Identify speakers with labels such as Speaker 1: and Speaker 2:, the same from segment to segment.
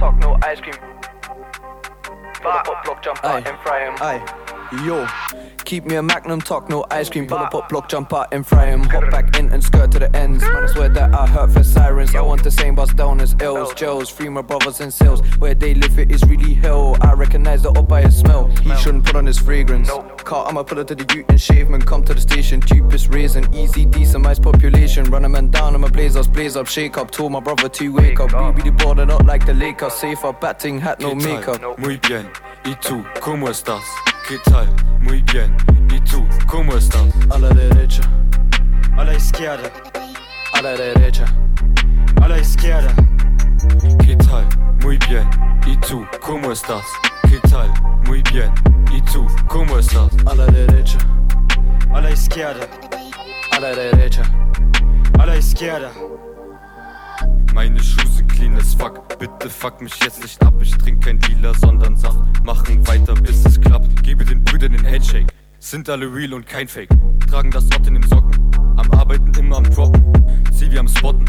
Speaker 1: talk, no ice cream. Pull up, up, block, jump out and fry him.
Speaker 2: Aye, yo. Keep me a magnum talk, no ice cream. Pull up, up, block, jump out and fry him. Hop back in and skirt to the ends. Man, I swear that I hurt for sirens. I want the same bus down as ills. Joes, free my brothers and sales. Where they live, it is really hell. I recognize the up by his smell. He shouldn't put on his fragrance. Car, I'ma pull it to the ute and shave man. Come to the station, cheapest raising. Easy, decent, nice population. Run a man down, I'ma blaze us, blaze up, shake up. Told my brother to wake up. We be the border, not like the Lakers. Safer, batting, hat, no
Speaker 3: ¿Qué tal?
Speaker 2: makeup.
Speaker 3: Muy bien. ¿Y tú? ¿Cómo estás? ¿Qué tal? Muy bien. ¿Y tú? ¿Cómo estás?
Speaker 2: A la derecha,
Speaker 4: A la izquierda,
Speaker 2: a la derecha.
Speaker 4: a la izquierda,
Speaker 3: ¿Qué tal? Muy bien. ¿Y tú? ¿Cómo estás? ¿Qué tal? Muy bien. ¿Y tú? ¿Cómo estás?
Speaker 2: A la derecha,
Speaker 4: a la izquierda,
Speaker 2: a la derecha.
Speaker 4: a la izquierda.
Speaker 3: Meine Schuhe sind clean as fuck. Bitte fuck mich jetzt nicht ab. Ich trink kein Lila, sondern Saft. Machen weiter, bis es klappt. Gebe den Brüdern den Handshake. Sind alle real und kein Fake. Tragen das Ott in den Socken. Am Arbeiten immer am Droppen. Sie wie am Spotten.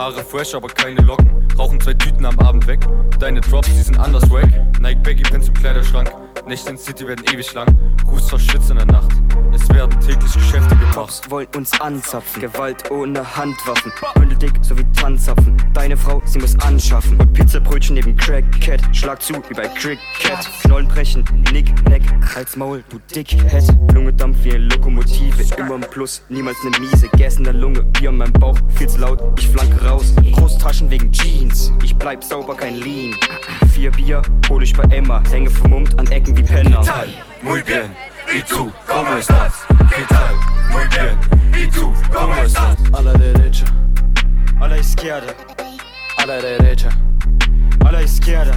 Speaker 3: Haare fresh, aber keine Locken. Rauchen zwei Tüten am Abend weg. Deine Drops, die sind anders wack. Nike Baggy Pants im Kleiderschrank. Nächte in City werden ewig lang. Rufst vor Schwitz in der Nacht. Es werden täglich Geschäfte gemacht.
Speaker 5: Cops wollen uns anzapfen. Gewalt ohne Handwaffen. Bündeldick sowie Tanzapfen. Deine Frau, sie muss anschaffen. Und Pizzabrötchen neben Crackcat. Schlag zu wie bei Cricket. Knollen brechen, Nick, Neck. Halt's Maul, du Dickhead. Lunge Dampf wie eine Lokomotive. Immer im Plus, niemals ne Miese. Gas in der Lunge, Bier in meinem Bauch. Viel zu laut, ich flanke raus. Großtaschen wegen Jeans. Ich bleib sauber, kein Lean. Vier Bier, hol ich bei Emma. Hänge vermummt an Ecken wie Penner.
Speaker 3: Muy bien. ¿Y tú? ¿Cómo estás? ¿Qué tal? Muy bien. ¿Y tú? ¿Cómo estás?
Speaker 2: A la derecha,
Speaker 4: A la izquierda,
Speaker 2: a la derecha.
Speaker 4: a la izquierda,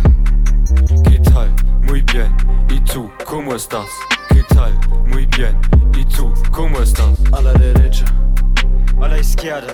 Speaker 3: ¿Qué tal? Muy bien. ¿Y tú? ¿Cómo estás? ¿Qué tal? Muy bien. ¿Y tú? ¿Cómo estás?
Speaker 2: A la derecha,
Speaker 4: a la izquierda,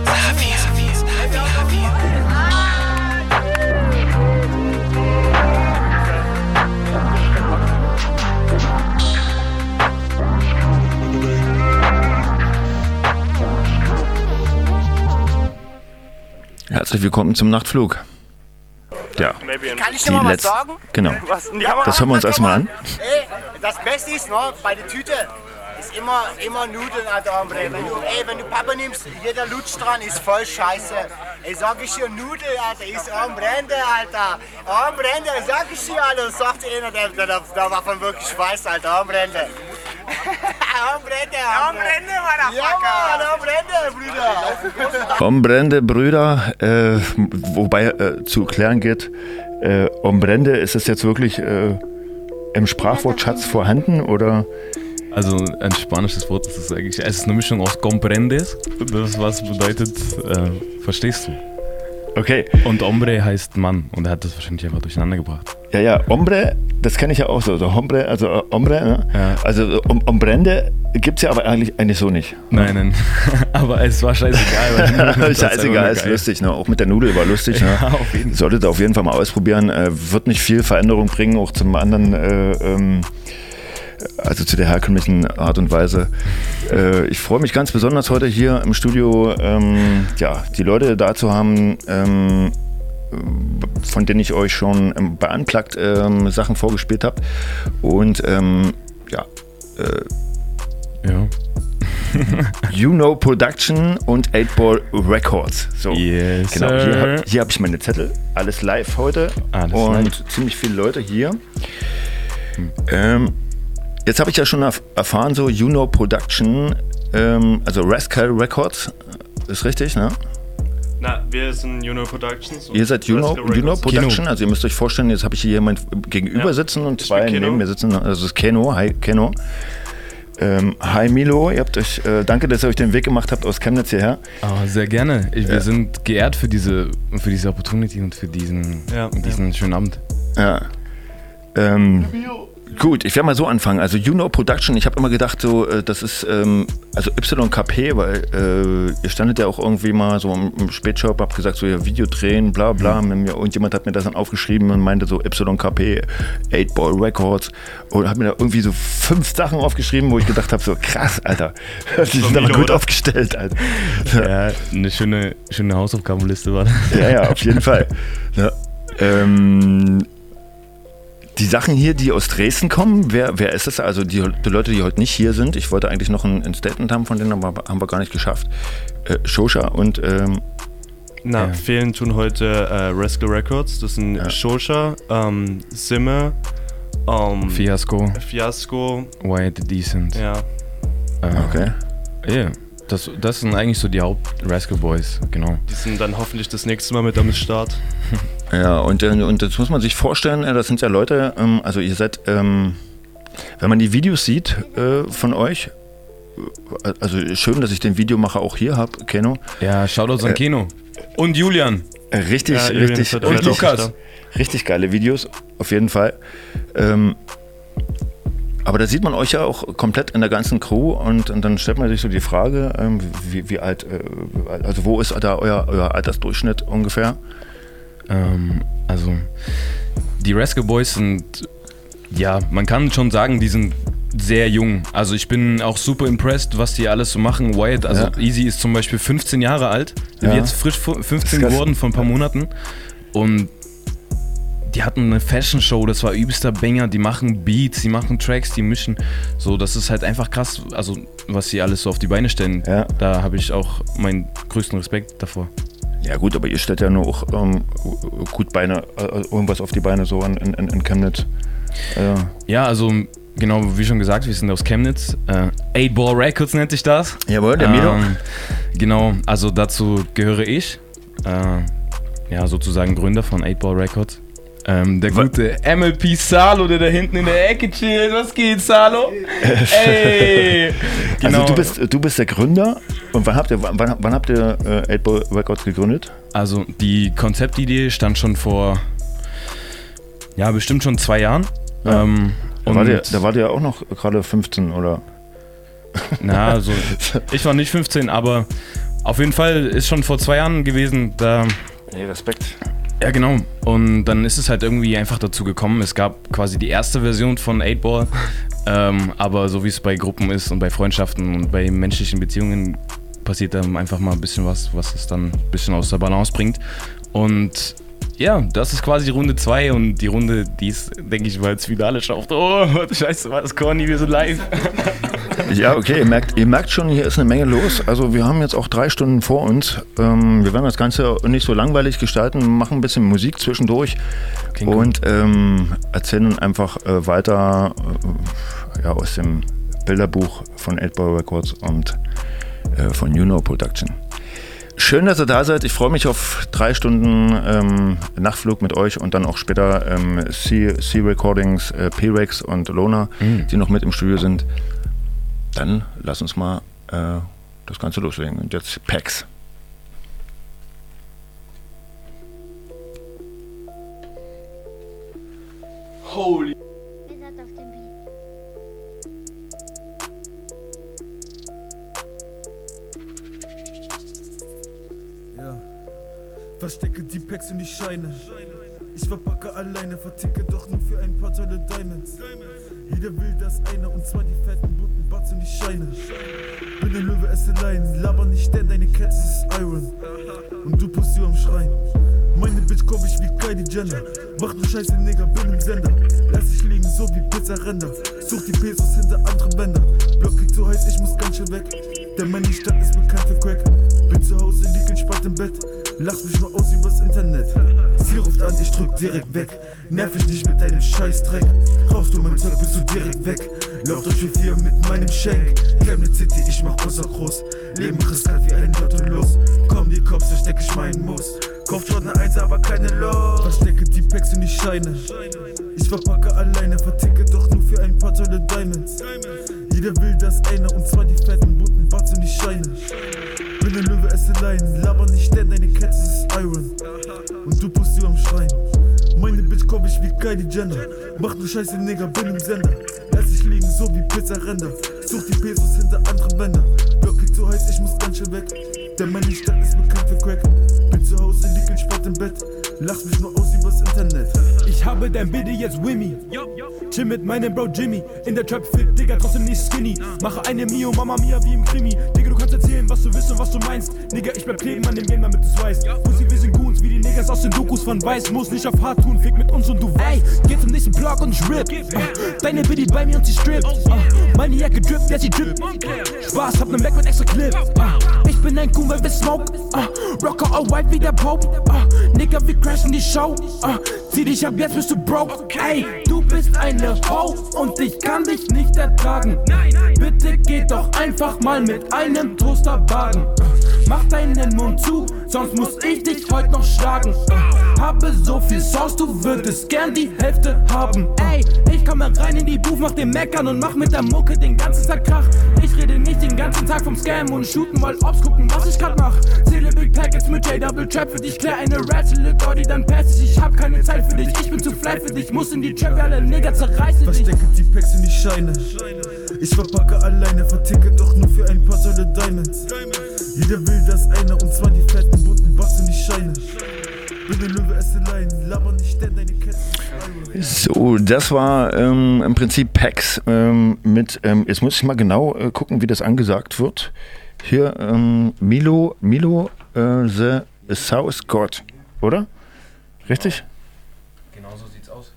Speaker 6: Herzlich willkommen zum Nachtflug. Ja,
Speaker 7: Kann ich dir mal was sagen?
Speaker 6: Genau.
Speaker 7: Was?
Speaker 6: Das hören wir uns erstmal an.
Speaker 7: Ey, das Beste ist, ne, bei der Tüte ist immer, immer Nudeln, Alter, Hombre. Wenn du, ey, wenn du Papa nimmst, jeder Lutsch dran ist voll scheiße. Ey, sag ich dir, Nudel, Alter, ist Hombrende, Alter. Hombrende, sag ich dir, Alter. Das sagt einer, der, der, der, der davon wirklich weiß, Alter, Hombrende. Hombrende, Hombrende, Motherfucker. Ja, Mann, Hombrende, Brüder.
Speaker 6: Ombrende Brüder, äh, wobei äh, zu klären geht, äh, Ombrende, ist es jetzt wirklich äh, im Sprachwortschatz vorhanden oder?
Speaker 8: Also ein spanisches Wort ist es eigentlich. Es ist eine Mischung aus comprendes, das was bedeutet, äh, verstehst du?
Speaker 6: Okay.
Speaker 8: Und hombre heißt Mann und er hat das wahrscheinlich einfach durcheinander gebracht.
Speaker 6: Ja, ja, Hombre, das kenne ich ja auch so. so Hombre, also äh, Hombre, ne?
Speaker 8: Ja.
Speaker 6: Also um, Ombrende gibt es ja aber eigentlich, eigentlich so nicht.
Speaker 8: Nein, nein. Aber es war scheißegal. weil
Speaker 6: Scheißegal, ist
Speaker 8: geil.
Speaker 6: lustig, ne? Auch mit der Nudel war lustig, ne?
Speaker 8: Ja, auf jeden.
Speaker 6: Solltet ihr auf jeden Fall mal ausprobieren. Äh, wird nicht viel Veränderung bringen, auch zum anderen, äh, ähm, also zu der herkömmlichen Art und Weise. Äh, ich freue mich ganz besonders heute hier im Studio, ähm, ja, die Leute da zu haben, ähm, von denen ich euch schon ähm, bei Unplugged ähm, Sachen vorgespielt habe. Und ähm, ja,
Speaker 8: Ja.
Speaker 6: You Know Production und 8-Ball Records. So,
Speaker 8: Yes,
Speaker 6: genau. Hier, hier habe ich meine Zettel. Alles live heute.
Speaker 8: Alles
Speaker 6: und
Speaker 8: live.
Speaker 6: ziemlich viele Leute hier. Ähm, jetzt habe ich ja schon erf- erfahren, so You Know Production, ähm, also Rascal Records, ist richtig, ne?
Speaker 9: Na, wir sind Juno Productions. und
Speaker 6: Ihr seid know
Speaker 9: Records.
Speaker 6: Production, also ihr müsst euch vorstellen, jetzt habe ich hier jemand gegenüber
Speaker 9: Ja.
Speaker 6: sitzen und
Speaker 9: Ich
Speaker 6: zwei neben mir sitzen. Also das ist Keno, hi Keno. Ähm, hi Milo, ihr habt euch, äh, danke, dass ihr euch den Weg gemacht habt aus Chemnitz hierher.
Speaker 8: Ah, sehr gerne. Ich,
Speaker 6: Ja.
Speaker 8: Wir sind geehrt für diese, für diese Opportunity und für diesen,
Speaker 9: Ja,
Speaker 8: diesen schönen Abend.
Speaker 6: Ja. Ähm, Gut, ich werde mal so anfangen. Also Juno Production, ich habe immer gedacht, so, äh, das ist ähm, also YKP, weil äh, ihr standet ja auch irgendwie mal so im, im Spätshop, habt gesagt, so ja, Video drehen, bla bla. Mhm. Und jemand hat mir das dann aufgeschrieben und meinte so YKP, 8 Ball Records. Und hat mir da irgendwie so fünf Sachen aufgeschrieben, wo ich gedacht habe, so krass, Alter. Die sind aber gut oder? aufgestellt, Alter.
Speaker 8: Ja, eine schöne, schöne Hausaufgabenliste war das.
Speaker 6: Ja, ja, auf jeden Fall. Ja. Ähm, die Sachen hier, die aus Dresden kommen, wer, wer ist es? Also die, die, Leute, die heute nicht hier sind. Ich wollte eigentlich noch ein, ein Statement haben von denen, aber haben wir gar nicht geschafft. Äh, Shosha und. Ähm,
Speaker 9: Na, ja. fehlen tun heute äh, Rascal Records. Das sind ja. Shosha, ähm, Simme,
Speaker 8: ähm, Fiasco.
Speaker 9: Fiasco.
Speaker 8: White Decent.
Speaker 9: Ja.
Speaker 6: Äh, okay.
Speaker 8: Ja. Yeah. Das, das sind eigentlich so die Haupt-Rascal Boys, genau.
Speaker 9: Die sind dann hoffentlich das nächste Mal mit am Start.
Speaker 6: Ja, und, äh, und das muss man sich vorstellen, äh, das sind ja Leute, ähm, also ihr seid, ähm, wenn man die Videos sieht äh, von euch, also schön, dass ich den Videomacher auch hier habe, Keno.
Speaker 8: Ja, Shoutouts an äh, Keno. Und Julian.
Speaker 6: Richtig, ja, richtig.
Speaker 8: Und richtig, Lukas.
Speaker 6: Richtig geile Videos, auf jeden Fall. Ähm, aber da sieht man euch ja auch komplett in der ganzen Crew und, und dann stellt man sich so die Frage, ähm, wie, wie, alt, äh, also wo ist da euer, euer Altersdurchschnitt ungefähr?
Speaker 8: Ähm, also die Rascal Boys sind, ja, man kann schon sagen, die sind sehr jung. Also ich bin auch super impressed, was die alles so machen. Wyatt, also ja. Easy ist zum Beispiel 15 Jahre alt, ja. jetzt frisch 15 geworden vor ein paar Monaten und die hatten eine Fashion Show, das war übelster Banger, die machen Beats, die machen Tracks, die mischen. So, das ist halt einfach krass, also was sie alles so auf die Beine stellen. Ja. Da habe ich auch meinen größten Respekt davor.
Speaker 6: Ja gut, aber ihr stellt ja nur auch ähm, gut Beine, äh, irgendwas auf die Beine so in, in, in Chemnitz.
Speaker 8: Äh. Ja, also genau, wie schon gesagt, wir sind aus Chemnitz. Äh, Eight Ball Records nennt sich das.
Speaker 6: Jawohl, der Milo. Ähm,
Speaker 8: genau, also dazu gehöre ich. Äh, ja, sozusagen Gründer von Eight Ball Records. Ähm, der gute MLP Salo, der da hinten in der Ecke chillt. Was geht, Salo? Ey!
Speaker 6: Also genau. Also du bist, du bist der Gründer. Und wann habt ihr, wann, wann habt ihr äh, 8 Records gegründet?
Speaker 8: Also die Konzeptidee stand schon vor, ja, bestimmt schon zwei Jahren. Ja. Ähm,
Speaker 6: da, war der, da war der auch noch gerade 15, oder?
Speaker 8: Na, also ich war nicht 15, aber auf jeden Fall ist schon vor zwei Jahren gewesen. Da
Speaker 6: nee, Respekt.
Speaker 8: Ja, genau. Und dann ist es halt irgendwie einfach dazu gekommen. Es gab quasi die erste Version von 8-Ball. ähm, aber so wie es bei Gruppen ist und bei Freundschaften und bei menschlichen Beziehungen passiert dann einfach mal ein bisschen was, was es dann ein bisschen aus der Balance bringt. Und ja, das ist quasi Runde 2 und die Runde, die ist, denke ich, weil es Finale schafft. Oh, scheiße, war das Corny, wir sind live.
Speaker 6: Ja, okay, ihr merkt, ihr merkt schon, hier ist eine Menge los. Also wir haben jetzt auch drei Stunden vor uns. Ähm, wir werden das Ganze nicht so langweilig gestalten, machen ein bisschen Musik zwischendurch okay, und ähm, erzählen einfach äh, weiter äh, ja, aus dem Bilderbuch von 8-Ball Records und äh, von Juno Production. Schön, dass ihr da seid. Ich freue mich auf drei Stunden ähm, Nachtflug mit euch und dann auch später ähm, C-Recordings, äh, P-Rex und Lona, mhm. die noch mit im Studio sind. Dann lass uns mal äh, das Ganze loslegen. Und jetzt Packs.
Speaker 10: Holy. Verstecke die Packs und die Scheine. Ich verpacke alleine, verticke doch nur für ein paar tolle Diamonds. Jeder will das eine und zwar die fetten bunten Butts und die Scheine. Bin der Löwe, esse Leinen, laber nicht, denn deine Kette ist Iron. Und du Pussy am Schreien. Meine Bitch komm ich wie Kylie Jenner. Mach du Scheiße, Nigger, bin im Sender. Lass dich liegen, so wie Pizza-Ränder. Such die Pesos hinter andere Bänder. Block liegt so heiß, ich muss ganz schön weg. Denn meine Stadt ist bekannt für Crack. Bin zu Hause, lieg entspannt im Bett. Lach mich nur aus übers Internet. Sie ruft an, ich drück direkt weg. Nerv ich nicht mit deinem Scheißdreck. Rauchst du mein Zeug, bist du direkt weg. Lauf durch wie vier mit meinem Schenk. Chemnitz City, ich mach außer groß. Leben riskant wie ein Lotto los. Komm, die Cops, versteck ich meinen Moos. Kauf schon eine Eins, aber keine Los. Verstecke die Packs und die Scheine. Ich verpacke alleine, verticke doch nur für ein paar tolle Diamonds. Jeder will das eine und zwar die fetten bunten Butts und die Scheine. Bin ein Löwe, esse Leinen, laber nicht, denn deine Kette ist Iron. Und du Pussy am Schreien. Meine Bitch komm ich wie Kylie Jenner. Mach du Scheiße, Nigga, bin im Sender. Lass dich liegen, so wie Pizza-Ränder. Such die Pesos hinter andere Bänder. Block liegt so heiß, ich muss ganz schön weg. Denn meine Stadt ist bekannt für Crack. Bin zu Hause, lieg entspannt im Bett. Lach mich nur aus übers Internet.
Speaker 11: Ich habe dein Bitte jetzt Wimmy. Chill mit meinem Bro Jimmy. In der Trap fit, Digga, trotzdem nicht skinny. Mache eine Mio, Mama Mia wie im Krimi. Digga, du kannst erzählen, was du willst und was du meinst. Nigga, ich bleib kleben an dem Game, damit du's weißt. Pussy, wir sind Goons, wie die Niggas aus den Dokus von Weiß. Muss nicht auf hart tun, fick mit uns und du weißt. Ey, geh zum nächsten Block und ich rip. Ah, deine Bitty bei mir und sie strippt. Ah, meine Jacke drippt, ja sie drippt. Spaß, hab ne Mac mit extra Clip. Bin ein Kuhn, weil wir smoke. Ah, Rocker all white wie der Pope. Ah, Nigga, wir crashen die Show. Ah, zieh dich ab, jetzt bist du broke. Ey, du bist eine Ho und ich kann dich nicht ertragen. Bitte geh doch einfach mal mit einem Toaster baden. Mach deinen Mund zu, sonst muss ich dich heute noch schlagen. Habe so viel Sauce, du würdest gern die Hälfte haben. Ey, ich komme rein in die Booth, mach den Meckern und mach mit der Mucke den ganzen Tag Krach. Ich rede nicht den ganzen Tag vom Scam und shooten, weil Ops gucken, was ich grad mach. Zähle Big Packets mit J-Double Trap für dich, klär eine Rattle, Gordy, dann pass ich. Ich hab keine Zeit für dich, ich bin zu fly für dich, muss in die Trap, alle Nigger zerreißen dich.
Speaker 10: Verstecke die Packs in die Scheine. Ich verpacke alleine, verticke doch nur für ein paar Säule Diamonds. Jeder will das eine und zwar die fetten bunten in die Scheine. Bin der Löwe, esse Lein, laber nicht, denn deine Ketten.
Speaker 6: So, das war ähm, im Prinzip Pax ähm, mit, ähm, jetzt muss ich mal genau äh, gucken, wie das angesagt wird. Hier, ähm, Milo, Milo äh, the South God, oder? Richtig?
Speaker 8: Genau so sieht's aus.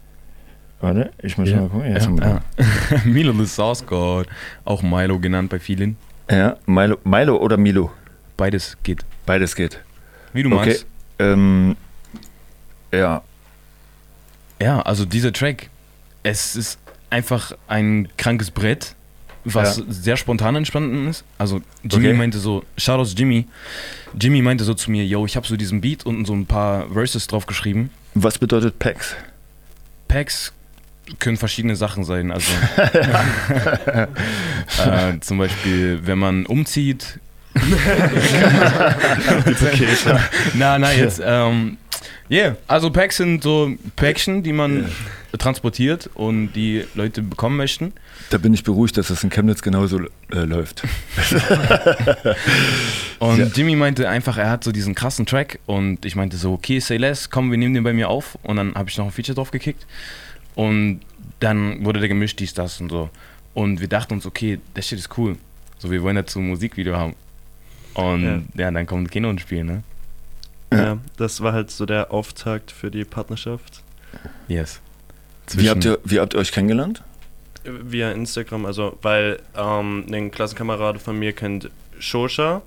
Speaker 6: Warte, ich muss
Speaker 8: Ja,
Speaker 6: mal gucken. Wir
Speaker 8: ja, ja. Milo the Sauce God, auch Milo genannt bei vielen.
Speaker 6: Ja, Milo, Milo oder Milo?
Speaker 8: Beides geht.
Speaker 6: Beides geht.
Speaker 8: Wie du
Speaker 6: okay.
Speaker 8: magst.
Speaker 6: Ähm, ja,
Speaker 8: Ja, also dieser Track, es ist einfach ein krankes Brett, was
Speaker 6: Ja.
Speaker 8: sehr spontan entstanden ist. Also Jimmy
Speaker 6: Okay.
Speaker 8: meinte so, Shoutouts Jimmy, Jimmy meinte so zu mir, yo, ich habe so diesen Beat und so ein paar Verses drauf geschrieben.
Speaker 6: was bedeutet Pax?
Speaker 8: Packs können verschiedene Sachen sein. Also äh, zum Beispiel, wenn man umzieht.
Speaker 9: Die Pakete.
Speaker 8: na, na, jetzt. Ähm, yeah, also Packs sind so Päckchen, die man transportiert und die Leute bekommen möchten.
Speaker 6: Da bin ich beruhigt, dass das in Chemnitz genauso äh, läuft.
Speaker 8: Und
Speaker 6: Ja.
Speaker 8: Jimmy meinte einfach, er hat so diesen krassen Track und ich meinte so, okay, say less, komm, wir nehmen den bei mir auf und dann habe ich noch ein Feature drauf gekickt und dann wurde der gemischt, dies, das und so. Und wir dachten uns, okay, der Shit ist cool. So, wir wollen dazu ein Musikvideo haben. Und ja, dann kommt Kino ins Spiel, ne?
Speaker 9: Ja, das war halt so der Auftakt für die Partnerschaft.
Speaker 8: Yes.
Speaker 6: Wie habt, ihr, wie habt ihr euch kennengelernt?
Speaker 9: Via Instagram, also weil ähm, ein Klassenkamerad von mir kennt Shosha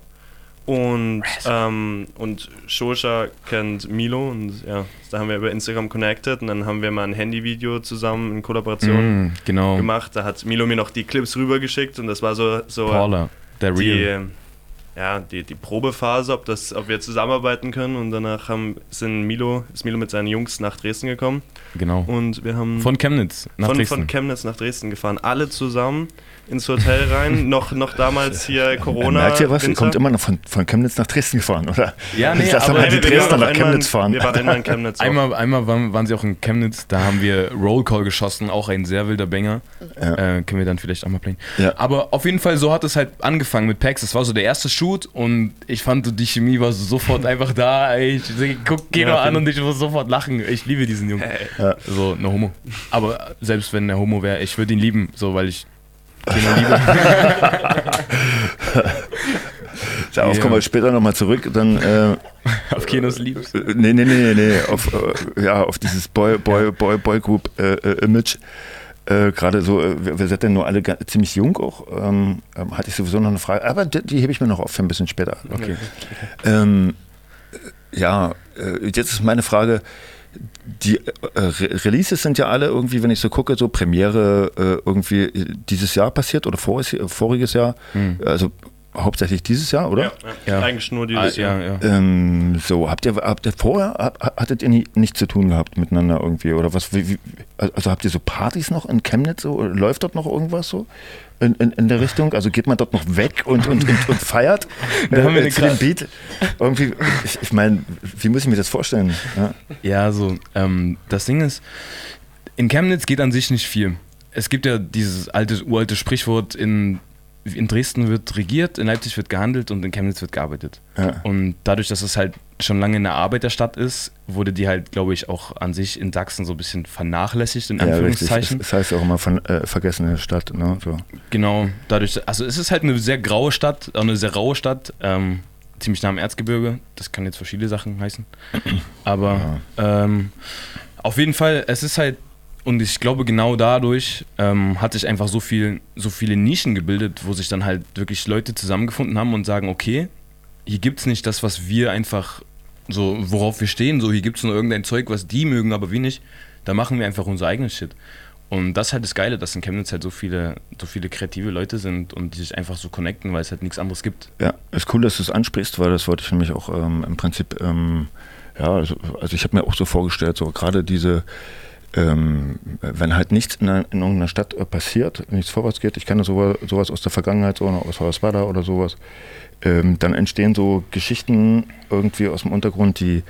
Speaker 9: und, ähm, und Shosha kennt Milo und ja, da haben wir über Instagram connected und dann haben wir mal ein Handyvideo zusammen in Kollaboration
Speaker 8: Mm, genau.
Speaker 9: gemacht. Da hat Milo mir noch die Clips rübergeschickt und das war so, so
Speaker 8: Paula, der
Speaker 9: die,
Speaker 8: Real.
Speaker 9: Ja, die, die Probephase, ob, das, ob wir zusammenarbeiten können und danach haben, sind Milo, ist Milo mit seinen Jungs nach Dresden gekommen
Speaker 8: Genau.
Speaker 9: und wir haben
Speaker 8: Von Chemnitz nach
Speaker 9: von,
Speaker 8: Dresden.
Speaker 9: von Chemnitz nach Dresden gefahren. Alle zusammen ins Hotel rein. noch, noch damals hier Corona.
Speaker 6: Merkt ihr was? Ihr kommt immer noch von, von Chemnitz nach Dresden gefahren, oder?
Speaker 8: Ja, nee,
Speaker 6: ich dachte
Speaker 8: aber-
Speaker 6: mal, die Dresdner
Speaker 9: auch
Speaker 6: nach
Speaker 9: einmal
Speaker 6: Chemnitz
Speaker 9: in-
Speaker 6: fahren.
Speaker 9: Wir waren einmal in Chemnitz. auch.
Speaker 8: Einmal, einmal waren, waren sie auch in Chemnitz, da haben wir Rollcall geschossen, auch ein sehr wilder Banger.
Speaker 6: Ja.
Speaker 8: Äh, können wir dann vielleicht auch mal playen.
Speaker 6: Ja.
Speaker 8: Aber auf jeden Fall, so hat es halt angefangen mit Pax. Das war so der erste Shoot und ich fand, die Chemie war so sofort einfach da. Ich guck Keno
Speaker 9: Ja,
Speaker 8: an und ich muss sofort lachen. Ich liebe diesen Jungen.
Speaker 6: Ja.
Speaker 8: So, ne Homo. Aber selbst wenn er Homo wäre, ich würde ihn lieben, so, weil ich Keno liebe.
Speaker 6: Darauf
Speaker 8: Ja.
Speaker 6: kommen wir später nochmal zurück. Dann, äh,
Speaker 8: auf Kenos Liebe.
Speaker 6: äh, nee, nee, nee, nee, auf, äh, ja, auf dieses Boy, Boy, Boy, Boy Group äh, äh, Image. Äh, Gerade so, wir, wir sind ja nur alle ziemlich jung auch. Ähm, ähm, hatte ich sowieso noch eine Frage, aber die, die hebe ich mir noch auf für ein bisschen später.
Speaker 8: Okay.
Speaker 6: Ähm, äh, ja, jetzt ist meine Frage. Die äh, Re Releases sind ja alle irgendwie, wenn ich so gucke, so Premiere äh, irgendwie dieses Jahr passiert oder voriges, voriges Jahr.
Speaker 8: Hm.
Speaker 6: Also hauptsächlich dieses Jahr, oder?
Speaker 9: Ja, ja.
Speaker 8: Ja.
Speaker 9: Eigentlich nur
Speaker 8: Ah,
Speaker 9: dieses
Speaker 8: ja,
Speaker 9: Jahr.
Speaker 8: ja.
Speaker 6: Ähm, so, habt ihr, habt ihr vorher, hab- hattet ihr nie, nichts zu tun gehabt miteinander irgendwie? Oder was, wie, wie, also habt ihr so Partys noch in Chemnitz? So, Oder läuft dort noch irgendwas so in, in, in der Richtung? Also geht man dort noch weg und, und, und, und feiert
Speaker 8: Da haben wir eine
Speaker 6: zu dem Beat? Irgendwie, ich, ich meine, wie muss ich mir das vorstellen? Ja,
Speaker 8: Ja, so, ähm, das Ding ist, In Chemnitz geht an sich nicht viel. Es gibt ja dieses alte, uralte Sprichwort, in, in Dresden wird regiert, in Leipzig wird gehandelt und in Chemnitz wird gearbeitet.
Speaker 6: Ja.
Speaker 8: Und dadurch, dass es halt schon lange eine Arbeiterstadt ist, wurde die halt, glaube ich, auch an sich in Sachsen so ein bisschen vernachlässigt, in
Speaker 6: Ja.
Speaker 8: Anführungszeichen.
Speaker 6: Es, es heißt auch immer von, äh, vergessene Stadt. Ne? So.
Speaker 8: Genau, dadurch, also es ist halt eine sehr graue Stadt, auch eine sehr raue Stadt, ähm, ziemlich nah am Erzgebirge. Das kann jetzt verschiedene Sachen heißen. Aber ähm, auf jeden Fall, es ist halt, und ich glaube genau dadurch ähm, hat sich einfach so viel, so viele Nischen gebildet, wo sich dann halt wirklich Leute zusammengefunden haben und sagen, okay, hier gibt es nicht das, was wir einfach so, worauf wir stehen, so hier gibt es nur irgendein Zeug, was die mögen, aber wir nicht. Da machen wir einfach unser eigenes Shit. Und das ist halt das Geile, dass in Chemnitz halt so viele, so viele kreative Leute sind und die sich einfach so connecten, weil es halt nichts anderes gibt.
Speaker 6: Ja, ist cool, dass du es ansprichst, weil das wollte ich nämlich auch ähm, im Prinzip, ähm, ja, also, also ich habe mir auch so vorgestellt, so gerade diese, ähm, wenn halt nichts in, einer, in irgendeiner Stadt äh, passiert, nichts vorwärts geht, ich kenne sowas, sowas aus der Vergangenheit, so aus Hoyerswerda oder sowas, ähm, dann entstehen so Geschichten irgendwie aus dem Untergrund, die,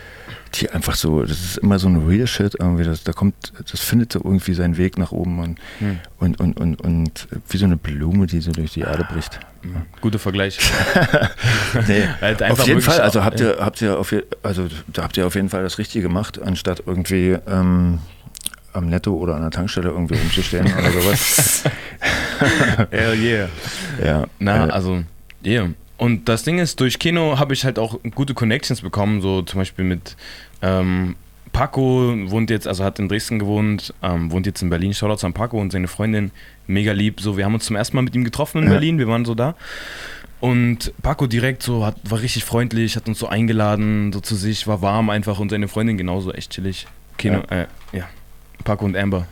Speaker 6: die einfach so, das ist immer so ein Real Shit irgendwie, das, da kommt, das findet so irgendwie seinen Weg nach oben und,
Speaker 8: Hm.
Speaker 6: und, und, und, und wie so eine Blume, die so durch die Erde bricht.
Speaker 8: Guter Vergleich.
Speaker 6: nee,
Speaker 8: Halt
Speaker 6: auf jeden Fall, also habt ihr, habt ihr auf, also da habt ihr auf jeden Fall das Richtige gemacht, anstatt irgendwie ähm, am Netto oder an der Tankstelle irgendwie rumzustehen oder sowas.
Speaker 8: Hell yeah.
Speaker 6: Ja.
Speaker 8: Na,
Speaker 6: äh,
Speaker 8: also, yeah. Und das Ding ist, durch Kino habe ich halt auch gute Connections bekommen, so zum Beispiel mit ähm, Paco, wohnt jetzt, also hat in Dresden gewohnt, ähm, wohnt jetzt in Berlin. Shoutouts an Paco und seine Freundin, mega lieb. So, wir haben uns zum ersten Mal mit ihm getroffen in
Speaker 6: Ja.
Speaker 8: Berlin, wir waren so da. Und Paco direkt so hat, war richtig freundlich, hat uns so eingeladen, so zu sich, war warm einfach und seine Freundin genauso, echt chillig. Kino, ja, äh. Paco und Amber,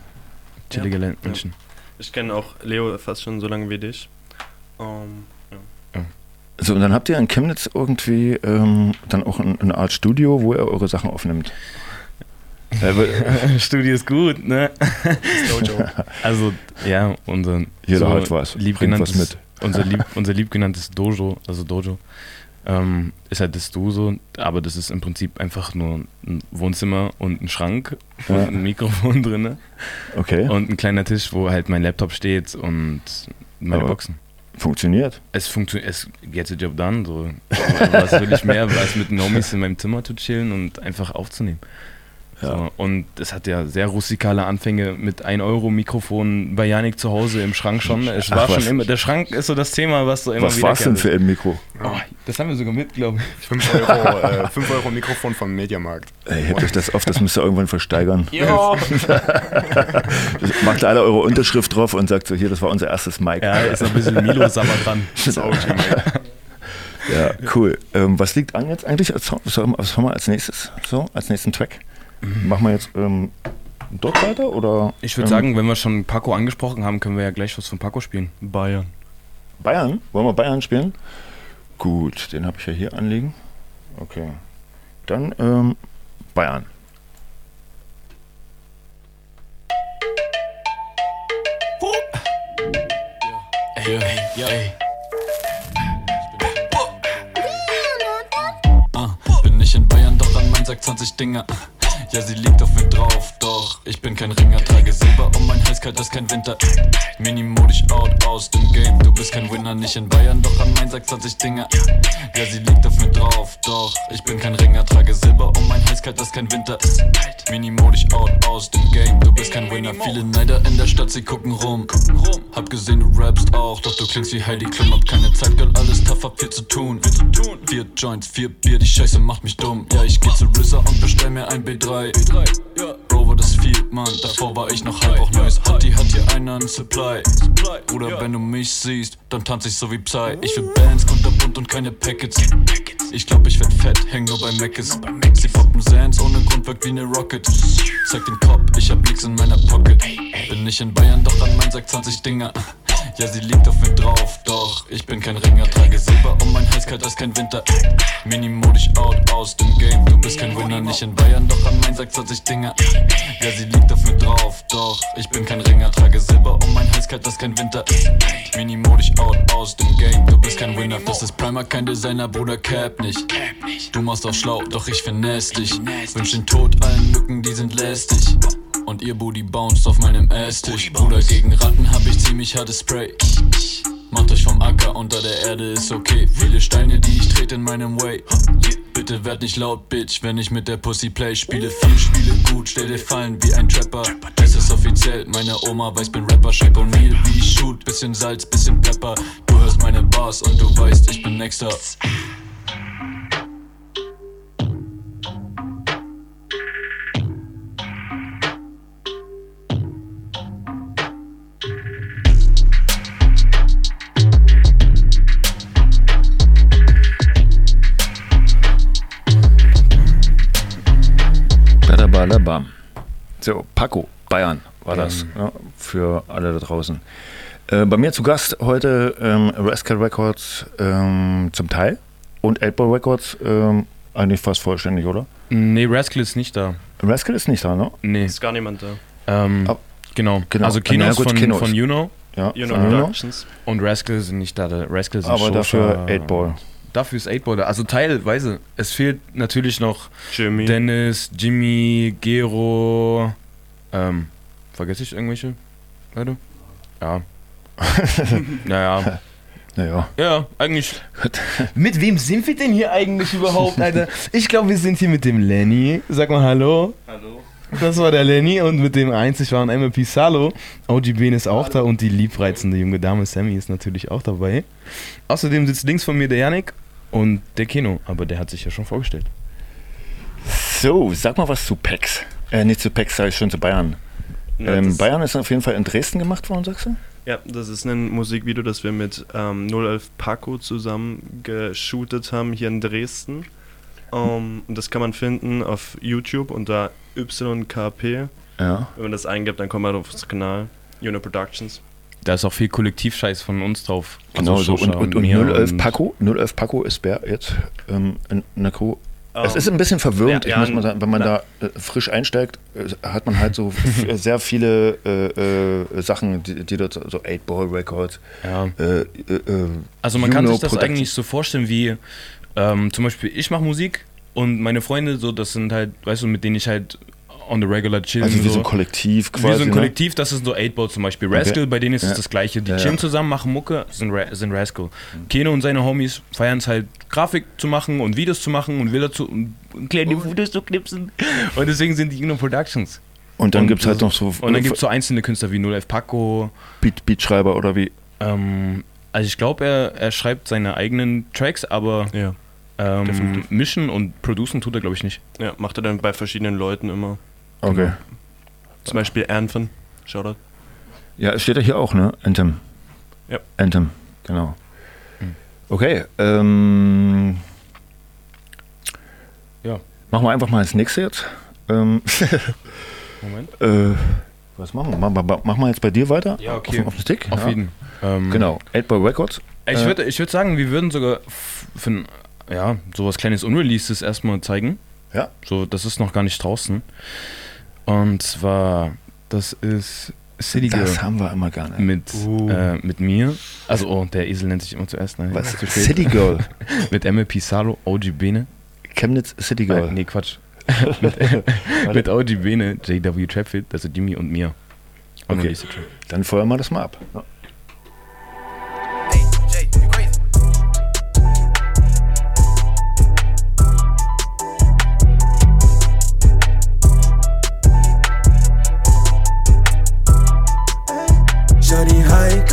Speaker 8: chillige
Speaker 9: Ja.
Speaker 8: Menschen.
Speaker 9: Ich kenne auch Leo fast schon so lange wie dich. Ähm, ja.
Speaker 6: So, und dann habt ihr in Chemnitz irgendwie ähm, dann auch ein- eine Art Studio, wo ihr eure Sachen aufnimmt.
Speaker 8: Studio ist gut, ne? Also, ja, unser
Speaker 6: Jeder hat was,
Speaker 8: liebgenanntes,
Speaker 6: was mit.
Speaker 8: Unser, lieb, unser liebgenanntes Dojo, also Dojo, ähm, ist halt das Du so, aber das ist im Prinzip einfach nur ein Wohnzimmer und ein Schrank
Speaker 6: Ja.
Speaker 8: und ein Mikrofon drin.
Speaker 6: Okay.
Speaker 8: Und ein kleiner Tisch, wo halt mein Laptop steht und meine
Speaker 6: Aber
Speaker 8: Boxen.
Speaker 6: Funktioniert.
Speaker 8: Es funktioniert, es gets the job done. So. Was will ich mehr, als mit den Homies in meinem Zimmer zu chillen und einfach aufzunehmen. So, und es hat ja sehr rustikale Anfänge mit 1 Euro Mikrofon bei Janik zu Hause im Schrank schon. Es
Speaker 6: Ach,
Speaker 8: war
Speaker 6: was.
Speaker 8: schon immer, der Schrank ist so das Thema, was so immer
Speaker 6: Was war es denn für ein Mikro?
Speaker 8: Oh, das haben wir sogar mit, glaube ich.
Speaker 12: 5 Euro, äh, 5 Euro Mikrofon vom Mediamarkt.
Speaker 6: Ey, hebt euch das auf, das müsst ihr irgendwann versteigern.
Speaker 12: Ja.
Speaker 6: Macht alle eure Unterschrift drauf und sagt so, hier, das war unser erstes Mic.
Speaker 8: Ja, ist ein bisschen Milo Sammer dran.
Speaker 12: Das OG Mic.
Speaker 6: Ja, cool. Ähm, was liegt an jetzt eigentlich? was haben wir als nächstes? So, als nächsten Track? Machen wir jetzt ähm, dort weiter oder?
Speaker 8: Ich würde
Speaker 6: ähm,
Speaker 8: sagen, wenn wir schon Paco angesprochen haben, können wir ja gleich was von Paco spielen.
Speaker 9: Bayern.
Speaker 6: Bayern? Wollen wir Bayern spielen? Gut, den habe ich ja hier anliegen. Okay. Dann ähm, Bayern.
Speaker 13: Ey, ey, ey. Ah, bin ich in Bayern, doch an mein Sack 20 Dinger. Ja, sie liegt auf mir drauf, doch ich bin kein Ringer, trage Silber um mein Hals, kalt ist kein Winter. Minimodisch out aus dem Game, du bist kein Winner, nicht in Bayern, doch an Sack 20 Dinger. Ja, sie liegt auf mir drauf, doch ich bin kein Ringer, trage Silber um mein Hals, kalt ist kein Winter. Minimodisch out aus dem Game, du bist kein Winner. Viele Neider in der Stadt, sie gucken rum. Hab gesehen, du rappst auch, doch du klingst wie Heidi Klum. Hab keine Zeit, Girl, alles tough, hab viel zu tun. Vier Joints, vier Bier, die Scheiße macht mich dumm. Ja, ich geh zu RZA und bestell mir ein B3. Bro, war das viel, Mann, davor war ich noch halb auch nice. Hat die, hat hier einer ein Supply. Bruder, wenn du mich siehst, dann tanz ich so wie Psy. Ich will Bands, kunterbunt und keine Packets. Ich glaub, ich werd fett, häng nur bei Meckes. Sie poppen Sands ohne Grund, wirkt wie ne Rocket. Zeig den Kopf, ich hab nix in meiner Pocket. Bin nicht in Bayern, doch an mein Sack 20 Dinger. Ja, sie liegt auf mir drauf, doch ich bin kein Ringer. Trage Silber um mein Hals, kalt ist kein Winter. Minimodisch out aus dem Game, du bist kein Winner. Nicht in Bayern, doch an mein Sack 20 Dinger. Ja, sie liegt auf mir drauf, doch ich bin kein Ringer. Trage Silber um mein Hals, kalt ist kein Winter. Minimodisch out aus dem Game, du bist kein Winner. Das ist Primer, kein Designer, Bruder, Cap nicht. Du machst auch schlau, doch ich finesse dich. Wünsch den Tod allen Mücken, die sind lästig. Und ihr Booty bounced auf meinem Esstisch. Bruder, gegen Ratten hab ich ziemlich hartes Spray. Macht euch vom Acker unter der Erde, ist okay. Viele Steine, die ich trete in meinem Way. Bitte werd nicht laut, Bitch, wenn ich mit der Pussy play. Spiele viel, spiele gut, stell dir Fallen wie ein Trapper. Es ist offiziell, meine Oma weiß, bin Rapper. Shape O'Neal, wie ich shoot. Bisschen Salz, bisschen Pepper. Du hörst meine Bars und du weißt, ich bin Nexter.
Speaker 6: Badabadabam. So, Paco, Bayern war das
Speaker 8: Ähm.
Speaker 6: ja, für alle da draußen. Äh, bei mir zu Gast heute ähm, Rascal Records ähm, zum Teil und 8-Ball Records ähm, eigentlich fast vollständig, oder?
Speaker 8: Nee, Rascal ist nicht da.
Speaker 6: Rascal ist nicht da, ne?
Speaker 8: Nee.
Speaker 9: Ist gar niemand da.
Speaker 8: Ähm,
Speaker 6: Ab-
Speaker 8: genau.
Speaker 6: genau.
Speaker 8: Also Kinos
Speaker 6: gut,
Speaker 8: von,
Speaker 6: Kinos.
Speaker 8: von Juno.
Speaker 6: Ja,
Speaker 9: Juno
Speaker 6: von Juno.
Speaker 9: Productions.
Speaker 8: Und Rascal sind nicht da. Rascal sind
Speaker 6: Aber dafür 8-Ball.
Speaker 8: Dafür ist 8-Ball da. Also teilweise. Es fehlt natürlich noch
Speaker 9: Jimmy.
Speaker 8: Dennis, Jimmy, Gero. Ähm, vergesse ich irgendwelche Leute? Ja. naja.
Speaker 6: Naja.
Speaker 8: Ja, eigentlich. mit wem sind wir denn hier eigentlich überhaupt, Alter? Ich glaube, wir sind hier mit dem Lenny. Sag mal Hallo.
Speaker 9: Hallo.
Speaker 8: Das war der Lenny und mit dem einzig waren MP Salo. OG Ben ist auch da und die liebreizende junge Dame Sammy ist natürlich auch dabei. Außerdem sitzt links von mir der Janik und der Keno, aber der hat sich ja schon vorgestellt.
Speaker 6: So, sag mal was zu Pex. Äh, nicht zu Pex, sag ich schon zu Bayern.
Speaker 9: Ja,
Speaker 6: ähm,
Speaker 9: das-
Speaker 6: Bayern ist auf jeden Fall in Dresden gemacht worden, sagst du?
Speaker 9: Ja, das ist ein Musikvideo, das wir mit ähm, 011 Paco zusammen geshootet haben hier in Dresden. Ähm, und das kann man finden auf YouTube unter YKP.
Speaker 6: Ja.
Speaker 9: Wenn man das eingibt, dann kommt man auf unseren Kanal. Juno Productions.
Speaker 8: Da ist auch viel Kollektivscheiß von uns drauf.
Speaker 6: Genau,
Speaker 8: Also
Speaker 6: so. Und, und, und
Speaker 8: mir
Speaker 6: 011
Speaker 8: und-
Speaker 6: Paco, 011 Paco ist wer jetzt ähm, in, in der Crew. es
Speaker 9: Ähm,
Speaker 6: ist ein bisschen verwirrend,
Speaker 9: ja,
Speaker 6: ich
Speaker 9: ja,
Speaker 6: muss mal sagen, wenn man
Speaker 9: na-
Speaker 6: da äh, frisch einsteigt, äh, hat man halt so sehr viele äh, äh, Sachen, die, die dort so 8-Ball Records.
Speaker 8: Ja.
Speaker 6: Äh, äh,
Speaker 8: Also man kann sich das
Speaker 6: Productions.
Speaker 8: eigentlich so vorstellen wie, ähm, zum Beispiel ich mache Musik und meine Freunde, so das sind halt, weißt du, mit denen ich halt on the regular chill.
Speaker 6: Also wie so ein Kollektiv
Speaker 8: Wie
Speaker 6: quasi,
Speaker 8: so ein
Speaker 6: ne?
Speaker 8: Kollektiv, das ist so 8-Ball zum Beispiel. Rascal,
Speaker 6: Okay.
Speaker 8: bei denen ist
Speaker 6: Ja.
Speaker 8: es das gleiche. Die
Speaker 6: Ja,
Speaker 8: chillen
Speaker 6: ja.
Speaker 8: zusammen, machen Mucke, sind, Ra sind Rascal. Keno und seine Homies feiern es halt, Grafik zu machen und Videos zu machen und Bilder zu und kleine Fotos zu knipsen. Und deswegen sind die Juno Productions.
Speaker 6: Und dann gibt's halt noch so-
Speaker 8: Und dann gibt es so einzelne Künstler wie 0F Paco.
Speaker 6: Beat, Beatschreiber oder wie?
Speaker 8: Ähm, also ich glaube, er, er schreibt seine eigenen Tracks, aber
Speaker 9: Ja,
Speaker 8: ähm, mischen und producen tut er, glaube ich, nicht.
Speaker 9: Ja, macht er dann bei verschiedenen Leuten immer.
Speaker 6: Okay.
Speaker 9: Zum Beispiel Anthem. Shoutout.
Speaker 6: Ja, es steht ja hier auch, ne? Anthem.
Speaker 9: Ja.
Speaker 6: Anthem, genau. Okay, ähm.
Speaker 8: Ja.
Speaker 6: Machen wir einfach mal das nächste jetzt. Ähm,
Speaker 8: Moment.
Speaker 6: äh, was machen wir? Machen wir, machen wir jetzt bei dir weiter?
Speaker 8: Ja, okay.
Speaker 6: Auf, auf den Stick?
Speaker 8: Auf
Speaker 6: ja.
Speaker 8: jeden. Ähm,
Speaker 6: Genau, 8-Ball Records.
Speaker 8: Ich
Speaker 6: Äh,
Speaker 8: würde ich würd sagen, wir würden sogar f- für ein, ja, sowas kleines Unreleases erstmal zeigen.
Speaker 6: Ja.
Speaker 8: So, das ist noch gar nicht draußen. Und zwar, das ist City Girl.
Speaker 6: Das haben wir immer gerne.
Speaker 8: Mit,
Speaker 6: Uh.
Speaker 8: äh, mit mir. Also, oh, der Esel nennt sich immer zuerst. Nein,
Speaker 6: Was?
Speaker 8: zu spät.
Speaker 6: City Girl.
Speaker 8: mit MLP Salo, OG Bene.
Speaker 6: Chemnitz City Girl.
Speaker 8: Äh, nee, Quatsch. mit, mit OG Bene, JW Trapfit, also Jimmy und mir.
Speaker 6: Okay,
Speaker 8: Unreleased Track.
Speaker 6: dann feuern wir das mal ab. Ja.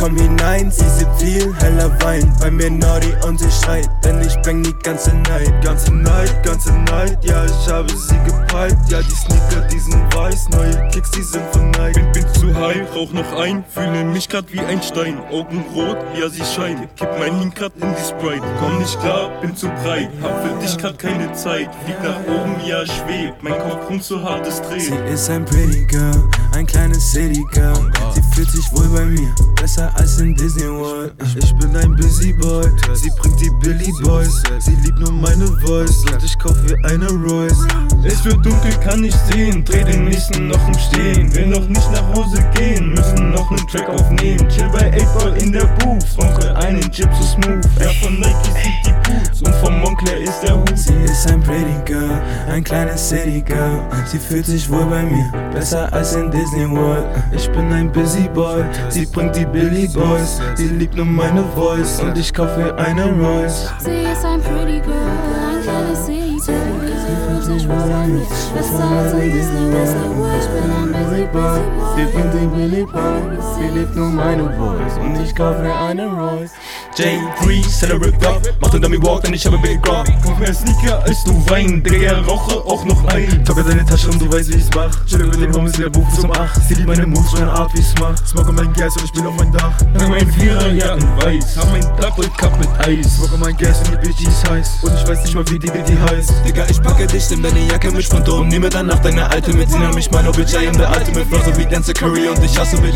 Speaker 14: Komm hinein, sie sieht viel heller Wein Bei mir Nordi und sie schreit, denn ich bring die ganze Night Ganze Night, ganze Night, ja ich habe sie gepeilt Ja die Sneaker, die sind weiß, neue Kicks, die sind von Nike
Speaker 10: Bin, bin zu high, rauch noch ein, fühle mich grad wie ein Stein. Augen rot, ja sie scheinen. Kipp mein Link grad in die Sprite. Komm nicht klar, bin zu breit. Hab für dich grad keine Zeit. Flieg nach oben, ja schwebt. Mein Kopf rum zu hartes Dreh.
Speaker 14: Sie ist ein Pretty Girl, ein kleines City Girl Sie fühlt sich wohl bei mir, besser als in Disney World Ich, ich bin ein Busy Boy, sie bringt die Billy Boys Sie liebt nur meine Voice und ich kauf ihr eine Royce
Speaker 10: Es wird dunkel, kann nicht sehen. Dreh den nächsten noch im Stehen. Will noch nicht nach Hause gehen, müssen noch nen Track aufnehmen. Chill bei 8 Ball in der Booth. Rauche einen Chip so smooth. Ja, von Nike sieht die Boots. Und vom
Speaker 14: Montclair ist der Hut. Sie ist ein Pretty Girl, ein kleines City Girl. Sie fühlt sich wohl bei mir, besser als in Disney World. Ich bin ein Busy Boy, sie bringt die Billy Boys. Sie liebt nur meine Voice und ich kaufe ihr eine Royce.
Speaker 15: Sie ist ein Pretty Girl, ein kleines Girl. Sie fühlt sich wohl bei mir, besser als in Disney World. Ich bin ein Busy Boy,
Speaker 14: Sie bringt die Billy Boys. Sie liebt nur ich kaufe ihr eine Royce.
Speaker 11: J3, Celebrate Up, mach den Dummy Walk, denn ich habe Big Rock. Kauf mehr Sneaker als du Wein, Digga, rauche auch noch ein.
Speaker 14: Tocke deine Tasche und du weißt, wie ich's mach. Chill mit den Homies, der Buch bis um 8. Sie liebt meine Moves, meine Art, wie ich's mach. Smoke mein Gas und ich bin auf mein Dach.
Speaker 11: Hab mein Viererjacken weiß, hab mein Double Cup mit Eis.
Speaker 14: Smoke mein Gas und die Bitch, die ist heiß. Und ich weiß nicht mal, wie die Bitch heißt.
Speaker 11: Digga, ich packe dich, nimm deine Jacke mit und nehme danach deine alte mit. Sie mich meine Bitch, I am the ultimate Flow, so wie Dance Curry und ich hasse Bitch.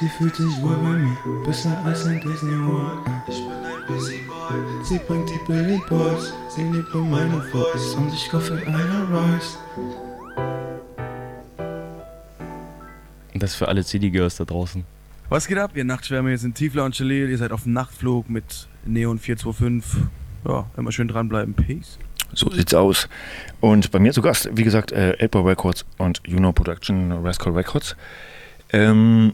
Speaker 14: Sie fühlt sich wohl bei mir, besser als in Disney World. Ich bin ein Boy, sie bringt die Billy Boys. Sie liebt nur meine Voice und ich kaufe eine.
Speaker 8: Und das für alle CD-Girls da draußen.
Speaker 16: Was geht ab, ihr Nachtschwärme? Ihr sind Tiefler und Chalet, ihr seid auf dem Nachtflug mit Neon 425. Ja, immer schön dranbleiben. Peace.
Speaker 6: So sieht's aus. Und bei mir zu Gast, wie gesagt, äh, Elbow Records und Juno Production Rascal Records. Ähm,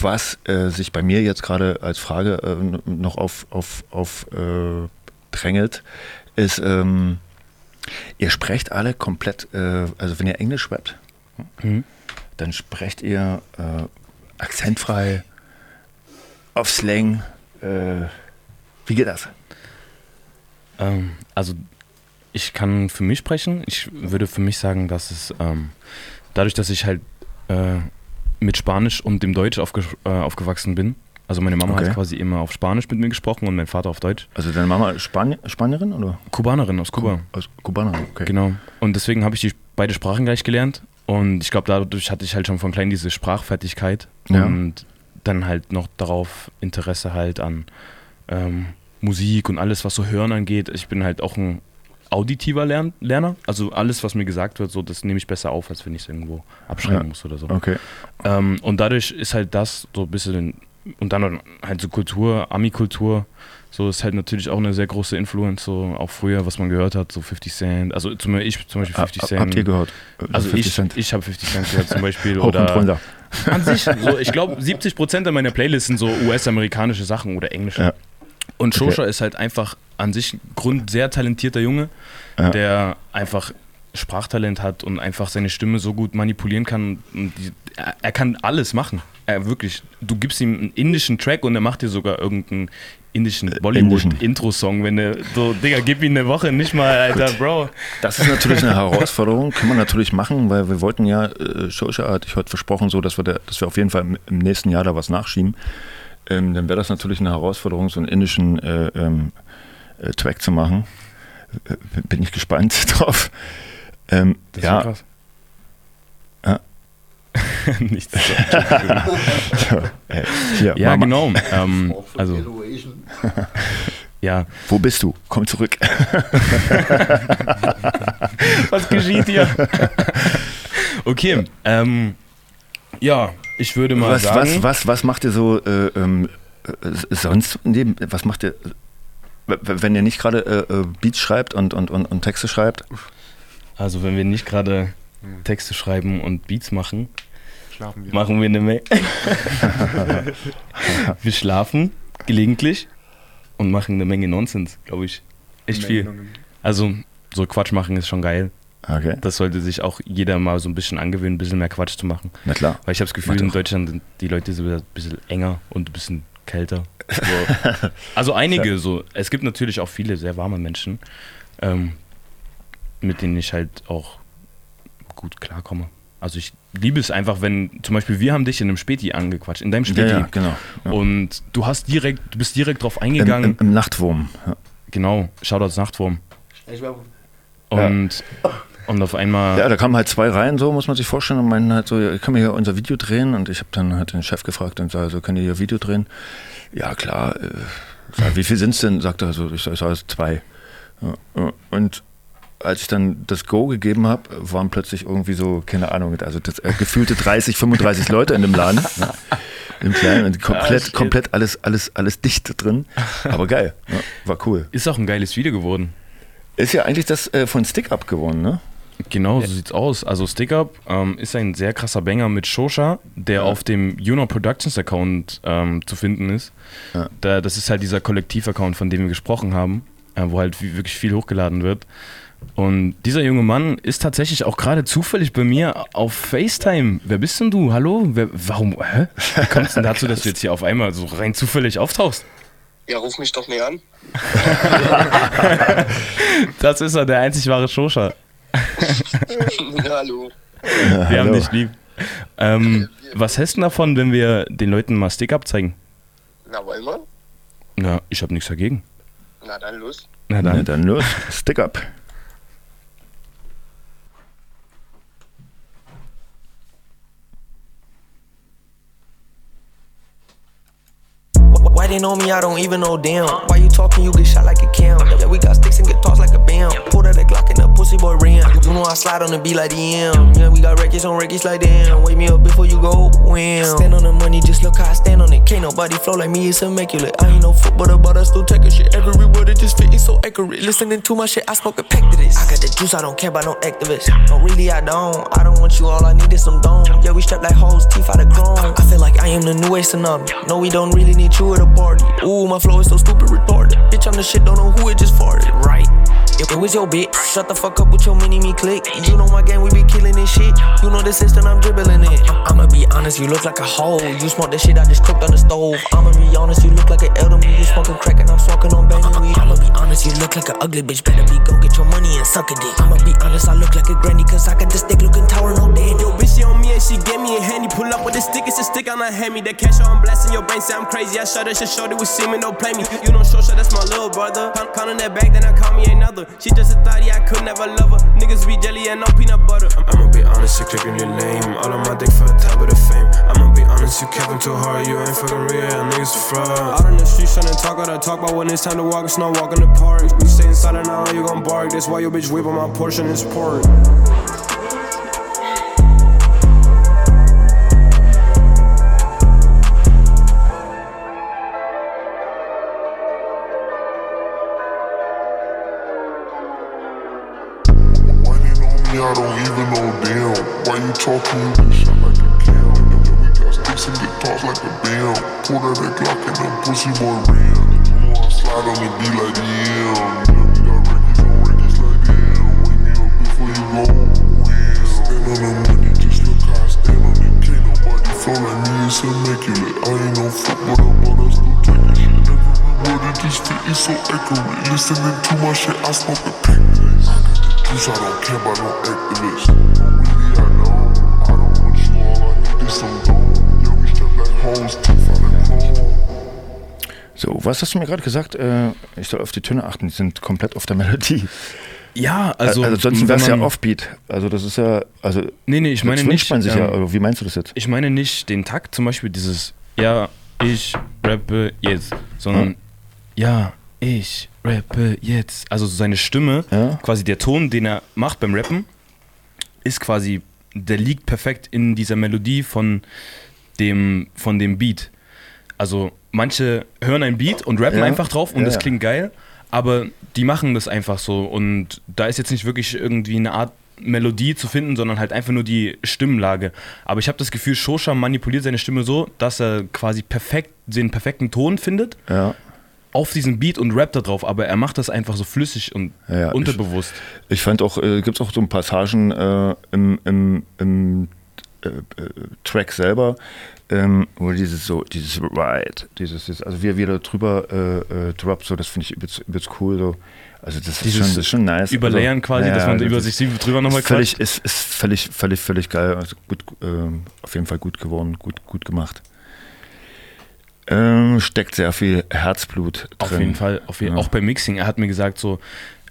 Speaker 6: was äh, sich bei mir jetzt gerade als Frage äh, noch auf, auf, auf äh, drängelt, ist, ähm, ihr sprecht alle komplett, äh, also wenn ihr Englisch rappt,
Speaker 8: Mhm.
Speaker 6: dann sprecht ihr äh, akzentfrei, auf Slang. Äh, wie geht das?
Speaker 8: Ähm, also ich kann für mich sprechen. Ich würde für mich sagen, dass es ähm, dadurch, dass ich halt mit Spanisch und dem Deutsch aufge äh, aufgewachsen bin. Also meine Mama
Speaker 6: Okay.
Speaker 8: hat quasi immer auf Spanisch mit mir gesprochen und mein Vater auf Deutsch.
Speaker 6: Also deine Mama Spani Spanierin oder?
Speaker 8: Kubanerin aus Kuba.
Speaker 6: Aus Kubanerin, okay.
Speaker 8: Genau. Und deswegen habe ich die beide Sprachen gleich gelernt. Und ich glaube, dadurch hatte ich halt schon von klein diese Sprachfertigkeit.
Speaker 6: Ja.
Speaker 8: Und dann halt noch darauf Interesse halt an ähm, Musik und alles, was so Hören angeht. Ich bin halt auch ein auditiver Lern Lerner. Also alles, was mir gesagt wird, so das nehme ich besser auf, als wenn ich es irgendwo abschreiben
Speaker 6: Ja.
Speaker 8: muss oder so.
Speaker 6: Okay.
Speaker 8: Ähm, und dadurch ist halt das so ein bisschen, und dann halt so Kultur, Ami-Kultur, so ist halt natürlich auch eine sehr große Influence, so auch früher, was man gehört hat, so 50 Cent, also zum, ich zum Beispiel
Speaker 6: Ha-
Speaker 8: 50
Speaker 6: ha-
Speaker 8: Cent.
Speaker 6: habt ihr gehört,
Speaker 8: Also
Speaker 6: 50
Speaker 8: ich,
Speaker 6: Cent?
Speaker 8: ich habe 50 Cent gehört zum Beispiel.
Speaker 6: Hoch und
Speaker 8: oder
Speaker 6: runter.
Speaker 8: An sich, so, ich glaube 70% meiner Playlists sind so US-amerikanische Sachen oder englische.
Speaker 6: Ja.
Speaker 8: Und
Speaker 6: Okay.
Speaker 8: Shosha ist halt einfach an sich ein Grund sehr talentierter Junge,
Speaker 6: Ja.
Speaker 8: der einfach Sprachtalent hat und einfach seine Stimme so gut manipulieren kann. Die, er, er kann alles machen. Er wirklich. Du gibst ihm einen indischen Track und er macht dir sogar irgendeinen indischen Bollywood-Intro-Song, wenn er so, Digga, gib ihm eine Woche nicht mal, Alter,
Speaker 6: Gut.
Speaker 8: Bro.
Speaker 6: Das ist natürlich eine Herausforderung, kann man natürlich machen, weil wir wollten ja, äh, Shosha hatte ich heute versprochen, so, dass wir, da, dass wir auf jeden Fall im, im nächsten Jahr da was nachschieben. Ähm, dann wäre das natürlich eine Herausforderung, so einen indischen äh, ähm, äh, Track zu machen. Äh, bin ich gespannt drauf. Ähm,
Speaker 8: Das
Speaker 6: ja.
Speaker 8: krass.
Speaker 6: Ja.
Speaker 8: Nichts.
Speaker 6: so, äh, hier,
Speaker 8: ja,
Speaker 6: Mama.
Speaker 8: genau. Ähm, also, ja.
Speaker 6: Wo bist du? Komm zurück.
Speaker 8: Was geschieht hier? Okay, ähm, ja, ich würde mal
Speaker 6: was,
Speaker 8: sagen.
Speaker 6: was, was, was macht ihr so äh, ähm, äh, sonst neben, was macht ihr, wenn ihr nicht gerade äh, äh, Beats schreibt und, und, und, und Texte schreibt?
Speaker 8: Also, wenn wir nicht gerade Texte schreiben und Beats machen,
Speaker 12: Schlafen wir.
Speaker 8: machen wir eine Menge. wir schlafen gelegentlich und machen eine Menge Nonsens, glaube ich. Echt viel. Also, so Quatsch machen ist schon geil.
Speaker 6: Okay.
Speaker 8: Das sollte sich auch jeder mal so ein bisschen angewöhnen, ein bisschen mehr Quatsch zu machen.
Speaker 6: Na klar.
Speaker 8: Weil ich habe das Gefühl, in
Speaker 6: doch.
Speaker 8: Deutschland sind die Leute so ein bisschen enger und ein bisschen kälter. So. Also einige so. Es gibt natürlich auch viele sehr warme Menschen, ähm, mit denen ich halt auch gut klarkomme. Also ich liebe es einfach, wenn, zum Beispiel wir haben dich in einem Späti angequatscht, in deinem Späti.
Speaker 6: Ja, ja, genau. Ja.
Speaker 8: Und du hast direkt, du bist direkt drauf eingegangen.
Speaker 6: Im, im, im Nachtwurm. Ja.
Speaker 8: Genau, Shoutouts Nachtwurm. Und, und auf einmal.
Speaker 6: Ja, da kamen halt zwei Reihen, so muss man sich vorstellen, und meinen halt so, ja, können wir hier unser Video drehen? Und ich habe dann halt den Chef gefragt und sage, so, können ihr hier Video drehen? Ja, klar, äh, Sag, wie viel sind es denn? Sagt er so, ich sage, es zwei. Ja, ja. Und als ich dann das Go gegeben habe, waren plötzlich irgendwie so, keine Ahnung, also das, äh, gefühlte 30, 35 Leute in dem Laden. Ne? Im Kleinen und komplett,
Speaker 8: shit.
Speaker 6: komplett alles, alles, alles dicht drin. Aber geil, ja, war cool.
Speaker 8: Ist auch ein geiles Video geworden.
Speaker 6: Ist ja eigentlich das äh, von Stick Up gewonnen, ne?
Speaker 8: Genau, so sieht's aus. Also Stick Up ähm, ist ein sehr krasser Banger mit Shosha, der auf dem Juno Productions Account ähm, zu finden ist.
Speaker 6: Ja.
Speaker 8: Da, das ist halt dieser Kollektiv-Account, von dem wir gesprochen haben, äh, wo halt wirklich viel hochgeladen wird. Und dieser junge Mann ist tatsächlich auch gerade zufällig bei mir auf FaceTime. Wer bist denn du? Hallo? Wer, warum? Hä? Wie kommst du denn dazu, dass du jetzt hier auf einmal so rein zufällig auftauchst?
Speaker 17: Ja, ruf mich doch näher an.
Speaker 8: Das ist er, der einzig wahre Shosha.
Speaker 17: Hallo.
Speaker 8: Wir haben
Speaker 6: hallo.
Speaker 8: dich lieb. Ähm, was hältst du davon, wenn wir den Leuten mal Stick-Up zeigen?
Speaker 17: Na, wollen wir?
Speaker 8: Na, ich habe nichts dagegen.
Speaker 17: Na, dann los.
Speaker 8: Na dann.
Speaker 6: Na dann los, Stick Up.
Speaker 18: Why they know me? I don't even know them. Why you talking? You get shot like a cam. Yeah, we got sticks and guitars like a bam. Pulled out a Glock and pussy boy ram. You know I slide on the beat like the M. Yeah, we got records on records like them. Wake me up before you go wham. Stand on the money, just look how I stand on it. Can't nobody flow like me, it's immaculate. I ain't no footballer, but I still take a shit. Every word it just fitting so accurate. Listening to my shit, I smoke a pack to this. I got the juice, I don't care about no activists. No, really, I don't. I don't want you, all I need is some dome. Yeah, we strapped like hoes, teeth out of chrome. I feel like I am the new age tsunami. No, we don't really need you at a party. Ooh, my flow is so stupid retarded. Bitch, I'm the shit, don't know who it just farted. Right. It was your bitch. Shut the fuck up with your mini me click. You know my gang, we be killing this shit. You know the system, I'm dribbling it. I'ma be honest, you look like a hoe. You smoke the shit I just cooked on the stove. I'ma be honest, you look like an elder me. You smoking crack and I'm smoking on banging weed. I'ma be honest, you look like an ugly bitch. Better be go get your money and suck a dick. I'ma be honest, I look like a granny cause I got the stick looking tower, no daddy.
Speaker 19: Yo, bitch, she on and she get me a handy. Pull up with the stick, it's a stick on her hand me. That cash on blasting your brain, say I'm crazy. I shut her, she showed it with semen, no play me. You, know, show shot, that's my little brother. Pound on that bag, then I call me another. She just a thotty, I could never love her. Niggas be jelly and no peanut butter. I'm, I'ma be honest, you clicking your lame. All on my dick for the top of the fame. I'ma be honest, you capping too hard, you ain't fucking real, niggas fraud. Out on the street, trying to talk all that talk about when it's time to walk, it's not walk in the park. You stay inside and now you gon' bark. That's why your bitch whip on my portion is pork.
Speaker 20: I don't even know damn. Why you talking you this shit like a cam? Yeah, we got sticks and guitars like a bam. Pulled out that Glock and that pussy boy ran. You know I slide on the D like the M. Yeah, we got records on records like them. Wake me up before you go wham. Stand on the money, just look how I stand on it. Can't nobody flow like me, it's immaculate. I ain't no footballer, but I still take a shit. Every word it just fit, it's so accurate. Listening to my shit, I smoke a pack. Juice, I don't care about no activists. Really, I don't. I don't want you all, I need is some dough. Yeah, we strap like hoes, teeth out of.
Speaker 6: So, was hast du mir gerade gesagt? Äh, ich soll auf die Töne achten, die sind komplett auf der Melodie.
Speaker 8: Ja, also,
Speaker 6: Also sonst
Speaker 8: wenn
Speaker 6: wäre es ja Offbeat. Also das ist ja, also
Speaker 8: Nee, nee, ich meine nicht.
Speaker 6: man sich ja,
Speaker 8: ähm,
Speaker 6: aber wie meinst du das jetzt?
Speaker 8: Ich meine nicht den Takt, zum Beispiel dieses Ja, ich rappe jetzt, sondern
Speaker 6: Hm.
Speaker 8: Ja, ich rappe jetzt. Also so seine Stimme, quasi der Ton, den er macht beim Rappen, ist quasi, der liegt perfekt in dieser Melodie von dem, von dem Beat. Also manche hören ein Beat und rappen
Speaker 6: Ja.
Speaker 8: einfach drauf und
Speaker 6: Ja,
Speaker 8: das
Speaker 6: ja.
Speaker 8: klingt geil, aber die machen das einfach so und da ist jetzt nicht wirklich irgendwie eine Art Melodie zu finden, sondern halt einfach nur die Stimmlage. Aber ich habe das Gefühl, Shosha manipuliert seine Stimme so, dass er quasi perfekt den perfekten Ton findet
Speaker 6: Ja.
Speaker 8: Auf diesen Beat und rappt da drauf, aber er macht das einfach so flüssig und
Speaker 6: Ja,
Speaker 8: unterbewusst.
Speaker 6: Ich, ich fand auch, äh, gibt es auch so ein Passagen äh, im, im, im äh, äh, Track selber, ähm, wo dieses so, dieses Ride, dieses, dieses also wie er wieder drüber äh, äh, droppt, so, das finde ich übelst, übelst cool. So. Also das ist, schon, das ist schon nice.
Speaker 8: Überlayern
Speaker 6: also,
Speaker 8: quasi, dass man über
Speaker 6: das
Speaker 8: sich selber drüber nochmal
Speaker 6: völlig,
Speaker 8: quatscht.
Speaker 6: ist, ist völlig, völlig, völlig geil. Also gut, ähm, auf jeden Fall gut geworden, gut, gut gemacht. Ähm, steckt sehr viel Herzblut drin.
Speaker 8: Auf jeden Fall, auf jeden,
Speaker 6: Ja.
Speaker 8: auch beim Mixing. Er hat mir gesagt, so,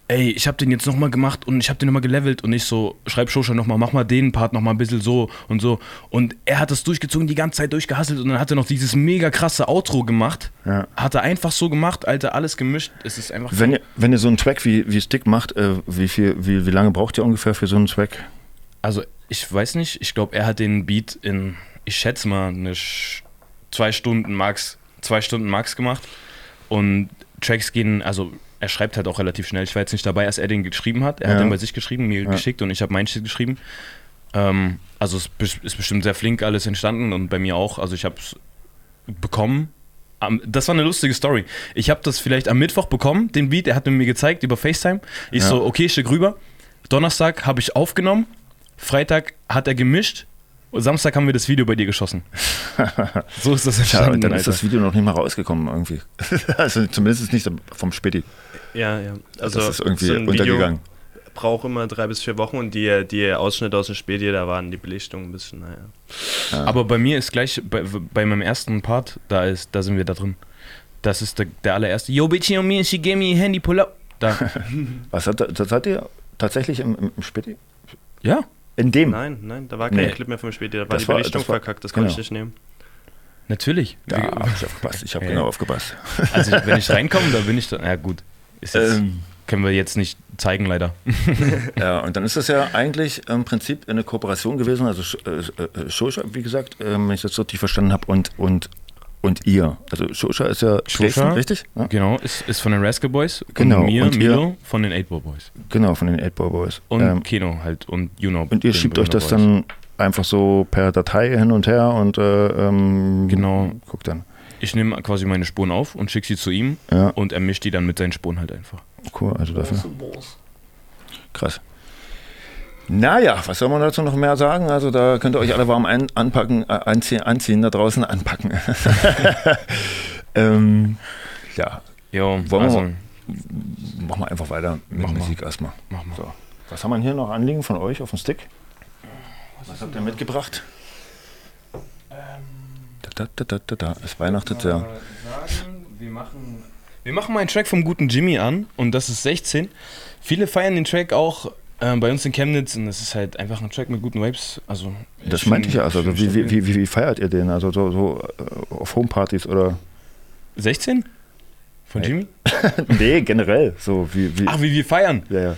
Speaker 8: ey, ich habe den jetzt nochmal gemacht und ich habe den nochmal gelevelt und ich so, schreib Shosha nochmal, mach mal den Part nochmal ein bisschen so und so. Und er hat das durchgezogen, die ganze Zeit durchgehasselt und dann hat er noch dieses mega krasse Outro gemacht.
Speaker 6: Ja.
Speaker 8: Hat er einfach so gemacht, Alter, alles gemischt. Es ist einfach.
Speaker 6: Wenn ihr, wenn ihr so einen Track wie, wie Stick macht, äh, wie, viel, wie, wie lange braucht ihr ungefähr für so einen Track?
Speaker 8: Also, ich weiß nicht, ich glaube, er hat den Beat in, ich schätze mal, eine Sch zwei Stunden Max, zwei Stunden Max gemacht. Und Tracks gehen, also er schreibt halt auch relativ schnell. Ich war jetzt nicht dabei, als er den geschrieben hat. Er
Speaker 6: Ja.
Speaker 8: hat den bei sich geschrieben, mir
Speaker 6: Ja.
Speaker 8: geschickt und ich habe meinen Shit geschrieben. Ähm, also es ist bestimmt sehr flink alles entstanden und bei mir auch. Also ich habe es bekommen. Das war eine lustige Story. Ich habe das vielleicht am Mittwoch bekommen, den Beat. Er hat mir gezeigt über FaceTime. Ich
Speaker 6: Ja.
Speaker 8: so, okay, schick rüber. Donnerstag habe ich aufgenommen. Freitag hat er gemischt. Samstag haben wir das Video bei dir geschossen. so ist das entstanden.
Speaker 6: und dann ist
Speaker 8: Alter.
Speaker 6: das Video noch nicht mal rausgekommen irgendwie. also zumindest nicht vom Späti.
Speaker 9: Ja, ja. Also
Speaker 6: das ist irgendwie
Speaker 9: so ein
Speaker 6: untergegangen.
Speaker 9: Video braucht immer drei bis vier Wochen und die, die Ausschnitte aus dem Späti, da waren die Belichtungen ein bisschen, naja.
Speaker 8: Aber bei mir ist gleich, bei, bei meinem ersten Part, da, ist, da sind wir da drin. Das ist der, der allererste. Yo, bitch, yo, me, she gave me a handy, pull up. Da.
Speaker 6: Was hat, das seid ihr tatsächlich im, im, im Späti?
Speaker 8: Ja.
Speaker 6: In dem?
Speaker 9: Nein, nein, da war kein
Speaker 6: Nee.
Speaker 9: Clip mehr vom Späti, da war
Speaker 6: Das
Speaker 9: die
Speaker 6: war-
Speaker 9: Belichtung
Speaker 6: war-
Speaker 9: verkackt, das konnte ich
Speaker 6: genau.
Speaker 9: nicht nehmen.
Speaker 8: Natürlich.
Speaker 6: Da
Speaker 8: Wie-
Speaker 6: hab ich aufgepasst. Ich habe
Speaker 8: Ja.
Speaker 6: genau aufgepasst.
Speaker 8: Also, wenn ich reinkomme, da bin ich da. Ja, gut. Ist jetzt,
Speaker 6: Ähm.
Speaker 8: können wir jetzt nicht zeigen, leider.
Speaker 6: Ja, und dann ist das ja eigentlich im Prinzip eine Kooperation gewesen, also äh, äh, Shosha, wie gesagt, äh, wenn ich das richtig verstanden habe, und, und, und ihr. Also Shosha ist ja Dresden, richtig? Ja?
Speaker 8: Genau, ist, ist von den Rascal Boys.
Speaker 6: Genau,
Speaker 8: Und mir,
Speaker 6: und ihr-
Speaker 8: Milo, von den 8-Ball Boys.
Speaker 6: Genau, von den 8-Ball Boys.
Speaker 8: Und
Speaker 6: Ähm,
Speaker 8: Keno halt. Und Juno.
Speaker 6: und ihr schiebt euch das
Speaker 8: Boys.
Speaker 6: dann einfach so per Datei hin und her und äh, ähm,
Speaker 8: Genau.
Speaker 6: guckt dann.
Speaker 8: Ich nehme quasi meine Spuren auf und schicke sie zu ihm.
Speaker 6: Ja.
Speaker 8: Und er mischt die dann mit seinen Spuren halt einfach.
Speaker 6: Cool, also dafür. Krass. Naja, was soll man dazu noch mehr sagen? Also da könnt ihr euch alle warm ein, anpacken, äh, anziehen, anziehen, da draußen anpacken. ähm, ja.
Speaker 8: Jo,
Speaker 6: Wollen
Speaker 8: also-
Speaker 6: wir mal, machen wir einfach weiter mit
Speaker 8: mal.
Speaker 6: Musik erstmal.
Speaker 8: Mach mal.
Speaker 6: So. Was haben wir hier noch anliegen von euch auf dem Stick? Was habt ihr mitgebracht? Da, da, da, da. Es weihnachtet ja.
Speaker 8: Wir machen, wir machen mal einen Track vom guten Jimmy an und das ist 16. Viele feiern den Track auch ähm, bei uns in Chemnitz und das ist halt einfach ein Track mit guten Vibes. Also,
Speaker 6: Das meinte ich ja. Also, wie, wie,
Speaker 8: stabil.
Speaker 6: wie, wie, wie feiert ihr den? Also so, so äh, auf Homepartys oder?
Speaker 8: 16? Von. Jimmy?
Speaker 6: nee, generell. So wie, wie.
Speaker 8: Ach, wie wir feiern.
Speaker 6: Ja,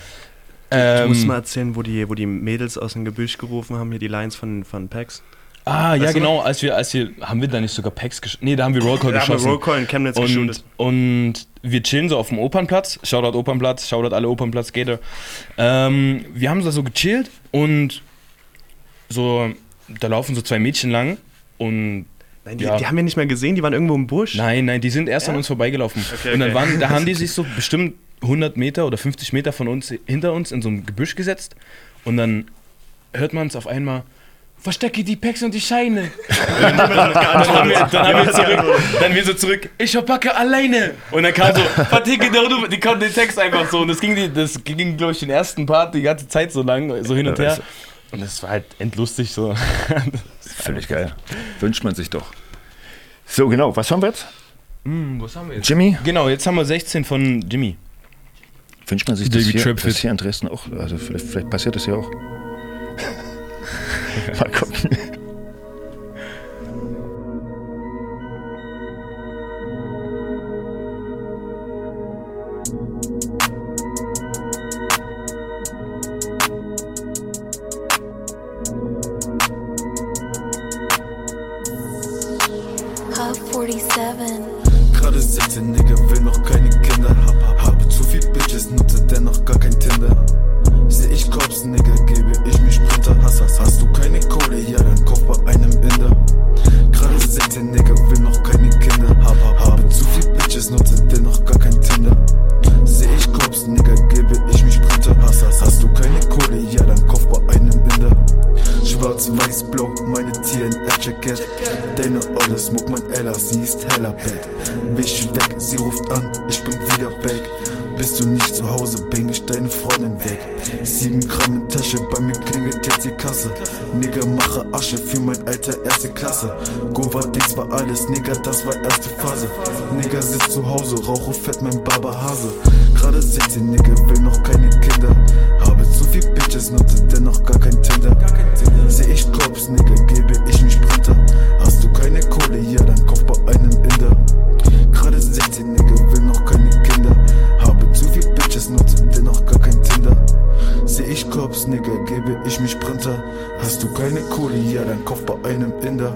Speaker 6: ja.
Speaker 9: du musst
Speaker 8: Ähm,
Speaker 9: mal erzählen, wo die, wo die Mädels aus dem Gebüsch gerufen haben, hier die Lines von, von Pax.
Speaker 8: Ah, ja,
Speaker 9: Weißt du
Speaker 8: genau. Als wir, als wir, haben wir da nicht sogar Packs geschossen? Nee, da haben wir Rollcall
Speaker 9: Da haben wir
Speaker 8: geschossen.
Speaker 9: Rollcall in Chemnitz
Speaker 8: und,
Speaker 9: geshootet.
Speaker 8: Und wir chillen so auf dem Opernplatz. Shoutout Opernplatz, Shoutout alle Opernplatz-Gator. Ähm, wir haben da so gechillt und so, da laufen so zwei Mädchen lang und.
Speaker 9: Nein, die, die haben wir nicht mehr gesehen, die waren irgendwo im Busch.
Speaker 8: Nein, nein, die sind erst an
Speaker 9: Ja?
Speaker 8: uns vorbeigelaufen.
Speaker 9: Okay,
Speaker 8: und dann
Speaker 9: okay.
Speaker 8: waren, da haben die sich so bestimmt 100 Meter oder 50 Meter von uns, hinter uns in so ein Gebüsch gesetzt und dann hört man es auf einmal, verstecke die Packs und die Scheine. Dann, haben wir, dann haben wir zurück, dann wir so zurück, ich verpacke alleine. Und dann kam so, verticke der Rufe, die konnten den Text einfach so. Und das ging, die, das ging glaube ich, den ersten Part die ganze Zeit so lang, so hin und her.
Speaker 6: das-
Speaker 8: Und das war halt endlustig so.
Speaker 6: Völlig geil. Wünscht man sich doch. So, genau. Was haben wir jetzt?
Speaker 8: Hm, was haben wir jetzt?
Speaker 6: Jimmy?
Speaker 8: Genau, jetzt haben wir 16 von Jimmy.
Speaker 6: Wünscht man sich das
Speaker 8: Davy
Speaker 6: hier, das hier in Dresden auch? Also vielleicht, vielleicht passiert das ja auch. Mal gucken.
Speaker 10: TNF-Jacket. Deine Olle smoke mein Ella, sie ist heller bad. Wisch weg, sie ruft an, ich bin wieder back. Bist du nicht zu Hause, bring ich deine Freundin weg. Sieben Gramm in Tasche, bei mir klingelt jetzt die Kasse. Nigga, mache Asche für mein Alter, erste Klasse. Govadix war alles, Nigga, das war erste Phase. Nigga, sitzt zu Hause, rauche fett mein Barberhase. Gerade 16, Nigga, will noch keine Kinder. Bitches, nutze dennoch gar kein Tinder. Seh ich Klops, Nigga, gebe ich mich Sprinter. Hast du keine Kohle, ja, dann kauf bei einem Inder. Gerade 16, Nigga, will noch keine Kinder. Habe zu viel Bitches, nutze dennoch gar kein Tinder. Seh ich Klops, Nigga, gebe ich mich Sprinter. Hast du keine Kohle, ja, dann kauf bei einem Inder.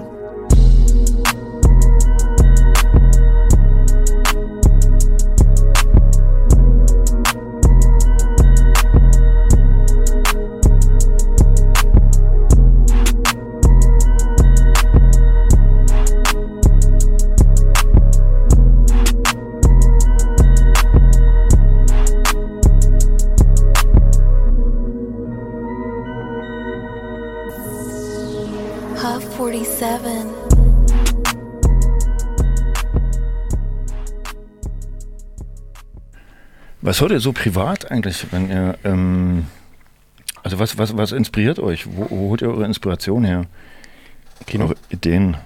Speaker 6: Was hört ihr so privat eigentlich, wenn ihr, ähm, also was, was, was inspiriert euch? Wo, wo holt ihr eure Inspiration her?
Speaker 8: Kino.
Speaker 6: Eure Ideen?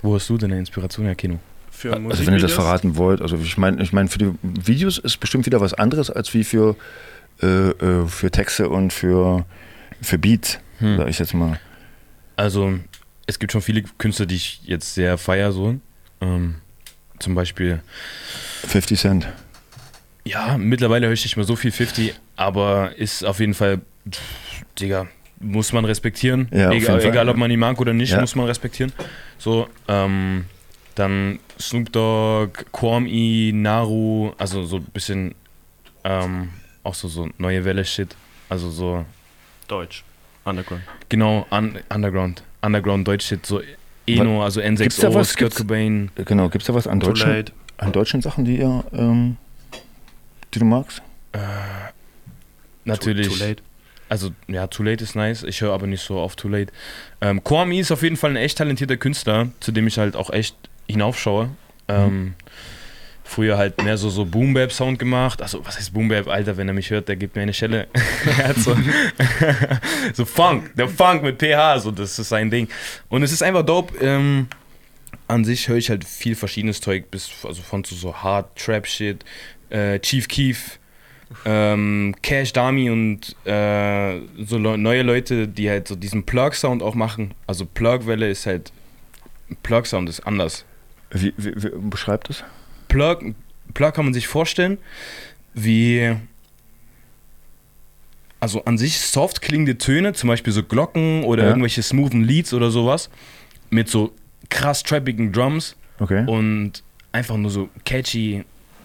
Speaker 8: Wo hast du denn eine Inspiration her, Kino?
Speaker 9: Für
Speaker 6: Also wenn ihr das verraten wollt, also ich meine, ich meine, für die Videos ist bestimmt wieder was anderes als wie für, äh, äh, für Texte und für, für Beats,
Speaker 8: Hm.
Speaker 6: sag ich jetzt mal.
Speaker 8: Also, es gibt schon viele Künstler, die ich jetzt sehr feier, so. Ähm, zum Beispiel.
Speaker 6: 50 Cent.
Speaker 8: Ja, mittlerweile höre ich nicht mehr so viel 50, aber ist auf jeden Fall, pff, Digga, muss man respektieren.
Speaker 6: Ja, auf
Speaker 8: egal,
Speaker 6: jeden Fall.
Speaker 8: egal, ob man ihn mag oder nicht,
Speaker 6: Ja.
Speaker 8: muss man respektieren. So, ähm, dann Snoop Dogg, Quam E, Naru, also so ein bisschen, ähm, auch so, so neue Welle-Shit. Also so.
Speaker 9: Deutsch. Underground.
Speaker 8: Genau, un Underground. Underground Deutsch-Shit, so Eno, also
Speaker 6: Gibt's da
Speaker 8: N6O,
Speaker 6: was,
Speaker 8: Skirt
Speaker 6: gibt's,
Speaker 8: Cobain.
Speaker 6: Genau, gibt es da was an deutschen, an deutschen Sachen, die ihr, ähm, die du magst?
Speaker 8: Äh, natürlich.
Speaker 9: Too- Too Late.
Speaker 8: Also, ja, Too Late ist nice. Ich höre aber nicht so oft Too Late. Ähm, Kwame ist auf jeden Fall ein echt talentierter Künstler, zu dem ich halt auch echt hinaufschaue. Ähm, früher halt mehr so, so Boom-Bap-Sound gemacht. Also, was heißt Boom-Bap? Alter, wenn er mich hört, der gibt mir eine Schelle. so, so Funk, der Funk mit PH, so, das ist sein Ding. Und es ist einfach dope. Ähm, an sich höre ich halt viel verschiedenes Zeug, bis also von so, so Hard Trap Shit, äh, Chief Keef, ähm, Cash Dami und äh, so Leu- neue Leute, die halt so diesen Plug-Sound auch machen. Also Plug-Welle ist halt, Plug-Sound ist anders.
Speaker 6: Wie, wie, wie beschreibt es?
Speaker 8: Plug, Plug kann man sich vorstellen, wie also an sich soft klingende Töne, zum Beispiel so Glocken oder
Speaker 6: Ja.
Speaker 8: irgendwelche smoothen Leads oder sowas, mit so krass trappigen Drums
Speaker 6: Okay.
Speaker 8: und einfach nur so catchy,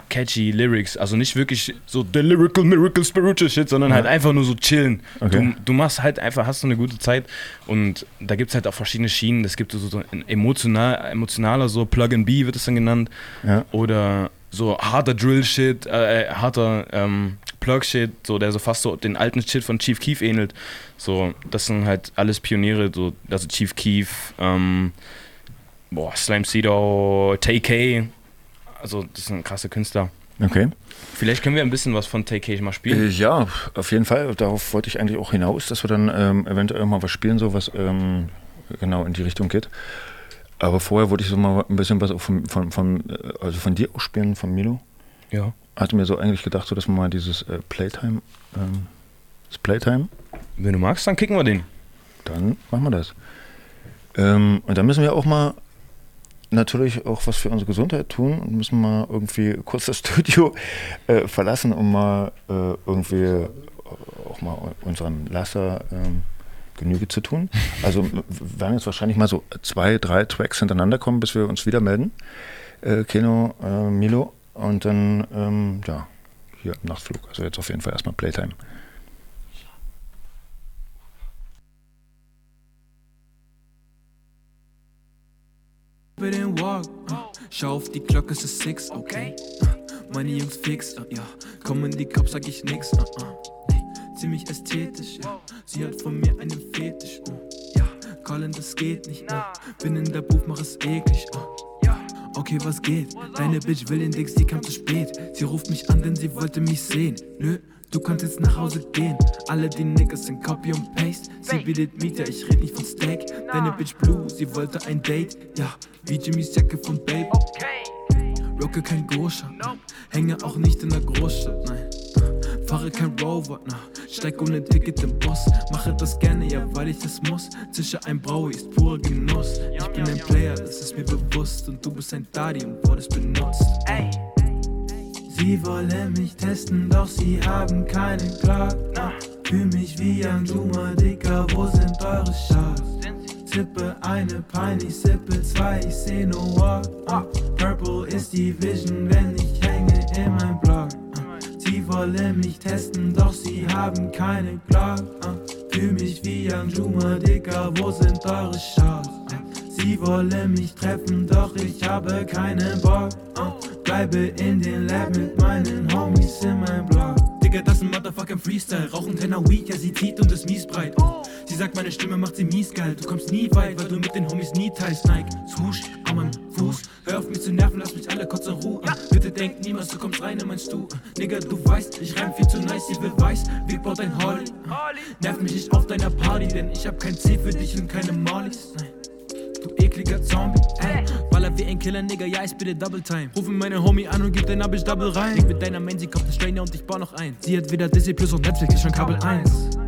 Speaker 8: catchy Lyrics. Also nicht wirklich so the lyrical, miracle, spiritual shit, sondern
Speaker 6: Ja.
Speaker 8: halt einfach nur so chillen.
Speaker 6: Okay.
Speaker 8: Du, du machst halt einfach, hast so eine gute Zeit und da gibt es halt auch verschiedene Schienen. Es gibt so, so ein emotional, emotionaler, so Plug and B wird es dann genannt.
Speaker 6: Ja.
Speaker 8: Oder so harter Drill-Shit, äh, äh, harter ähm, Plug-Shit, so, der so fast so den alten Shit von Chief Keef ähnelt. So, das sind halt alles Pioniere, so, also Chief Keef, ähm, boah, Slime Cedo, TK, also das sind krasse Künstler.
Speaker 6: Okay.
Speaker 8: Vielleicht können wir ein bisschen was von TK mal
Speaker 6: Äh,
Speaker 8: spielen.
Speaker 6: Ja, auf jeden Fall. Darauf wollte ich eigentlich auch hinaus, dass wir dann ähm, eventuell mal was spielen, so was ähm, genau in die Richtung geht. Aber vorher wollte ich so mal ein bisschen was von, von, von, äh, also von dir auch spielen, von Milo.
Speaker 8: Ja.
Speaker 6: Hatte mir so eigentlich gedacht, so dass wir mal dieses äh, Playtime, ähm, das Playtime.
Speaker 8: Wenn du magst, dann kicken wir den.
Speaker 6: Dann machen wir das. Ähm, und dann müssen wir auch mal natürlich auch was für unsere Gesundheit tun und müssen mal irgendwie kurz das Studio äh, verlassen, um mal äh, irgendwie auch mal unserem Laster ähm, Genüge zu tun. Also werden jetzt wahrscheinlich mal so zwei, drei Tracks hintereinander kommen, bis wir uns wieder melden. Äh, Keno, äh, Milo und dann, ähm, ja, hier im Nachtflug. Also jetzt auf jeden Fall erstmal Playtime.
Speaker 11: Über den Walk. Uh, schau auf die Glocke, es ist six, okay. Uh, meine Jungs fix, uh, ja. Komm in die Kopf, sag ich nix, uh, uh. Ziemlich ästhetisch, ja. Sie hat von mir einen Fetisch, uh. ja. Colin, das geht nicht, uh. Bin in der Booth, mach es eklig, uh. Okay, was geht? Deine Bitch will den Dix, die kam zu spät. Sie ruft mich an, denn sie wollte mich sehen. Nö, du kannst jetzt nach Hause gehen. Alle die Niggas sind Copy und Paste. Sie bietet Miete, ich red nicht von Steak. Deine Bitch Blue, sie wollte ein Date. Ja, wie Jimmys Jacke von Babe.
Speaker 14: Locke kein Gosha, hänge auch nicht in der Großstadt, nein. Fahre kein Rover, na, steig ohne Ticket im Bus. Mache das gerne, ja, weil ich das muss. Zische ein Braui ist purer Genuss. Ich bin ein Player, das ist mir bewusst. Und du bist ein Daddy und wurdest benutzt. Sie wollen mich testen, doch sie haben keinen. Na, Fühl mich wie ein Juma, Dicker, wo sind eure Shots? Tippe eine Pine, ich sippe zwei, ich seh no walk. Purple ist die Vision, wenn ich hänge in mein Block. Sie wollen mich testen, doch sie haben keine Glock. Fühl mich wie ein Juma, Dicker, wo sind eure? Uh, sie wollen mich treffen, doch ich habe keinen Bock. Bleibe in den Lab mit meinen Homies in mein Block. Digga, das ist ein Motherfucking Freestyle. Rauchen Tenner Weed, ja, sie zieht und ist mies breit. Sie sagt, meine Stimme macht sie mies geil. Du kommst nie weit, weil du mit den Homies nie teilst. Nike, swoosh, an meinem Fuß. Hör auf mich zu nerven, lass mich alle kurz in Ruhe. Bitte denk niemals, du kommst rein in mein Stuhl. Nigga, du weißt, ich reim viel zu nice, sie will weiß. Wie baut ein Holly? Nerv mich nicht auf deiner Party, denn ich hab kein C für dich und keine Marlies. Nein. Du ekliger Zombie, ey. Baller wie ein Killer, Nigga, ja, ich bitte Double Time. Rufe meine Homie an und gib den Abisch Double rein. Leg mit deiner Main, sie kauft den Strainer und ich bau noch ein. Sie hat weder Disney Plus und Netflix, ist schon Kabel 1.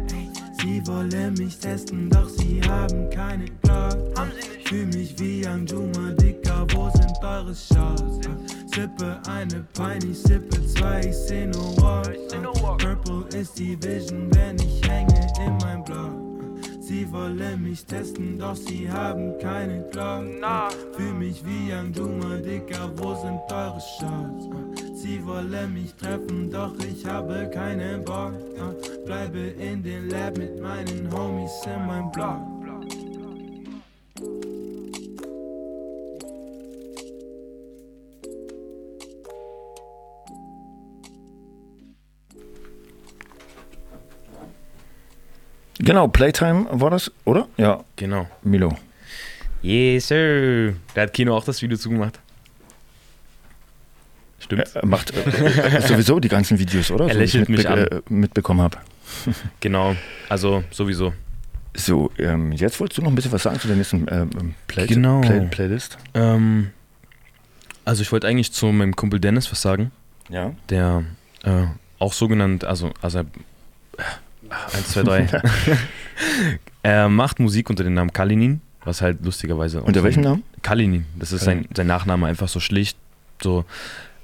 Speaker 14: Sie wollen mich testen, doch sie haben keine Glock. Fühl mich wie ein Juma, Dicker, wo sind eure Shots? Sippe eine Pine, ich sippe zwei, ich seh no walk. Purple ist die Vision, wenn ich hänge in mein Block. Sie wollen mich testen, doch sie haben keine Glock. Fühl mich wie ein Juma, Dicker, wo sind eure Shots? Sie wollen mich treffen, doch ich habe keinen Bock. Bleibe in den Lab mit meinen Homies in meinem Block.
Speaker 6: Genau, Playtime war das, oder? Ja.
Speaker 8: Genau.
Speaker 6: Milo.
Speaker 8: Yes, sir. Da hat Kino auch das Video zugemacht. Stimmt.
Speaker 6: Er macht äh, sowieso die ganzen Videos, oder?
Speaker 8: Er
Speaker 6: So wie ich
Speaker 8: lächelt mich an.
Speaker 6: Äh, mitbekommen habe.
Speaker 8: Genau, also sowieso.
Speaker 6: So, ähm, jetzt wolltest du noch ein bisschen was sagen zu der nächsten ähm, Play
Speaker 8: Genau.
Speaker 6: Play Playlist?
Speaker 8: Ähm, also ich wollte eigentlich zu meinem Kumpel Dennis was sagen.
Speaker 6: Ja.
Speaker 8: Der äh, auch so genannt, also, also er- äh, eins, zwei, drei. er macht Musik unter dem Namen Kalinin, was halt lustigerweise.
Speaker 6: Unter welchem Namen?
Speaker 8: Kalinin. Das ist sein, sein Nachname, einfach so schlicht. So.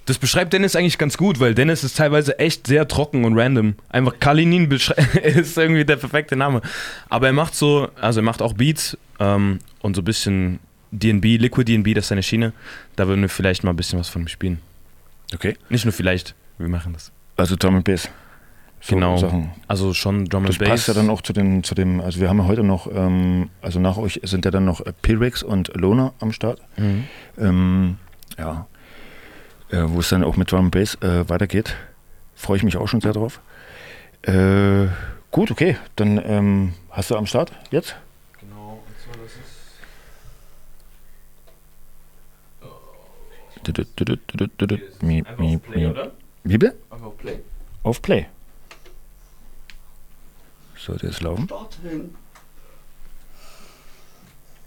Speaker 8: Das beschreibt Dennis eigentlich ganz gut, weil Dennis ist teilweise echt sehr trocken und random. Einfach Kalinin ist irgendwie der perfekte Name. Aber er macht so, also er macht auch Beats ähm, und so ein bisschen DB, Liquid DB, das ist seine Schiene. Da würden wir vielleicht mal ein bisschen was von ihm spielen.
Speaker 6: Okay.
Speaker 8: Nicht nur vielleicht, wir machen das.
Speaker 6: Also Drum and Bass. So
Speaker 8: genau.
Speaker 6: Sachen.
Speaker 8: Also schon Drum and
Speaker 6: Das
Speaker 8: Bass.
Speaker 6: passt ja dann auch zu dem, zu dem, also wir haben ja heute noch, ähm, also nach euch sind ja dann noch äh, P-Rex und Lona am Start.
Speaker 8: Mhm.
Speaker 6: Ähm, ja. Äh, wo es dann auch mit Drum and Bass äh, weitergeht. Freue ich mich auch schon sehr drauf. Äh, gut, okay. Dann ähm, hast du am Start jetzt?
Speaker 8: Genau, und zwar das ist.
Speaker 6: Mi,
Speaker 8: Einfach
Speaker 6: mi,
Speaker 8: auf Play,
Speaker 6: mi.
Speaker 8: oder?
Speaker 6: Wie bitte?
Speaker 8: Einfach auf Play.
Speaker 6: Auf Play. Sollte jetzt laufen?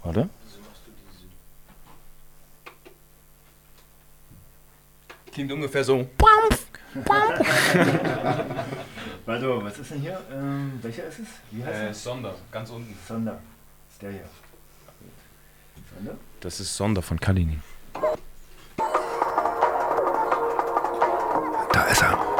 Speaker 6: Warte.
Speaker 8: Klingt ungefähr so.
Speaker 6: Warte, was ist denn hier? Ähm, welcher ist es? Wie heißt
Speaker 8: Äh,
Speaker 6: es?
Speaker 8: Sonder, ganz unten.
Speaker 6: Sonder. Ist der hier. Sonder?
Speaker 8: Das ist Sonder von Kalinin.
Speaker 6: Da ist er.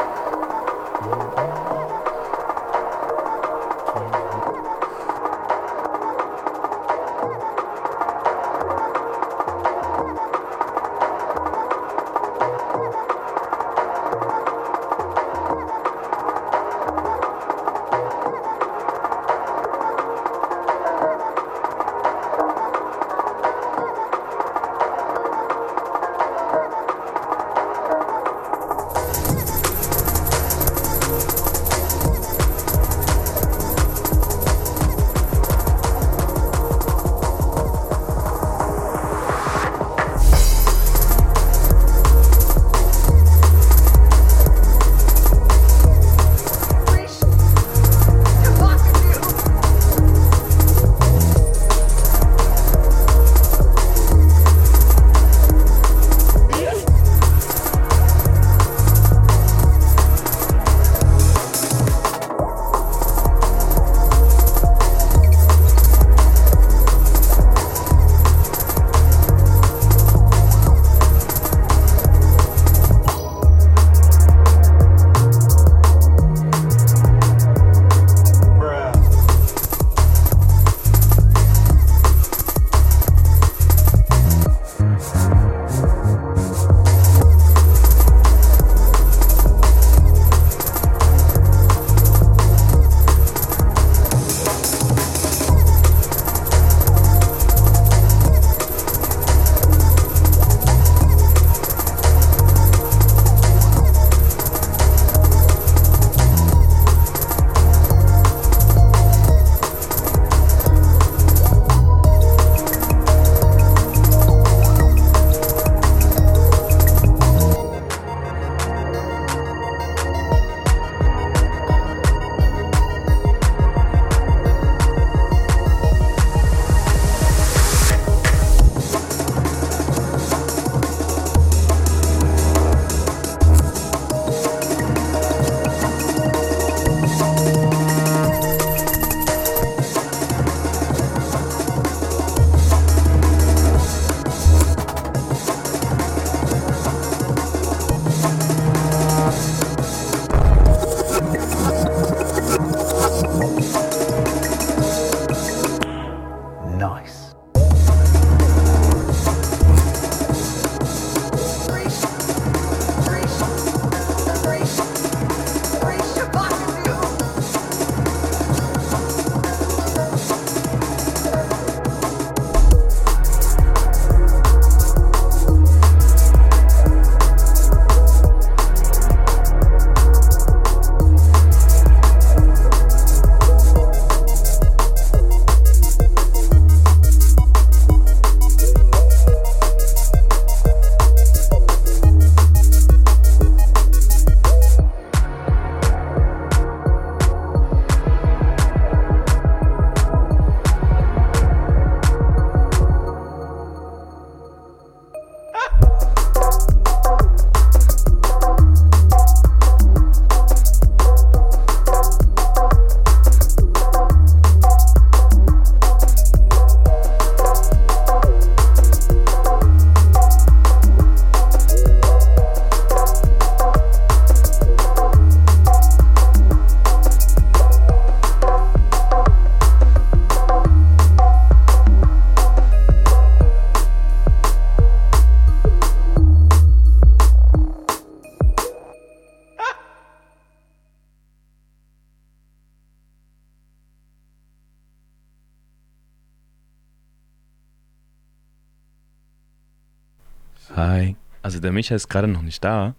Speaker 8: Also der Micha ist gerade noch nicht da,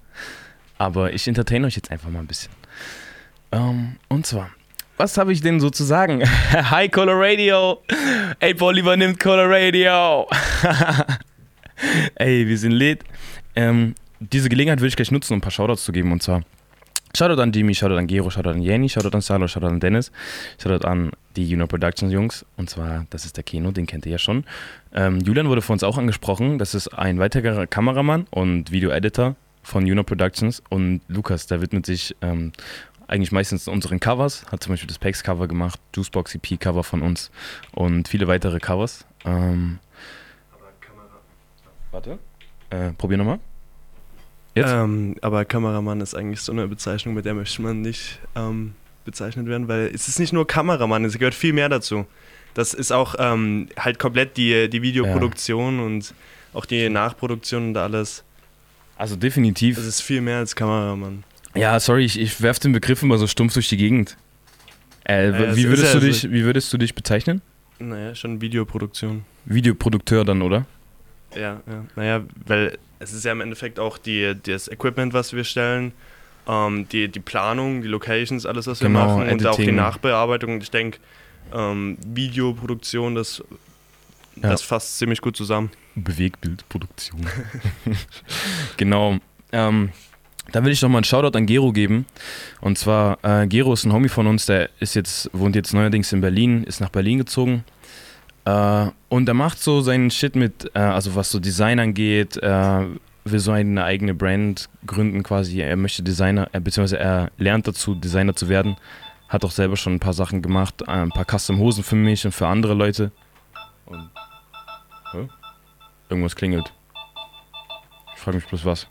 Speaker 8: aber ich entertain euch jetzt einfach mal ein bisschen. Ähm, und zwar, was habe ich denn so zu sagen? Hi Color Radio. Ey, Paul übernimmt Color Radio. Ey, wir sind lit. Ähm, diese Gelegenheit will ich gleich nutzen, um ein paar Shoutouts zu geben. Und zwar Shoutout an Jimmy, Shoutout an Gero, Shoutout an Jenny, Shoutout an Salo, Shoutout an Dennis, Shoutout an die Juno Productions Jungs. Und zwar, das ist der Kino, den kennt ihr ja schon. Ähm, Julian wurde von uns auch angesprochen. Das ist ein weiterer Kameramann und Video-Editor von Juno Productions. Und Lukas, der widmet sich ähm, eigentlich meistens unseren Covers. Hat zum Beispiel das Pex-Cover gemacht, Juicebox EP-Cover von uns und viele weitere Covers. Ähm, Warte. Äh, probier nochmal. Jetzt?
Speaker 9: Ähm, aber Kameramann ist eigentlich so eine Bezeichnung, mit der möchte man nicht ähm, bezeichnet werden, weil es ist nicht nur Kameramann, es gehört viel mehr dazu. Das ist auch ähm, halt komplett die, die Videoproduktion und auch die Nachproduktion und alles.
Speaker 8: Also definitiv.
Speaker 9: Es ist viel mehr als Kameramann.
Speaker 8: Ja, sorry, ich, ich werf den Begriff immer so stumpf durch die Gegend. Äh,
Speaker 9: Ja, es
Speaker 8: wie, würdest
Speaker 9: ja
Speaker 8: du dich, wie würdest du dich bezeichnen?
Speaker 9: Naja, schon Videoproduktion.
Speaker 8: Videoprodukteur dann, oder?
Speaker 9: Ja, ja. Naja, weil es ist ja im Endeffekt auch die, das Equipment, was wir stellen, ähm, die, die Planung, die Locations, alles, was wir
Speaker 8: Genau,
Speaker 9: machen und auch die. Nachbearbeitung. Ich denke, ähm, Videoproduktion, das,
Speaker 8: Ja.
Speaker 9: das fasst ziemlich gut zusammen.
Speaker 8: Bewegtbildproduktion. genau. Ähm, da will ich noch mal einen Shoutout an Gero geben. Und zwar, äh, Gero ist ein Homie von uns, der ist jetzt, wohnt jetzt neuerdings in Berlin, ist nach Berlin gezogen. Äh, und er macht so seinen Shit mit, äh, also was so Design angeht, äh, will so eine eigene Brand gründen quasi. Er möchte Designer, äh, beziehungsweise er lernt dazu, Designer zu werden. Hat auch selber schon ein paar Sachen gemacht, äh, ein paar Custom-Hosen für mich und für andere Leute. Und Hä? Irgendwas klingelt. Ich frage mich bloß was.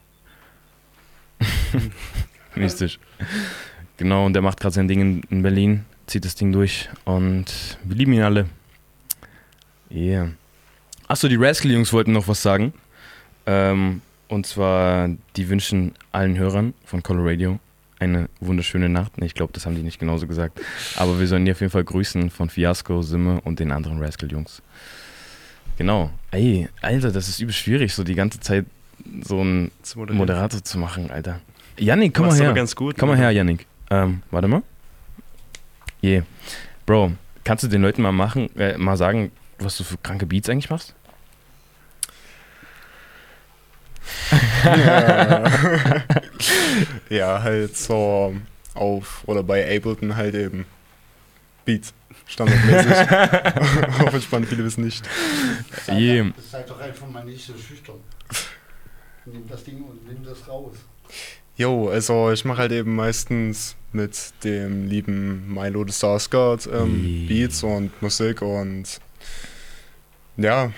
Speaker 8: Mystisch. Genau, und der macht gerade sein Ding in, in Berlin, zieht das Ding durch und wir lieben ihn alle. Yeah. Achso, die Rascal-Jungs wollten noch was sagen. Ähm, und zwar, die wünschen allen Hörern von Color Radio eine wunderschöne Nacht. Ich glaube, das haben die nicht genauso gesagt. Aber wir sollen die auf jeden Fall grüßen von Fiasco, Simme und den anderen Rascal-Jungs. Genau. Ey, Alter, das ist übel schwierig, so die ganze Zeit so einen. Moderator zu machen, Alter. Yannick, komm mal her.
Speaker 9: aber ganz gut,
Speaker 8: Komm mal
Speaker 9: ne?
Speaker 8: her, Yannick. Ähm, warte mal. Yeah. Bro, kannst du den Leuten mal machen, äh, mal sagen, was du für kranke Beats eigentlich machst?
Speaker 12: Ja. ja, halt so auf oder bei Ableton halt eben Beats. Standardmäßig. Hoffe ich spannend, viele wissen nicht.
Speaker 8: Yeah.
Speaker 21: Seid doch einfach mal nicht so schüchtern. Nimm das Ding und nimm das raus.
Speaker 12: Jo, also ich mache halt eben meistens mit dem lieben Milo the Starsguard ähm, Beats und Musik und ja.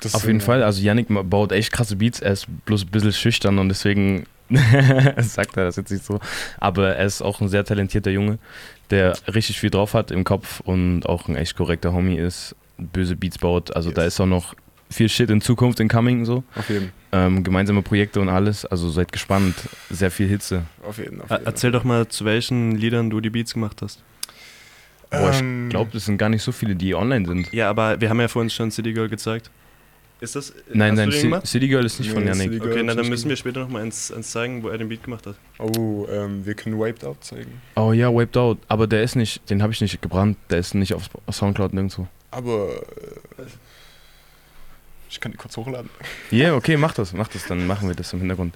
Speaker 12: Das
Speaker 8: Auf jeden Fall, also Yannick baut echt krasse Beats, er ist bloß ein bisschen schüchtern und deswegen sagt er das jetzt nicht so. Aber er ist auch ein sehr talentierter Junge, der richtig viel drauf hat im Kopf und auch ein echt korrekter Homie ist, böse Beats baut. Also da ist auch noch viel Shit in Zukunft in Coming so.
Speaker 12: Auf jeden.
Speaker 8: Ähm, gemeinsame Projekte und alles, also seid gespannt. Sehr viel Hitze.
Speaker 12: Auf jeden, auf
Speaker 9: Er- Erzähl doch mal, zu welchen Liedern du die Beats gemacht hast.
Speaker 8: Boah,
Speaker 12: Ähm.
Speaker 8: ich glaube, es sind gar nicht so viele, die online sind.
Speaker 9: Ja, aber wir haben ja vorhin schon City Girl gezeigt. Ist das?
Speaker 8: Nein, nein, Ci-? City Girl ist nicht von Yannick.
Speaker 12: City Girl
Speaker 9: Okay, na, dann müssen wir später noch mal eins, eins zeigen, wo er den Beat gemacht hat.
Speaker 12: Oh, ähm, wir können Wiped Out zeigen.
Speaker 8: Oh ja, Wiped Out. Aber der ist nicht, den habe ich nicht gebrannt. Der ist nicht auf Soundcloud nirgendwo.
Speaker 12: Aber äh, ich kann die kurz hochladen.
Speaker 8: Ja, yeah, okay, mach das, mach das, dann machen wir das im Hintergrund.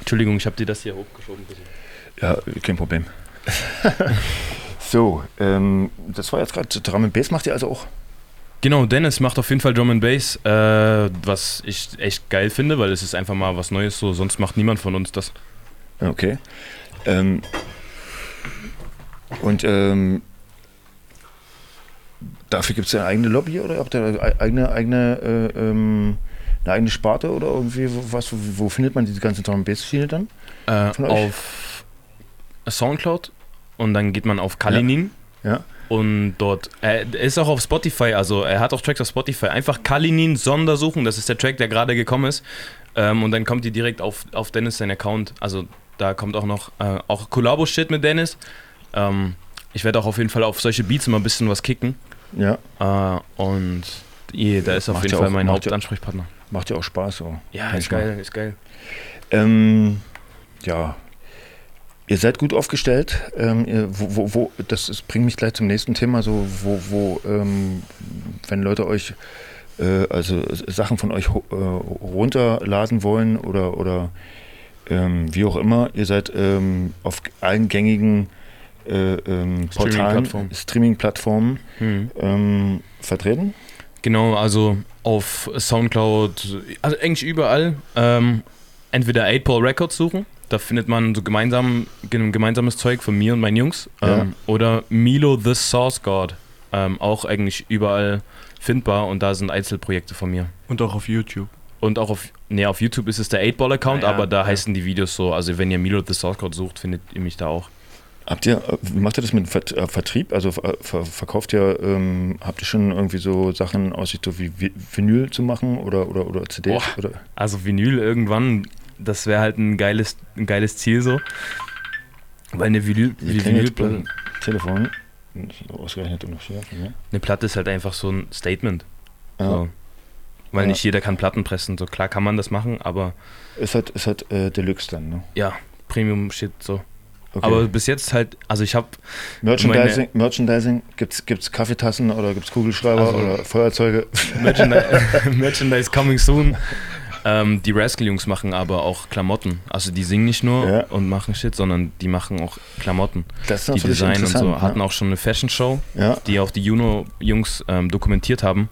Speaker 8: Entschuldigung, ich habe dir das hier hochgeschoben. Bitte.
Speaker 6: Ja, kein Problem. so, ähm, das war jetzt gerade Drum Bass macht ihr also auch?
Speaker 8: Genau, Dennis macht auf jeden Fall Drum and Bass, äh, was ich echt geil finde, weil es ist einfach mal was Neues, so sonst macht niemand von uns das.
Speaker 6: Okay. Ähm, und ähm, dafür gibt es eine eigene Lobby oder habt ihr eine eigene, eigene, äh, ähm, eine eigene Sparte oder irgendwie wo- was? Wo, wo findet man diese ganze Drum and Bass Schiene dann?
Speaker 8: Äh, auf Soundcloud und dann geht man auf Kalinin.
Speaker 6: Ja.
Speaker 8: Und dort, er ist auch auf Spotify, also er hat auch Tracks auf Spotify. Einfach Kalinin Sondersuchen, das ist der Track, der gerade gekommen ist. Ähm, und dann kommt die direkt auf, auf Dennis sein Account. Also da kommt auch noch äh, auch Collabo-Shit mit Dennis. Ähm, ich werde auch auf jeden Fall auf solche Beats mal ein bisschen was kicken.
Speaker 6: Ja.
Speaker 8: Äh, und yeah, da ist auf
Speaker 6: Macht
Speaker 8: jeden Fall
Speaker 6: auch-
Speaker 8: mein Hauptansprechpartner.
Speaker 6: Macht ja auch Spaß so.
Speaker 8: Ja, ist geil, ist geil.
Speaker 6: Ähm, ja. Ihr seid gut aufgestellt. Ähm, ihr, wo, wo, wo, das ist, bringt mich gleich zum nächsten Thema, so wo, wo ähm, wenn Leute euch äh, also Sachen von euch äh, runterladen wollen oder, oder ähm, wie auch immer, ihr seid ähm, auf allen gängigen äh, ähm, Portalen,
Speaker 8: Streaming-Plattformen.
Speaker 6: Streaming-Plattformen
Speaker 8: Mhm.
Speaker 6: ähm, vertreten.
Speaker 8: Genau, also auf Soundcloud, also eigentlich überall. Entweder 8-Ball Records suchen, da findet man so gemeinsam, gem- gemeinsames Zeug von mir und meinen Jungs.
Speaker 6: Ja.
Speaker 8: Ähm, oder Milo the Source God, ähm, auch eigentlich überall findbar und da sind Einzelprojekte von mir.
Speaker 9: Und auch auf YouTube.
Speaker 8: Und auch auf, nee, auf YouTube ist es der 8-Ball-Account,
Speaker 9: Ah, ja,
Speaker 8: aber da
Speaker 9: ja.
Speaker 8: heißen die Videos so. Also wenn ihr Milo the Source God sucht, findet ihr mich da auch.
Speaker 6: Habt ihr, äh, macht ihr das mit äh, Vertrieb? Also ver verkauft ihr, ähm, habt ihr schon irgendwie so Sachen aus so wie Vi- Vinyl zu machen oder, oder, oder CDs?
Speaker 8: Boah.
Speaker 6: Oder?
Speaker 8: Also Vinyl irgendwann, das wäre halt ein geiles, ein geiles Ziel so. Weil eine Vinyl, Vinylplatte,
Speaker 6: Telefon. Ausgerechnet hier. Ja.
Speaker 8: eine Platte ist halt einfach so ein Statement.
Speaker 6: Ja.
Speaker 8: So. Weil
Speaker 6: Ja.
Speaker 8: nicht jeder kann Platten pressen. So klar kann man das machen, aber
Speaker 6: Ist halt, ist halt äh, Deluxe dann, ne?
Speaker 8: ja, Premium Shit so.
Speaker 6: Okay.
Speaker 8: Aber bis jetzt halt, also ich habe
Speaker 6: Merchandising, Merchandising gibt's, gibt's Kaffeetassen oder gibt's Kugelschreiber
Speaker 8: Also-
Speaker 6: oder Feuerzeuge?
Speaker 8: Merchandise, Merchandise coming soon. Ähm, die Rascal-Jungs machen aber auch Klamotten. Also die singen nicht nur
Speaker 6: Ja.
Speaker 8: und machen Shit, sondern die machen auch Klamotten.
Speaker 6: Das ist
Speaker 8: die designen und so.
Speaker 6: interessant,
Speaker 8: Hatten
Speaker 6: ja.
Speaker 8: auch schon eine Fashion-Show,
Speaker 6: Ja.
Speaker 8: die auch die Juno-Jungs ähm, dokumentiert haben.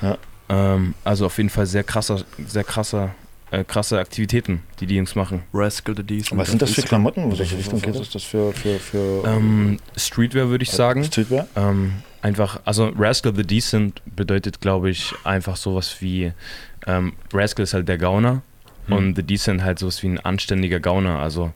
Speaker 6: Ja.
Speaker 8: Ähm, also auf jeden Fall sehr krasser, sehr krasser, äh, krasse Aktivitäten, die die Jungs machen.
Speaker 9: Rascal the Decent.
Speaker 6: Was sind das für Klamotten? Welche Richtung geht das? das für, für, für
Speaker 8: Ähm, Streetwear würde ich sagen.
Speaker 6: Streetwear?
Speaker 8: Ähm, einfach, also Rascal the Decent bedeutet, glaube ich, einfach sowas wie ähm, Rascal ist halt der Gauner
Speaker 6: Hm.
Speaker 8: und The Decent halt sowas wie ein anständiger Gauner. Also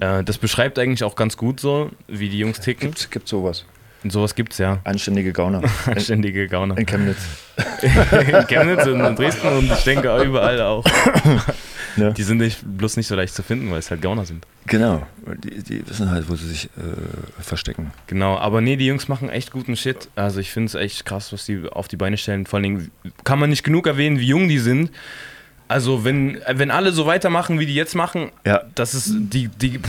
Speaker 8: äh, das beschreibt eigentlich auch ganz gut so, wie die Jungs ticken.
Speaker 6: Gibt's, gibt's sowas?
Speaker 8: Und sowas gibt's ja.
Speaker 6: Anständige Gauner.
Speaker 8: Anständige Gauner.
Speaker 6: In Chemnitz.
Speaker 8: in Chemnitz und in Dresden und ich denke auch überall auch.
Speaker 6: Ja.
Speaker 8: Die sind nicht, bloß nicht so leicht zu finden, weil es halt Gauner sind.
Speaker 6: Genau. Die, die wissen halt, wo sie sich äh, verstecken.
Speaker 8: Genau, aber nee, die Jungs machen echt guten Shit. Also ich finde es echt krass, was die auf die Beine stellen. Vor allen Dingen kann man nicht genug erwähnen, wie jung die sind. Also wenn, wenn alle so weitermachen, wie die jetzt machen,
Speaker 6: Ja.
Speaker 8: das ist die, die, die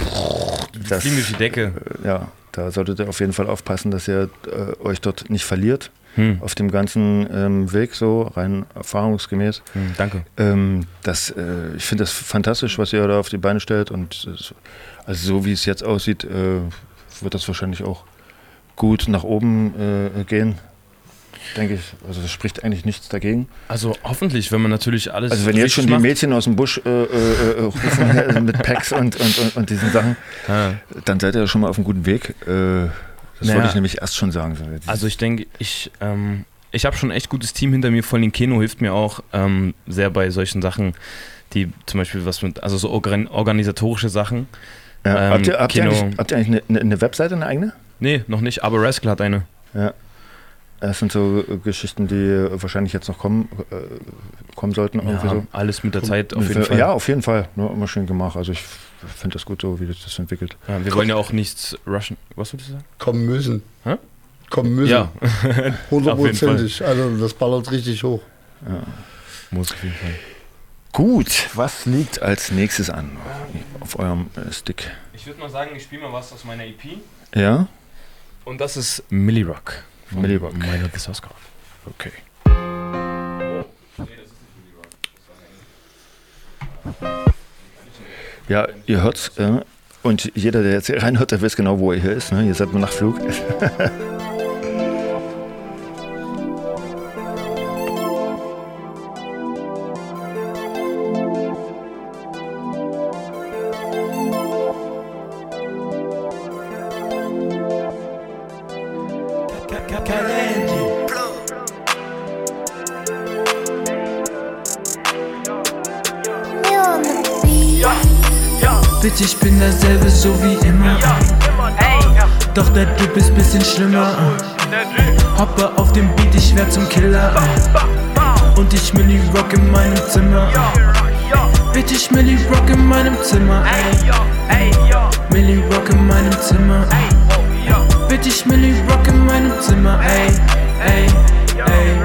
Speaker 6: Das-
Speaker 8: fliegen durch die Decke.
Speaker 6: Äh, Ja, da solltet ihr auf jeden Fall aufpassen, dass ihr äh, euch dort nicht verliert.
Speaker 8: Hm.
Speaker 6: Auf dem ganzen ähm, Weg so, rein erfahrungsgemäß.
Speaker 8: Hm, danke.
Speaker 6: Ähm, das, äh, ich finde das fantastisch, was ihr da auf die Beine stellt. Und also so wie es jetzt aussieht, äh, wird das wahrscheinlich auch gut nach oben äh, gehen. Denke ich. Also das spricht eigentlich nichts dagegen.
Speaker 8: Also hoffentlich, wenn man natürlich alles.
Speaker 6: Also wenn jetzt schon die. Mädchen aus dem Busch äh, äh, äh, rufen mit Packs und, und, und, und diesen Sachen,
Speaker 8: Ja.
Speaker 6: dann seid ihr ja schon mal auf einem guten Weg. Äh, das
Speaker 8: Naja.
Speaker 6: wollte ich nämlich erst schon sagen.
Speaker 8: Also ich denke, ich, ähm, ich habe schon ein echt gutes Team hinter mir. Vor allem Keno hilft mir auch ähm, sehr bei solchen Sachen, die zum Beispiel was mit, also so organ organisatorische Sachen.
Speaker 6: ja,
Speaker 8: Ähm,
Speaker 6: habt, ihr, habt, ihr habt ihr eigentlich eine, eine Webseite, eine eigene?
Speaker 8: Nee, noch nicht, aber Rascal hat eine.
Speaker 6: Ja. Das sind so äh, Geschichten, die äh, wahrscheinlich jetzt noch kommen, äh, kommen sollten.
Speaker 8: Ja,
Speaker 6: so.
Speaker 8: alles mit der Zeit auf jeden Fall.
Speaker 6: Ja, auf jeden Fall. Nur immer schön gemacht. Also ich finde das gut so, wie das das entwickelt.
Speaker 8: Ja, wir wollen ja auch nichts rushen. Was würdest du sagen?
Speaker 21: Kommen müssen.
Speaker 8: Hä?
Speaker 21: Kommen müssen.
Speaker 8: Ja.
Speaker 21: Hundertprozentig. Also das ballert richtig hoch.
Speaker 6: Ja.
Speaker 8: Muss auf jeden Fall.
Speaker 6: Gut, was liegt als nächstes an auf eurem äh, Stick?
Speaker 8: Ich würde mal sagen, ich spiele mal was aus meiner EP.
Speaker 6: Ja?
Speaker 8: Und das ist Millie Rock. von
Speaker 6: Millie Rock.
Speaker 8: Milo the Source God.
Speaker 6: Okay. Ja, ihr hört's. Äh, und jeder, der jetzt hier reinhört, der weiß genau, wo ihr hier ist. Ne? Ihr seid im Nachtflug.
Speaker 11: bisschen schlimmer. Hoppe auf dem Beat, ich werd zum Killer. Und ich Milli Rock in meinem Zimmer. Bitch, ich Milli Rock in meinem Zimmer. Ey. Milli Rock in meinem Zimmer. Bitch, ich Milli Rock in meinem Zimmer. Ey, ey, ey,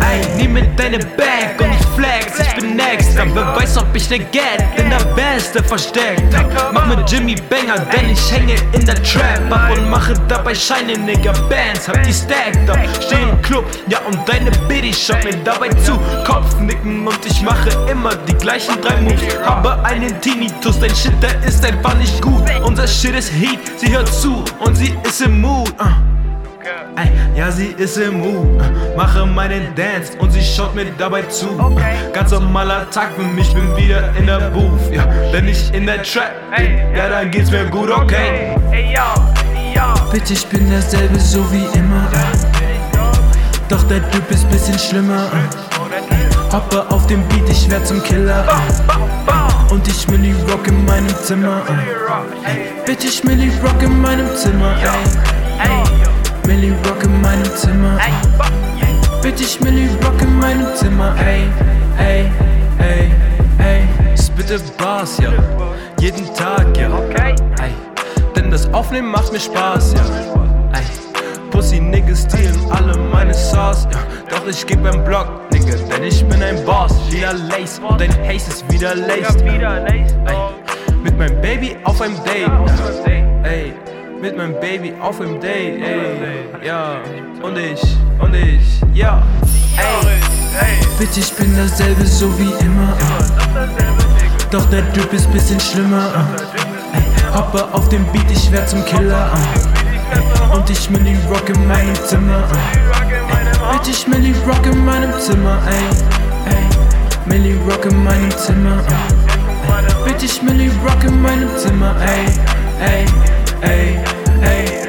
Speaker 11: ey. Nie
Speaker 14: mir deine Bag und ich flex, ich bin next. Aber wer weiß, ob ich ne Get in der Beste versteckt hab. Mach mit Jimmy Banger, denn ich hänge in der Trap ab und mache dabei Scheine, Nigga. Bands, hab die stacked up. Steh im Club, ja, und deine Biddy schaut mir dabei zu. Kopfnicken und ich mache immer die gleichen drei Moves. Habe einen Tinnitus, dein Shit, der ist einfach nicht gut. Unser Shit ist Heat, sie hört zu und sie ist im Mood. Uh. Ey, ja, sie ist im Mood. Uh, mache meinen Dance und sie schaut mir dabei zu. Uh, ganz normaler Tag für mich, bin wieder in der Booth. Ja, denn ich in der Trap bin, ja, dann geht's mir gut, okay. Bitch, ich bin derselbe, so wie immer. Doch der Typ ist bisschen schlimmer. Hoppe auf dem Beat, ich werd zum Killer. Und ich Milli Rock in meinem Zimmer. Ey, Bitch, ich Milli Rock in meinem Zimmer. Ey. Milli Rock in meinem Zimmer. Bitch, ich Milli Rock in meinem Zimmer. Ey, ey, ey, ey. Spitte Bars, ja. Jeden Tag, ja. Ey. Denn das Aufnehmen macht mir Spaß, ja. Ey. Pussy Niggas stealen alle meine Sauce, ja. Doch ich geb ein Block, Nigga, denn ich bin ein Boss. Wieder Lace und dein Haze ist wieder laced. Ey. Mit meinem Baby auf einem Date. Ey. Mit meinem Baby auf einem Date, ey. Ja. Und ich, und ich, ja. Ey. Bitch, ich bin dasselbe, so wie immer. Doch der Typ ist bisschen schlimmer. Ey. Hoppe auf dem Beat, ich werd zum Killer. Und ich Milli Rock in meinem Zimmer. Ey. Bitch, ich Milli Rock in meinem Zimmer, ey. ey. Milli Rock in meinem Zimmer. Ey. Bitch, ich Milli Rock in meinem Zimmer, ey. Ey, ey, ey.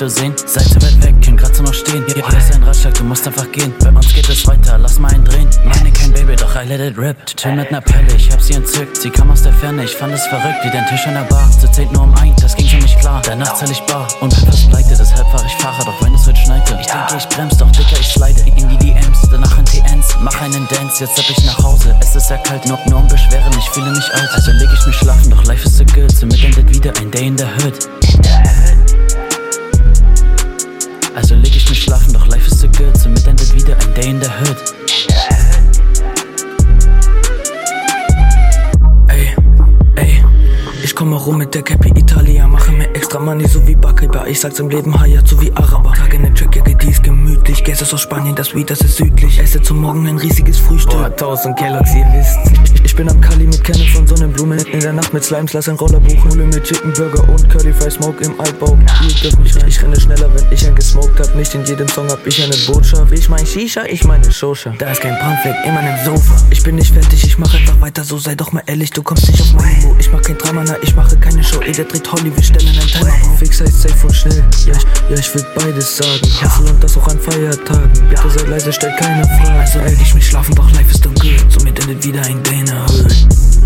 Speaker 22: Zu sehen. Seite wird weg, können grad so noch stehen. Hier ist ein Ratschlag, du musst einfach gehen. Bei uns geht es weiter, lass mal einen drehen. Meine kein Baby, doch I let it rip. Chill mit ner Pelle, ich hab sie entzückt. Sie kam aus der Ferne, ich fand es verrückt, wie dein Tisch an der Bar. Sie zählt nur um ein, das ging für mich klar. Danach zahl ich bar und bin fast pleite, deshalb fahr ich Fahrer, doch wenn es heute schneite. Ich denke, ich brems, doch Dicker, ich slide in die DMs, danach in TNs. Mach einen Dance, jetzt hab ich nach Hause. Es ist ja kalt, nur, nur um Beschweren, ich fühle mich alt. Also leg ich mich schlafen, doch life is so good. Somit endet wieder ein Day in the Hood. Also leg ich mich schlafen, doch life is so good. Somit endet wieder ein Day in the Hood. Rum mit der Cappy Italia, mache mir extra Money, so wie Bakiba. Ich sag's im Leben Hayat, so wie Araber. Trage ne Trackjacke, die ist gemütlich. Gäste aus Spanien, das Weed, das ist südlich. Esse zum Morgen ein riesiges Frühstück. Boah, tausend Kelloggs, ihr wisst. Ich bin am Kali mit Kerne von Sonnenblume. In der Nacht mit Slimes, lass ein Roller buchen. Hole mit Chicken Burger und Curly Fry Smoke im Altbau. Ihr dürft mich rein. Ich renne schneller, wenn ich ein gesmoked hab. Nicht in jedem Song hab ich eine Botschaft. Ich mein Shisha, ich meine Shosha. Da ist kein Brandfleck in meinem Sofa. Ich bin nicht fertig, ich mach einfach weiter so. Sei doch mal ehrlich, du kommst nicht auf mein Niveau. Ich mach kein Drama, na, ich mache keine Show. Ey, der dreht Holly, wir stellen einen Timer auf. Fix heißt safe und schnell. Ja, ich, ja, ich will beides sagen. Hustle und das auch an Feiertagen. Bitte seid leise, stellt keine Fragen. Also ey, ich mich schlafen, doch life ist good. Somit endet wieder ein Day in.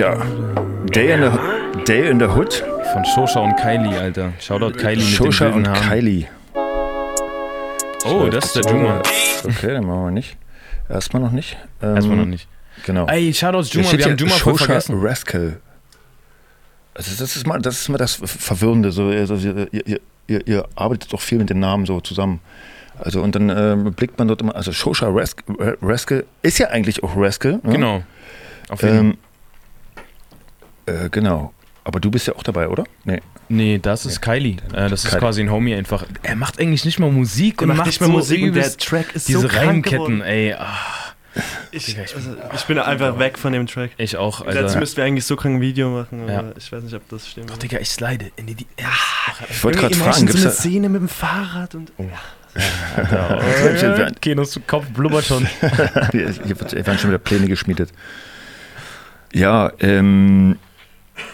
Speaker 6: Tja, Day in the, Day in the Hood.
Speaker 8: Von Shosha und Kylie, Alter. Shoutout Kylie mit
Speaker 6: Shosha
Speaker 8: den
Speaker 6: und
Speaker 8: wilden Haaren.
Speaker 6: Kylie.
Speaker 8: Oh, das ist der Juma.
Speaker 6: Okay, dann machen wir nicht. Erstmal noch nicht. Ähm,
Speaker 8: Erstmal noch nicht.
Speaker 6: Genau.
Speaker 8: Ey, Shoutouts
Speaker 6: Hier
Speaker 8: Juma, wir haben Juma voll
Speaker 6: Shosha
Speaker 8: vergessen.
Speaker 6: Rascal. Also das ist mal das, ist mal das Verwirrende. So, also ihr, ihr, ihr, ihr arbeitet doch viel mit den Namen so zusammen. Also und dann ähm, blickt man dort immer, also Shosha Rascal ist ja eigentlich auch Rascal. Ne?
Speaker 8: Genau. Auf jeden
Speaker 6: ähm, äh, genau. Aber du bist ja auch dabei, oder? Nee.
Speaker 8: Nee, das ist Kylie. Äh, das ist
Speaker 6: Kylie.
Speaker 8: quasi ein Homie einfach. Er macht eigentlich nicht mal Musik und
Speaker 9: macht
Speaker 8: macht
Speaker 9: nicht mal
Speaker 8: so
Speaker 9: Musik und der Track ist so
Speaker 8: diese
Speaker 9: krank
Speaker 8: Reimketten, ey. ah.
Speaker 9: Ich, also, ich bin einfach weg von dem Track.
Speaker 8: Ich auch,
Speaker 9: Dazu
Speaker 8: Alter.
Speaker 9: müssten wir eigentlich so krank ein Video machen, aber
Speaker 8: Ja.
Speaker 9: ich weiß nicht, ob das stimmt.
Speaker 8: Doch, Digga, ich slide in die. die ja.
Speaker 6: Ich wollte gerade fragen,
Speaker 9: so
Speaker 6: gibt's
Speaker 9: eine
Speaker 6: da,
Speaker 9: Szene mit dem Fahrrad und.
Speaker 8: Ja, Kinos Kopf blubbert schon.
Speaker 6: hier, hier wird- hier werden schon wieder Pläne geschmiedet. Ja, ähm,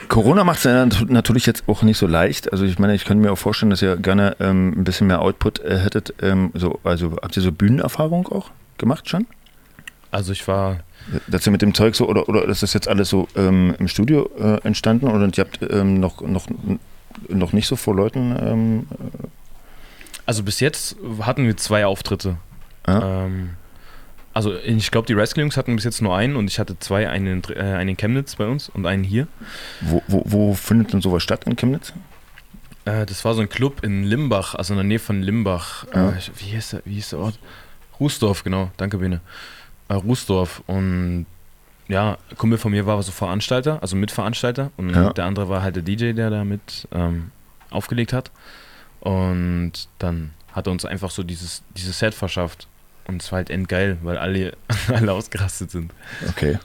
Speaker 6: Corona macht es ja nat- natürlich jetzt auch nicht so leicht. Also ich meine, ich könnte mir auch vorstellen, dass ihr gerne ähm, ein bisschen mehr Output äh, hättet. Ähm, so, also habt ihr so Bühnenerfahrung auch gemacht schon?
Speaker 8: Also ich war.
Speaker 6: Dass ihr mit dem Zeug so, oder, oder ist das jetzt alles so ähm, im Studio äh, entstanden oder ihr habt ähm, noch, noch, noch nicht so vor Leuten ähm,
Speaker 8: Also bis jetzt hatten wir zwei Auftritte.
Speaker 6: Ja.
Speaker 8: Ähm, also ich glaube, die Rescue Jungs hatten bis jetzt nur einen und ich hatte zwei, einen äh, einen in Chemnitz bei uns und einen hier.
Speaker 6: wo, wo, wo findet denn sowas statt in Chemnitz?
Speaker 8: Äh, das war so ein Club in Limbach, also in der Nähe von Limbach.
Speaker 6: Ja.
Speaker 8: Äh, wie, hieß der, wie hieß der Ort? Rußdorf, genau. Danke, Bene. Äh, Rußdorf. Und ja, ein Kumpel von mir war so Veranstalter, also Mitveranstalter. Und
Speaker 6: Ja.
Speaker 8: der andere war halt der DJ, der da mit ähm, aufgelegt hat. Und dann hat er uns einfach so dieses, dieses Set verschafft. Und es war halt endgeil, weil alle, alle ausgerastet sind.
Speaker 6: Okay.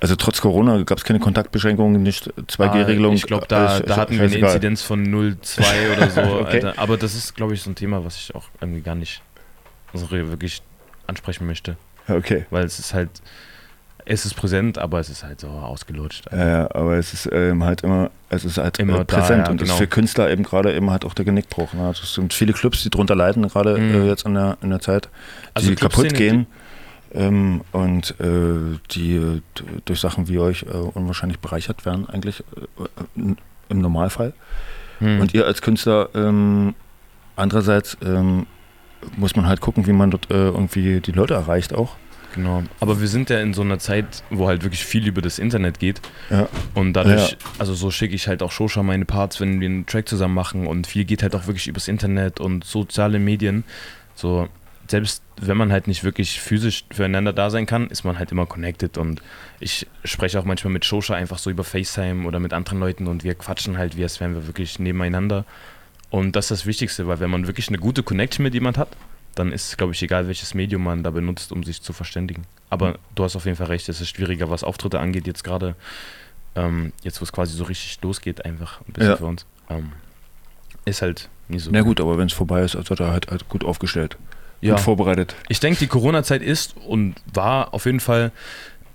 Speaker 6: Also trotz Corona gab es keine Kontaktbeschränkungen, nicht 2G-Regelung.
Speaker 8: Ah, Ich glaube, da, da hatten wir eine. Inzidenz von 0,2 oder so.
Speaker 6: Okay.
Speaker 8: Alter. Aber das ist, glaube ich, so ein Thema, was ich auch irgendwie gar nicht so wirklich ansprechen möchte.
Speaker 6: Okay.
Speaker 8: Weil es ist halt, es ist präsent, aber es ist halt so ausgelutscht.
Speaker 6: Ja, ja, aber es ist ähm, halt immer, es ist halt
Speaker 8: Immer
Speaker 6: äh,
Speaker 8: da,
Speaker 6: präsent
Speaker 8: ja,
Speaker 6: und das
Speaker 8: genau.
Speaker 6: ist für Künstler eben gerade eben halt auch der Genickbruch. Ne? Also es sind viele Clubs, die drunter leiden, gerade
Speaker 8: Mhm.
Speaker 6: äh, jetzt in der, in der Zeit,
Speaker 8: Also
Speaker 6: die kaputt gehen ähm, und äh, die äh, durch Sachen wie euch äh, unwahrscheinlich bereichert werden, eigentlich äh, äh, im Normalfall.
Speaker 8: Mhm.
Speaker 6: Und ihr als Künstler, ähm, andererseits ähm, muss man halt gucken, wie man dort äh, irgendwie die Leute erreicht auch.
Speaker 8: Genau. Aber wir sind ja in so einer Zeit, wo halt wirklich viel über das Internet geht.
Speaker 6: Ja.
Speaker 8: Und dadurch,
Speaker 6: Ja.
Speaker 8: also so schicke ich halt auch Shosha meine Parts, wenn wir einen Track zusammen machen. Und viel geht halt auch wirklich übers Internet und soziale Medien. So, selbst wenn man halt nicht wirklich physisch füreinander da sein kann, ist man halt immer connected. Und ich spreche auch manchmal mit Shosha einfach so über FaceTime oder mit anderen Leuten und wir quatschen halt, wie als wären wir wirklich nebeneinander. Und das ist das Wichtigste, weil wenn man wirklich eine gute Connection mit jemand hat, dann ist es, glaube ich, egal, welches Medium man da benutzt, um sich zu verständigen. Aber du hast auf jeden Fall recht, es ist schwieriger, was Auftritte angeht, jetzt gerade, ähm, jetzt wo es quasi so richtig losgeht, einfach ein bisschen
Speaker 6: Ja.
Speaker 8: für uns. Ähm, ist halt nie so.
Speaker 6: Na gut, aber wenn es vorbei ist, also da halt, halt gut aufgestellt.
Speaker 8: Ja.
Speaker 6: Gut vorbereitet.
Speaker 8: Ich denke, die Corona-Zeit ist und war auf jeden Fall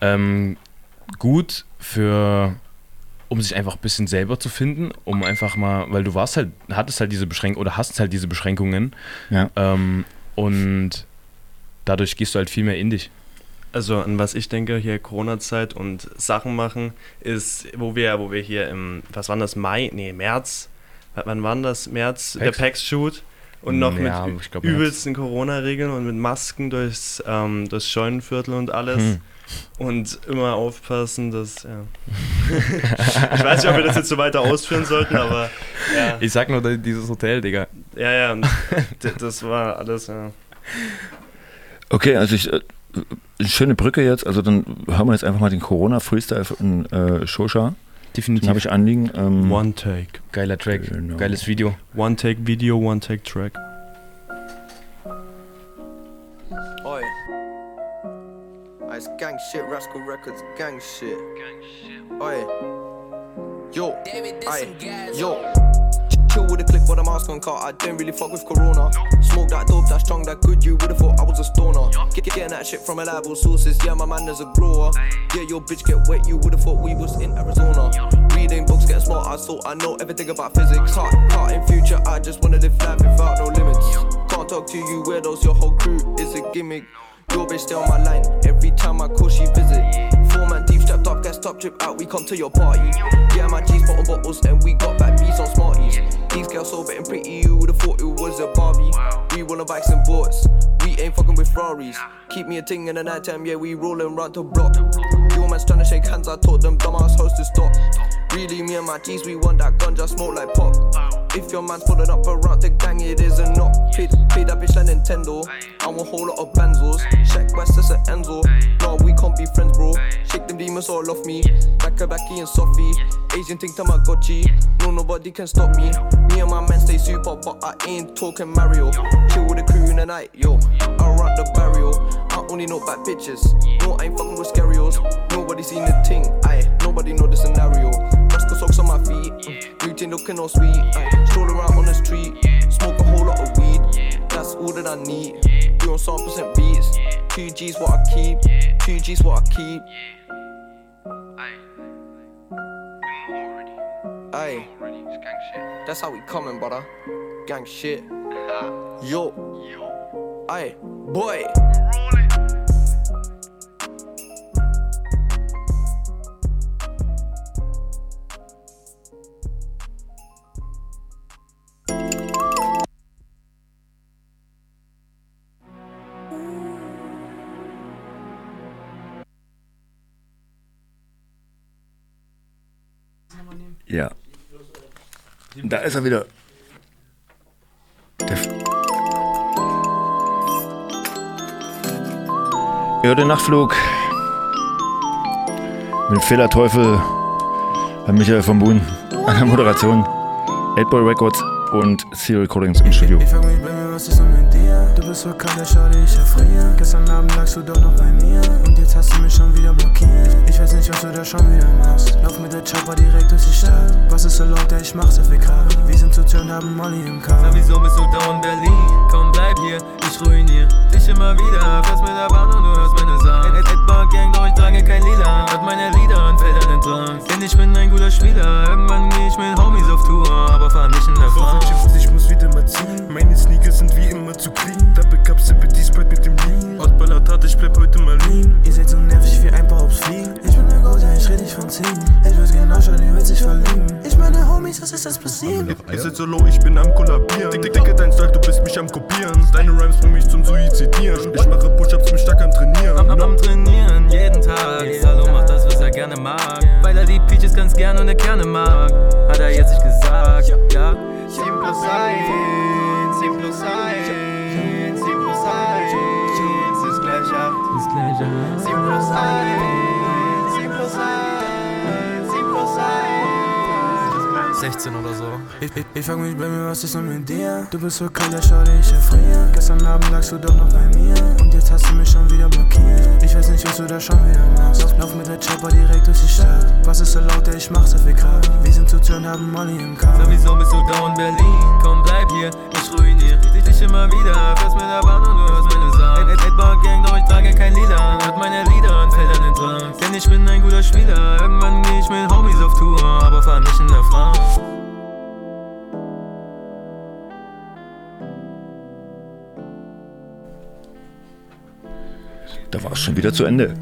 Speaker 8: ähm, gut für, um sich einfach ein bisschen selber zu finden, um einfach mal, weil du warst halt, hattest halt diese Beschränkungen oder hast halt diese Beschränkungen
Speaker 6: Ja.
Speaker 8: ähm, und dadurch gehst du halt viel mehr in dich.
Speaker 9: Also an was ich denke, hier Corona-Zeit und Sachen machen, ist, wo wir, wo wir hier im, was war das, Mai, nee, März, wann war das, März, der
Speaker 8: PAX?
Speaker 9: PAX-Shoot und noch
Speaker 8: Ja,
Speaker 9: mit
Speaker 8: glaub,
Speaker 9: übelsten Corona-Regeln und mit Masken durchs, ähm, durchs Scheunenviertel und alles.
Speaker 8: Hm.
Speaker 9: Und immer aufpassen, dass, ja. ich weiß nicht, ob wir das jetzt so weiter ausführen sollten, aber ja.
Speaker 8: Ich sag nur dieses Hotel, Digga.
Speaker 9: Ja, ja, das war alles, ja.
Speaker 6: Okay, also ich, äh, schöne Brücke jetzt. Also dann hören wir jetzt einfach mal den Corona-Freestyle von äh, Shosha.
Speaker 8: Definitiv.
Speaker 6: Den habe ich anliegen. Ähm,
Speaker 9: One Take.
Speaker 8: Geiler Track,
Speaker 6: Genau.
Speaker 8: geiles Video.
Speaker 9: One Take Video, One Take Track.
Speaker 18: It's gang shit, Rascal Records, gang shit. Gang shit. Oi. Yo. Aye. Yo. Chill with a clip with a mask on car. I don't really fuck with Corona. Smoke that dope, that strong, that good. You would've thought I was a stoner. Get, getting that shit from reliable sources. Yeah, my man is a grower. Yeah, your bitch get wet. You would've thought we was in Arizona. Reading books, getting smart. I thought I know everything about physics. Heart, heart in future. I just wanna live life without no limits. Can't talk to you weirdos. Your whole crew is a gimmick. Your bitch stay on my line every time I call she visit. Four man deep stepped up, gas top trip out, we come to your party. Yeah, my G's bottom bottles and we got back beats on Smarties. These girls so and pretty, you would've thought it was a Barbie. We rollin' bikes and boards, we ain't fucking with Ferraris. Keep me a ting in the night time, yeah, we rollin' round the block. Your man's tryna shake hands, I told them dumbass hoes to stop. Really, me and my G's, we want that gun, just smoke like pop. If your man's pulling up around the gang, it is a not. Paid, paid that bitch like Nintendo. I want a whole lot of benzos. Check West, it's a Enzo. No, we can't be friends, bro. Shake them demons all off me. Back a backy and Sophie. Asian thing Tamagotchi. No, nobody can stop me. Me and my men stay super, but I ain't talking Mario. Chill with the crew in the night, yo. I rock the barrier. I only know bad bitches. No, I ain't fucking with scarios. Nobody seen the thing, aye. Nobody know the scenario. Rascal socks on my feet. Mm. New thing looking all sweet. Aye. Stroll around on the street. Smoke a whole lot of weed. That's all that I need. You on some percent beats. Two G's what I keep. Two G's what I keep. Aye. That's how we coming, brother. Gang shit. Yo. Aye. Boy.
Speaker 6: Ja. Da ist er wieder. Der F ja, der Nachtflug mit Fehlerteufel bei Michael von Buhn an der Moderation, 8-Boy Records und Sea Recordings im Studio.
Speaker 14: Ich frag mich bei mir, was ist so mit dir? Du bist so kalt, der schau dich erfrieren. Gestern Abend lagst du doch noch bei mir. Und jetzt hast du mich schon wieder blockiert. Ich weiß nicht, was du da schon wieder machst. Lauf mit der Chopper direkt durch die Stadt. Was ist so laut, der ich mach so viel Kraft. Wir sind zu Turn, haben Molly im Kopf.
Speaker 23: Sag, wieso bist du dauernd Berlin? Komm, bleib hier, ich ruinier dich immer wieder. Fährst mit der Bahn und du hörst meine Sachen. Gang, doch ich trage kein Lila. Hört meine Lieder und fällt in Trance. Denn ich bin ein guter Spieler. Irgendwann geh ich mit Homies auf Tour, aber fahr nicht in der Fahrt.
Speaker 10: Ich muss wieder mal ziehen. Meine Sneakers sind wie immer zu clean. Double Cup, sippe die Sprite mit dem Lean. Hotballer Tat, ich bleib heute mal lean.
Speaker 14: Ihr seid so nervig wie ein paar Hops fliegen. Ich bin der Ghost, ja, ich red nicht von Ziegen. Ich weiß genau schon, ihr will sich verlieben. Ich meine Homies, was ist das passiert?
Speaker 10: Ihr seid so low, ich bin am kollabieren. Dick, dicke dein Style, du bist mich am kopieren. Deine Rhymes bringen mich zum Suizidieren. Ich mache Push-Ups, bin stark am Trainieren.
Speaker 23: Am, am, am Trainieren, jeden Tag. Salo macht das, was er gerne mag. Weil er die Peaches ganz gern und er gerne mag. Hat er jetzt nicht gesagt, ja.
Speaker 14: 7 plus 1, 7 plus 1, 7 plus 1 ist gleich 8.
Speaker 23: Ist gleich
Speaker 14: 8. 7 plus 1, 7 plus 1,
Speaker 23: 16 oder so.
Speaker 14: Ich, ich, ich frag mich bei mir, was ist so mit dir? Du bist so kalt, der schau dich erfrieren. Gestern Abend lagst du doch noch bei mir. Und jetzt hast du mich schon wieder blockiert. Ich weiß nicht, was du da schon wieder machst. Lauf, lauf mit der Chopper direkt durch die Stadt. Was ist so laut, der ich mach so viel Kraft. Wir sind zu Turn, haben Molly im Kopf.
Speaker 23: Sag, wieso bist du dauernd Berlin? Komm, bleib hier, ich ruinier dich, dich immer wieder. Fährst mit der Bahn und du hörst meine Sachen. Ed, Ed Bar Gang, doch ich trage kein Lila. Hört meine Lieder und fällt in den Trance. Denn ich bin ein guter Spieler. Irgendwann geh ich mit Homies auf Tour, aber fahr nicht in der France.
Speaker 6: Da war es schon wieder zu Ende.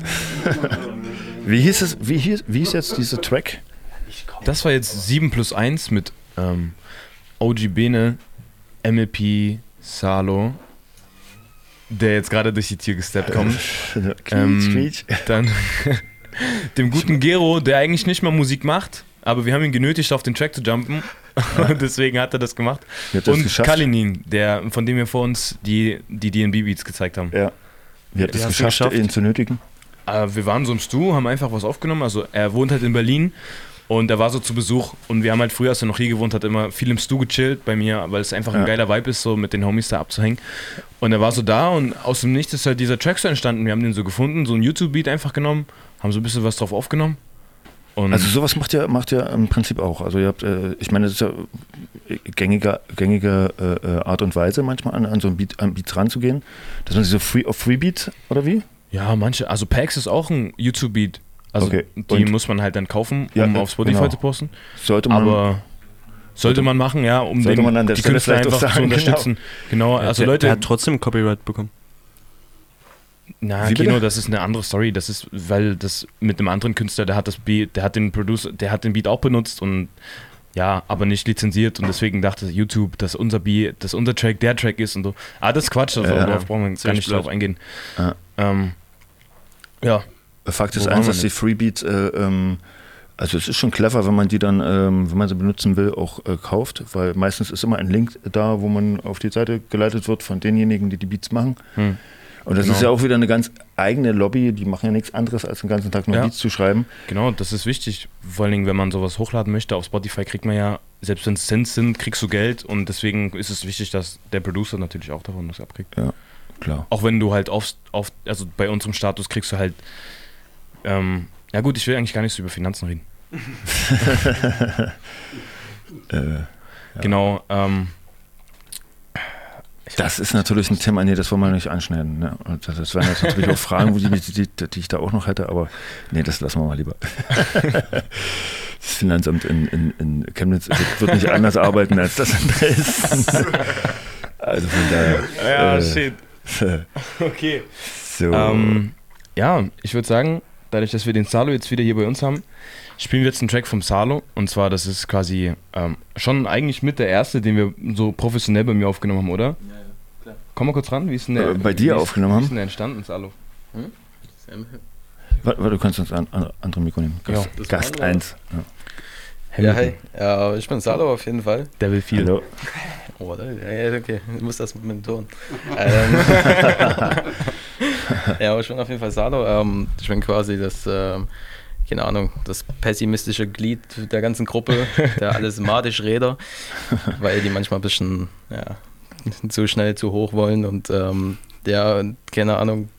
Speaker 6: wie hieß es, wie hieß, wie hieß jetzt dieser Track?
Speaker 8: Das war jetzt 7 plus 1 mit ähm, OG Bene, MLP, Salo, der jetzt gerade durch die Tür gesteppt kommt. ähm,
Speaker 6: Quietsch, quietsch.
Speaker 8: dann dem guten Gero, der eigentlich nicht mal Musik macht, aber wir haben ihn genötigt, auf den Track zu jumpen. Und deswegen hat er das gemacht.
Speaker 6: Hat das
Speaker 8: Und
Speaker 6: geschafft?
Speaker 8: Kalinin, der, von dem wir vor uns die, die DNB-Beats gezeigt haben.
Speaker 6: Ja. Wie habt ihr es geschafft, ihn zu nötigen?
Speaker 8: Äh, wir waren so im Stu, haben einfach was aufgenommen. Also er wohnt halt in Berlin und er war so zu Besuch. Und wir haben halt früher, als er noch hier gewohnt hat, immer viel im Stu gechillt bei mir, weil es einfach ein
Speaker 6: Ja.
Speaker 8: geiler Vibe ist, so mit den Homies da abzuhängen. Und er war so da und aus dem Nichts ist halt dieser Track so entstanden. Wir haben den so gefunden, so ein YouTube-Beat einfach genommen, haben so ein bisschen was drauf aufgenommen. Und
Speaker 6: Also sowas macht ihr, macht ihr im Prinzip auch. Also ihr habt, äh, ich meine, das ist ja gängige, gängige äh, Art und Weise manchmal an, an so ein Beat, an Beats ranzugehen, dass man sich so free auf Freebeat oder wie?
Speaker 8: Ja, manche, also Pax ist auch ein YouTube-Beat. Also
Speaker 6: Okay,
Speaker 8: die
Speaker 6: und-
Speaker 8: muss man halt dann kaufen, um
Speaker 6: Ja,
Speaker 8: auf Spotify
Speaker 6: genau.
Speaker 8: zu posten.
Speaker 6: Sollte man-
Speaker 8: Aber sollte man machen, ja, um den,
Speaker 6: man an der
Speaker 8: die
Speaker 6: Stelle
Speaker 8: Künstler
Speaker 6: vielleicht auch
Speaker 8: einfach zu
Speaker 6: sagen,
Speaker 8: unterstützen. Genau, also
Speaker 9: der,
Speaker 8: Leute.
Speaker 9: der hat trotzdem Copyright bekommen.
Speaker 8: Na,
Speaker 6: Wie bitte?
Speaker 8: Kino, das ist eine andere Story. Das ist, weil das mit einem anderen Künstler, der hat das Beat, der hat den Producer, der hat den Beat auch benutzt und ja, aber nicht lizenziert und deswegen dachte YouTube, dass unser Beat, dass unser Track der Track ist und so. Ah, das ist Quatsch, also
Speaker 6: Ja, ja.
Speaker 8: darauf brauchen wir gar nicht drauf
Speaker 6: blöd.
Speaker 8: eingehen.
Speaker 6: Ja.
Speaker 8: Ähm, ja.
Speaker 6: Fakt ist eins, dass die? Freebeats äh, ähm, Also es ist schon clever, wenn man die dann, ähm, wenn man sie benutzen will, auch äh, kauft, weil meistens ist immer ein Link da, wo man auf die Seite geleitet wird von denjenigen, die die Beats machen.
Speaker 8: Hm.
Speaker 6: Und das
Speaker 8: Genau.
Speaker 6: ist ja auch wieder eine ganz eigene Lobby, die machen ja nichts anderes, als den ganzen Tag nur
Speaker 8: Ja.
Speaker 6: Beats zu schreiben.
Speaker 8: Genau, das ist wichtig. Vor allen Dingen, wenn man sowas hochladen möchte, auf Spotify kriegt man ja, selbst wenn es Cents sind, kriegst du Geld und deswegen ist es wichtig, dass der Producer natürlich auch davon was abkriegt.
Speaker 6: Ja, klar.
Speaker 8: Auch wenn du halt oft, oft also bei unserem Status kriegst du halt, ähm, ja gut, ich will eigentlich gar nicht so über Finanzen reden.
Speaker 6: äh, ja.
Speaker 8: Genau, ähm,
Speaker 6: Das ist natürlich ein Thema, nee, das wollen wir nicht anschneiden. Ne? Das- wären jetzt natürlich auch Fragen, die, die, die, ich da auch noch hätte, aber nee, das lassen wir mal lieber. Das Finanzamt in, in, in Chemnitz wird, wird nicht anders arbeiten als das in Dresden. Also von daher.
Speaker 8: Ja,
Speaker 6: äh,
Speaker 8: shit. Okay.
Speaker 6: So.
Speaker 8: Ähm, ja, ich würde sagen, dadurch, dass wir den Salo jetzt wieder hier bei uns haben, spielen wir jetzt einen Track vom Salo. Und zwar, das ist quasi ähm, schon eigentlich mit der erste, den wir so professionell bei mir aufgenommen haben, oder? Ja, ja, klar. Komm mal kurz ran, wie ist denn der?
Speaker 6: Äh, bei dir
Speaker 8: wie ist-
Speaker 6: aufgenommen
Speaker 8: Wie
Speaker 6: haben?
Speaker 8: ist denn der entstanden, Salo?
Speaker 24: Hm?
Speaker 6: Warte, warte, du kannst uns ein an, andere Mikro nehmen. Gast,
Speaker 24: das
Speaker 6: Gast
Speaker 24: war-
Speaker 6: 1. Ja.
Speaker 24: Ja, hey. Ja, ich bin Salo auf jeden Fall.
Speaker 8: Der will viel.
Speaker 6: Hallo.
Speaker 24: Oh, ja, ja, okay. Ich muss das mit dem Ton. ähm, ja, aber ich bin auf jeden Fall Salo. Ähm, ich bin quasi das, ähm, keine Ahnung, das pessimistische Glied der ganzen Gruppe, der alles madisch Räder, weil die manchmal ein bisschen ja, zu schnell, zu hoch wollen und ähm, ja, keine Ahnung.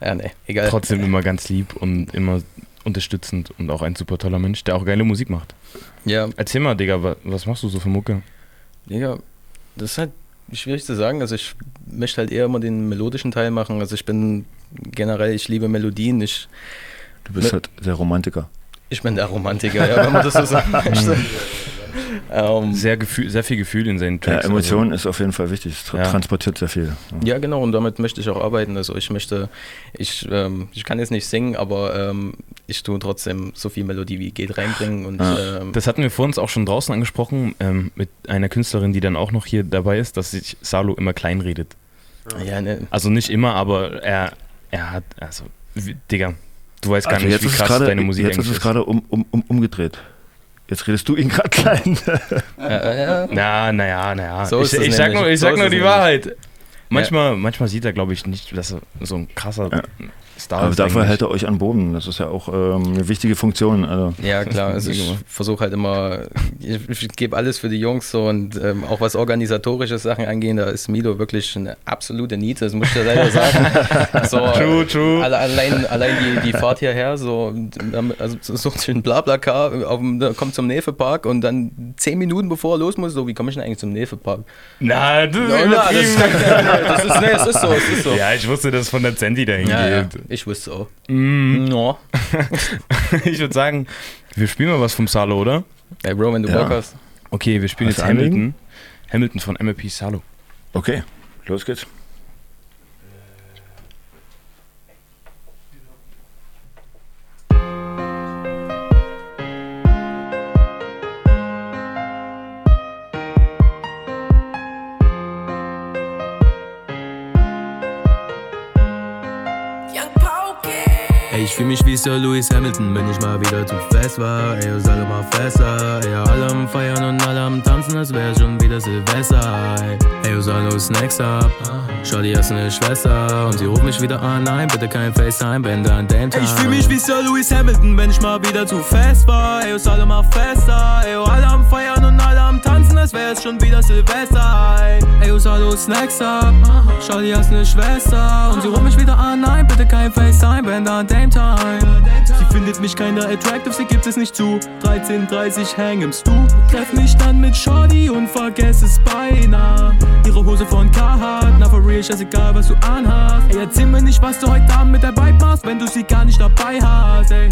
Speaker 24: Ja, nee, egal.
Speaker 8: Trotzdem immer ganz lieb und immer unterstützend und auch ein super toller Mensch, der auch geile Musik macht.
Speaker 24: Ja.
Speaker 8: Erzähl mal, Digga, wa- was machst du so für Mucke?
Speaker 24: Digga, das ist halt schwierig zu sagen. Also ich möchte halt eher immer den melodischen Teil machen. Also ich bin generell, ich liebe Melodien. Ich,
Speaker 6: Du bist halt der Romantiker.
Speaker 24: ich bin der Romantiker, ja, wenn man das so sagen möchte. Ähm,
Speaker 8: Sehr, Gefühl, sehr viel Gefühl in seinen
Speaker 6: Ja,
Speaker 8: Tracks.
Speaker 6: Emotion
Speaker 8: also.
Speaker 6: ist auf jeden Fall wichtig. Es tra
Speaker 8: Ja.
Speaker 6: transportiert sehr viel.
Speaker 24: ja, genau, und damit möchte ich auch arbeiten. Also ich möchte, ich, ähm, ich kann jetzt nicht singen, aber ähm, ich tue trotzdem so viel Melodie wie geht reinbringen. Und, ähm,
Speaker 8: Das hatten wir vor uns auch schon draußen angesprochen, ähm, mit einer Künstlerin, die dann auch noch hier dabei ist, dass sich Salo immer klein redet.
Speaker 24: Ja, ne.
Speaker 8: Also nicht immer, aber er, er hat, also, wie- Digga, du weißt gar
Speaker 6: Also
Speaker 8: nicht,
Speaker 6: jetzt
Speaker 8: wie
Speaker 6: ist
Speaker 8: krass
Speaker 6: gerade-
Speaker 8: deine Musik
Speaker 6: Jetzt ist
Speaker 8: eigentlich
Speaker 6: es gerade um, um, um, umgedreht. Jetzt redest du ihn gerade klein.
Speaker 24: ja.
Speaker 8: Na, naja, naja.
Speaker 24: So
Speaker 8: ich ich sag nur, ich
Speaker 24: So
Speaker 8: sag nur die
Speaker 24: nämlich.
Speaker 8: Wahrheit. Manchmal, manchmal sieht er, glaube ich, nicht, dass er so ein krasser Star
Speaker 6: Aber
Speaker 8: ist.
Speaker 6: dafür hält er euch an Boden. Das ist ja auch ähm, eine wichtige Funktion. Also.
Speaker 24: Ja, klar. Also ich versuche halt immer, ich, ich gebe alles für die Jungs so und ähm, auch was organisatorische Sachen angeht, da ist Milo wirklich eine absolute Niete, das muss ich ja leider sagen. So,
Speaker 8: True, true.
Speaker 24: alle- Allein, allein die, die Fahrt hierher, so, also sucht sich ein Blablacar, kommt zum Nefe-Park und dann zehn Minuten bevor er los muss, so, wie komme ich denn eigentlich zum Nefe-Park?
Speaker 8: Na, das ist
Speaker 24: na, das, ist, nee, es ist so, es ist so.
Speaker 8: Ja, ich wusste, dass es von der Zenti dahin
Speaker 24: Ja, ja. Ich wusste auch.
Speaker 8: Mm.
Speaker 24: Ja.
Speaker 8: ich würde sagen, wir spielen mal was vom Salo, oder?
Speaker 24: Ey, Bro, wenn du
Speaker 6: Ja.
Speaker 24: Bock hast.
Speaker 8: Okay, wir spielen
Speaker 6: Hast
Speaker 8: jetzt? Hamilton. Hamilton von MLP Salo.
Speaker 6: Okay, los geht's.
Speaker 25: Ich fühl mich wie Sir Lewis Hamilton, wenn ich mal wieder zu fest war. Ey, uns alle mal fester. Ey, alle am Feiern und alle am Tanzen, als wär schon wieder Silvester. Ey, uns alle Snacks ab. Shorty hast eine Schwester und sie ruft mich wieder an. Nein, bitte kein FaceTime, wenn dann dein
Speaker 11: Ey, ich fühl mich wie Sir Lewis Hamilton, wenn ich mal wieder zu fest war. Ey, uns alle mal fester. Ey, alle am Feiern und alle am Tanzen, als wär's schon wieder Silvester. Ey,
Speaker 25: Ey, uns alle Snacks ab. Shorty hast eine Schwester und sie ruft mich wieder an. Nein, bitte kein FaceTime, wenn dann Dame Time.
Speaker 11: Sie findet mich keiner attractive, sie gibt es nicht zu. 13.30 hang im Stu.
Speaker 25: Treff mich dann mit Shorty und vergess es beinahe.
Speaker 11: Ihre Hose von Carhartt, na for real, scheißegal was du anhast. Ey, erzähl mir nicht, was du heute Abend mit der Bike machst, wenn du sie gar nicht dabei hast, ey.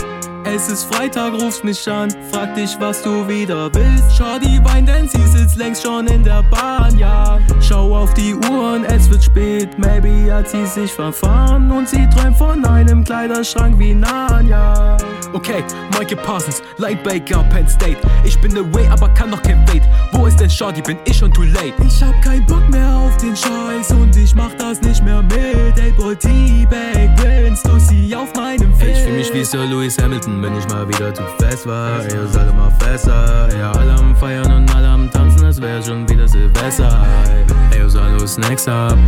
Speaker 25: Es ist Freitag, rufst mich an, frag dich, was du wieder willst. Shorty weint, denn sie sitzt längst schon in der Bahn, ja. Schau auf die Uhren, es wird spät, maybe hat sie sich verfahren und sie träumt von einem Kleiderschrank wie Narnia.
Speaker 11: Okay, Michael Parsons, Linebaker, Penn State. Ich bin the way, aber kann noch kein Fade. Wo ist denn Shorty, bin ich schon too late?
Speaker 25: Ich hab keinen Bock mehr auf den Scheiß und ich mach das nicht mehr mit. Ey, Boy, T-Bag, willst du sie auf meinem Feld?
Speaker 11: ich fühl mich wie
Speaker 25: so Lewis Hamilton, wenn ich mal wieder zu fest war. Ey, ist alle mal fester. Ey, alle am Feiern und alle am Tanzen, es wär schon wieder Silvester. Ey, ey, Salo Snacks ab.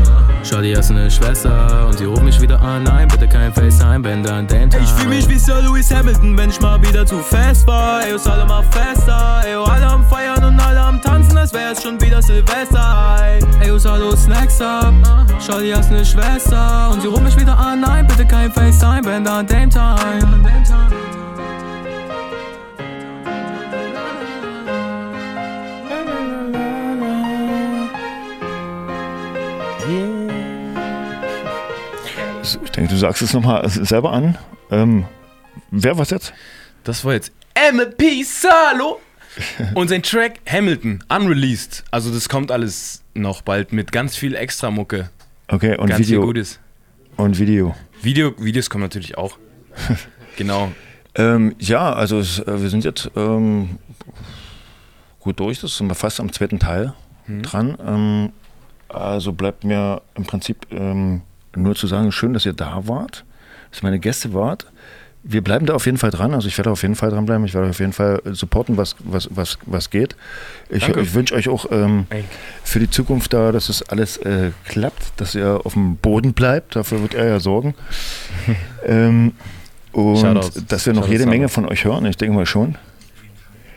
Speaker 25: Shawty hast eine Schwester und sie ruft mich wieder an. Nein, bitte kein FaceTime, wenn dann den Tag.
Speaker 14: Ich fühl mich wie Sir Lewis Hamilton, wenn ich mal wieder zu fest war. Ey, ist alle mal fester. Ey, alle am Feiern und alle am Tanzen, es wär schon wieder Silvester. Ey, ey hallo, Snacks ab. Shawty hast ne Schwester und sie ruft mich wieder an. Nein, bitte kein FaceTime, wenn dann den Time.
Speaker 6: Du sagst es nochmal selber an. Ähm, wer was jetzt?
Speaker 8: Das war jetzt MP Salo und sein Track Hamilton, unreleased. Also das kommt alles noch bald mit ganz viel Extra-Mucke.
Speaker 6: Okay, und
Speaker 8: ganz
Speaker 6: Video.
Speaker 8: Viel Gutes.
Speaker 6: Und Video.
Speaker 8: Video. Videos kommen natürlich auch. genau.
Speaker 6: Ähm, ja, also es, äh, wir sind jetzt ähm, gut durch, das sind wir fast am zweiten Teil
Speaker 8: Mhm.
Speaker 6: dran. Ähm, also bleibt mir im Prinzip ähm, nur zu sagen, schön, dass ihr da wart, dass ihr meine Gäste wart. Wir bleiben da auf jeden Fall dran, also ich werde auf jeden Fall dranbleiben, ich werde auf jeden Fall supporten, was, was, was, was geht. Ich, ich wünsche euch auch ähm, für die Zukunft da, dass es alles äh, klappt, dass ihr auf dem Boden bleibt, dafür wird er ja sorgen. ähm, und
Speaker 8: Shoutouts.
Speaker 6: dass wir noch
Speaker 8: Shoutouts
Speaker 6: jede Menge von euch hören, ich denke mal schon.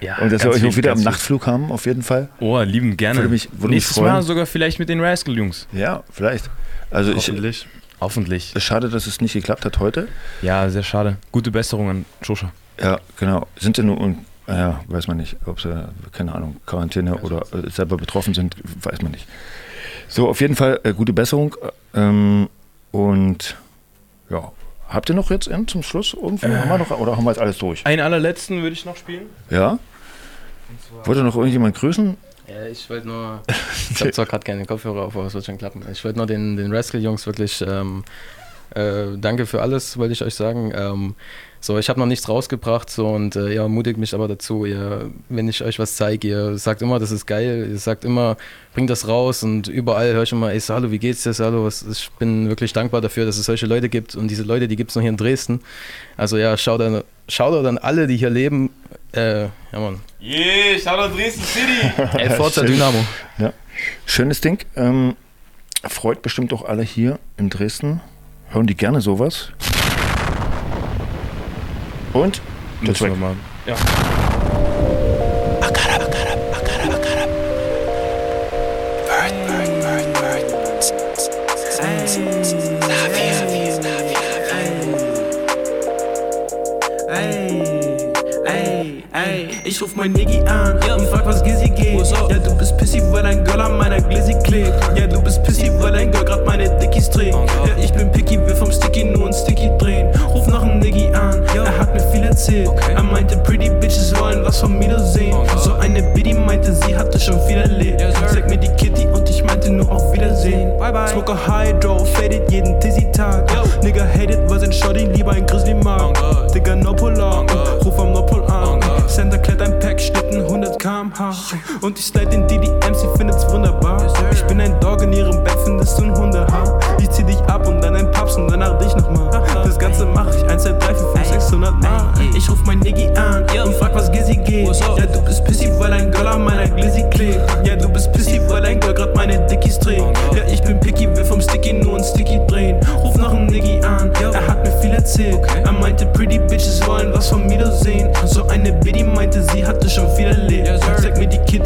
Speaker 8: Ja,
Speaker 6: und dass wir euch auch wieder am. Nachtflug haben, auf jeden Fall.
Speaker 8: Oh, lieben gerne.
Speaker 6: Würde mich, würde mich
Speaker 8: Nächstes
Speaker 6: freuen.
Speaker 8: Mal sogar vielleicht mit den Rascal-Jungs.
Speaker 6: Ja, vielleicht. Also ich,
Speaker 9: Hoffentlich.
Speaker 8: Hoffentlich.
Speaker 6: es ist schade, dass es nicht geklappt hat heute.
Speaker 8: Ja, sehr schade. Gute Besserung an Shosha.
Speaker 6: Ja, genau. Sind sie nur, und, ja, weiß man nicht, ob sie, keine Ahnung, Quarantäne oder äh, selber betroffen sind, weiß man nicht. So, auf jeden Fall äh, gute Besserung. Ähm, und ja, habt ihr noch jetzt in, zum Schluss irgendwie?
Speaker 8: Äh.
Speaker 6: haben wir noch, oder haben wir jetzt alles durch?
Speaker 8: Einen allerletzten würde ich noch spielen.
Speaker 6: Ja? Wollte noch irgendjemand grüßen?
Speaker 24: Ja, ich wollte nur. Ich habe zwar gerade keine Kopfhörer auf, aber es wird schon klappen. Ich wollte nur den, den Rascal-Jungs wirklich. Ähm, äh, danke für alles, wollte ich euch sagen. Ähm, so, ich habe noch nichts rausgebracht so, und äh, ihr ermutigt mich aber dazu. Ihr, wenn ich euch was zeige, ihr sagt immer, das ist geil. Ihr sagt immer, bringt das raus und überall höre ich immer, ey Salo, wie geht's dir, Salo? Was- Ich bin wirklich dankbar dafür, dass es solche Leute gibt und diese Leute, die gibt es noch hier in Dresden. Also ja, schaut dann, schaut dann alle, die hier leben. Äh, ja, Mann.
Speaker 9: Yeah, Shoutout Dresden City.
Speaker 24: Ey, Forza. Dynamo.
Speaker 6: Ja. Schönes Ding. Ähm, freut bestimmt auch alle hier in Dresden. Hören die gerne sowas. Und der
Speaker 8: Müssen wir
Speaker 6: Track.
Speaker 8: mal. Ja.
Speaker 14: Ey, ey, ich ruf mein Niggi an und frag, was Gizzy geht. Ja, du bist pissy, weil dein Girl an meiner Glizzy klebt. Ja, du bist pissy, weil dein Girl grad meine Dickies trägt. Ja, ich bin picky, will vom Sticky nur ein Sticky drehen. Ruf nach nem Niggi an, er erzählt. Er meinte, pretty bitches wollen was von mir sehen. So eine Biddy meinte, sie hatte schon viel erlebt. Zeig mir die Kitty und ich meinte nur auf Wiedersehen. Bye bye. Smoke a Hydro, faded jeden Dizzy-Tag. Nigga hated, weil sein Shorty lieber ein Grizzly mag. Digga, no Polar, ruf am Nordpol an. Sender klärt ein Pack, Schnitten 100 km/h. Und ich slide in DDM, sie findet's wunderbar. Ich bin ein Dog in ihrem Bett, findest du ein Hundehaar. Ich zieh dich ab und dann ein Paps und danach dich nochmal. Das Ganze mach ich 1, 2, 3, 4, 5, 600 Mal. Ich ruf mein Niggi an und frag, was Gizzy geht. Ja, du bist pissy, weil dein Girl an meiner Glizzy klebt. Ja, du bist pissy, weil dein Girl grad meine Dickies trägt. Ja, ich bin picky, will vom Sticky nur ein Sticky drehen. Ruf nach nem Niggi an, er hat mir viel erzählt. Er meinte, pretty bitches wollen was von mir sehen. So eine Biddy meinte, sie hatte schon viel erlebt. Zeig mir die Kitty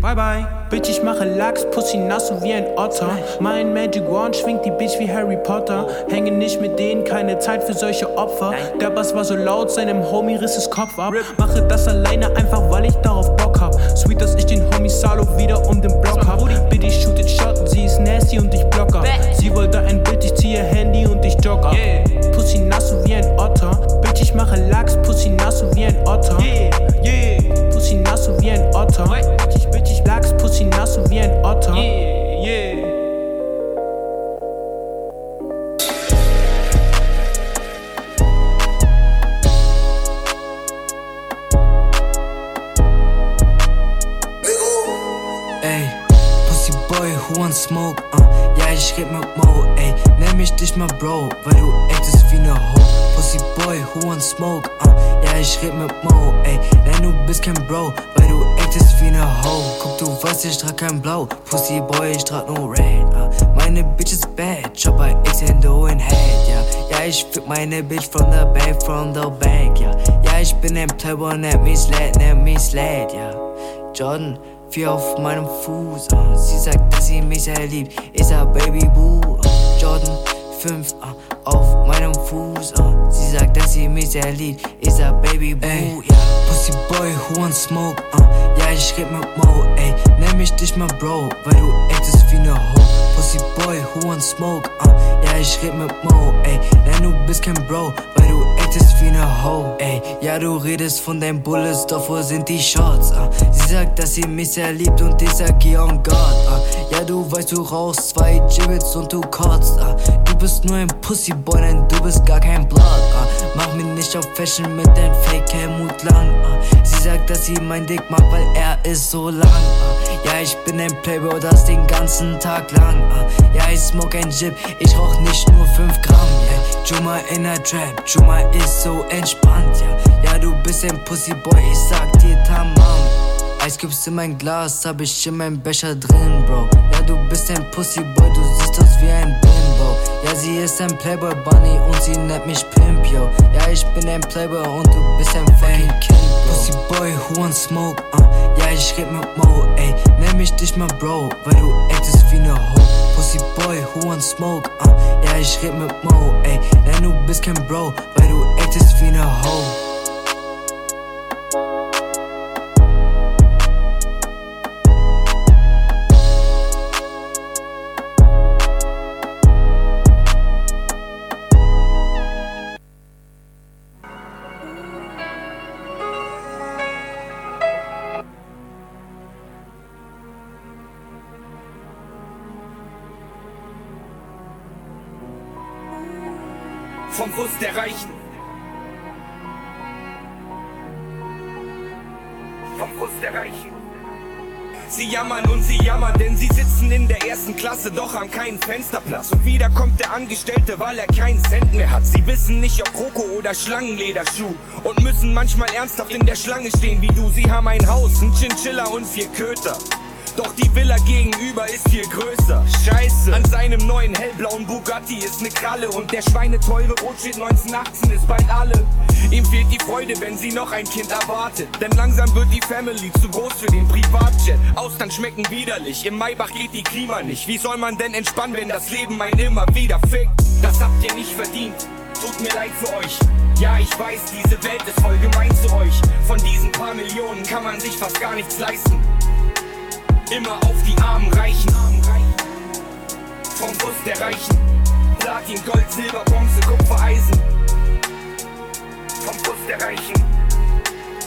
Speaker 14: Bye bye. Bitch, ich mache Lachs, Pussy nass so wie ein Otter. Mein Magic Wand schwingt die Bitch wie Harry Potter. Hänge nicht mit denen, keine Zeit für solche Opfer. Der Bass war so laut, seinem Homie riss es Kopf ab. Mache das alleine einfach, weil ich darauf Bock hab. Sweet, dass ich den Homie Salo wieder um den Block hab. Bitte shoot it shot, sie ist nasty und ich block ab. Sie wollte ein Bild, ich ziehe Handy und ich jog ab. Pussy nass so wie ein Otter. Bitch, ich mache Lachs, Pussy nass so wie ein Otter. Pussy nass so wie ein Otter. Bitch, ich, bitch, ich Lachs, Pussy nass so wie ein Otter.
Speaker 26: Ey, Pussy Boy, who want smoke? Uh, Ja, ich red mit Mo, ey, mich dich mal Bro, weil du actest wie ne Ho. Pussy Boy, who want smoke, uh. Ja, ich red mit Mo, ey, nenn du bist kein Bro, weil du actest wie ne Ho. Guck, du weißt, ich trag kein Blau, Pussy Boy, ich trag nur Red, uh. Meine Bitch ist bad, Chopper X and O in Head, ja. Ja, ich fick meine Bitch from the back, from the back, ja. Ja, ich bin ein Playboy, nennt mich Slad, nennt mich Slad, ja. Jordan, vier auf meinem Fuß, uh. Sie sagt, dass sie mich sehr liebt, ich sag Baby Boo. Jordan, fünf, uh. auf meinem Fuß, uh. Sie sagt, dass sie mich sehr liebt, ich sag Baby Boo, ja. Pussy Boy, who want smoke, uh. Ja, ich red mit Mo, ey, nenn mich dich mal Bro, weil du actest wie ne Ho. Pussy Boy, who want smoke, uh. Ja, ich red mit Mo, ey, nenn du bist kein Bro, weil du actest wie ne Ho, ey. Ja, du redest von deinen Bullets, doch wo sind die Shots, uh. Sie sagt, dass sie mich sehr liebt und ich sag, yeah, on God, uh. Ja, du weißt, du rauchst zwei Gibbets und du kotzt, uh. Du bist nur ein Pussy Boy, denn du bist gar kein Blood, uh. Mach mir nicht auf Fashion mit deinem Fake Helmut Lang, uh. Sie sagt, dass sie mein Dick mag, weil er ist so lang, uh. Ja, ich bin ein Playboy, das den ganzen Tag lang, uh. Ja, ich smoke ein Jib, ich rauch nicht nur 5 Gramm, yeah. Juma in der Trap, Juma ist so entspannt, ja. Ja, du bist ein Pussy Boy, ich sag dir tamam. Eiscubes in mein Glas, hab ich in meinem Becher drin, Bro. Ja, du bist ein Pussyboy, du siehst aus wie ein Bimbo. Ja, sie ist ein Playboy Bunny und sie nennt mich Pimp, yo. Ja, ich bin ein Playboy und du bist ein fucking Kind, bro. Pussyboy, who want smoke, uh. Ja, ich red mit Mo, ey. Nenn mich dich mal Bro, weil du actest wie ne Ho. Pussyboy, who want smoke, uh. Ja, ich red mit Mo, ey. Nenn du bist kein Bro, weil du actest wie ne Ho.
Speaker 27: Jammern denn sie sitzen in der ersten Klasse, doch haben keinen Fensterplatz. Und wieder kommt der Angestellte, weil er keinen Cent mehr hat. Sie wissen nicht, ob Kroko oder Schlangenlederschuh. Und müssen manchmal ernsthaft in der Schlange stehen wie du. Sie haben ein Haus, ein Chinchilla und vier Köter. Doch die Villa gegenüber ist viel größer. Scheiße. An seinem neuen hellblauen Bugatti ist ne Kralle und der schweineteure Rothschild 1918 ist bald alle. Ihm fehlt die Freude, wenn sie noch ein Kind erwartet. Denn langsam wird die Family zu groß für den Privatjet. Austern schmecken widerlich, im Maybach geht die Klima nicht. Wie soll man denn entspannen, wenn das Leben einen immer wieder fickt? Das habt ihr nicht verdient. Tut mir leid für euch. Ja, ich weiß, diese Welt ist voll gemein zu euch. Von diesen paar Millionen kann man sich fast gar nichts leisten. Immer auf die Armen reichen. Vom Bus der Reichen. Platin, Gold, Silber, Bronze, Kupfer, Eisen. Vom Bus der Reichen.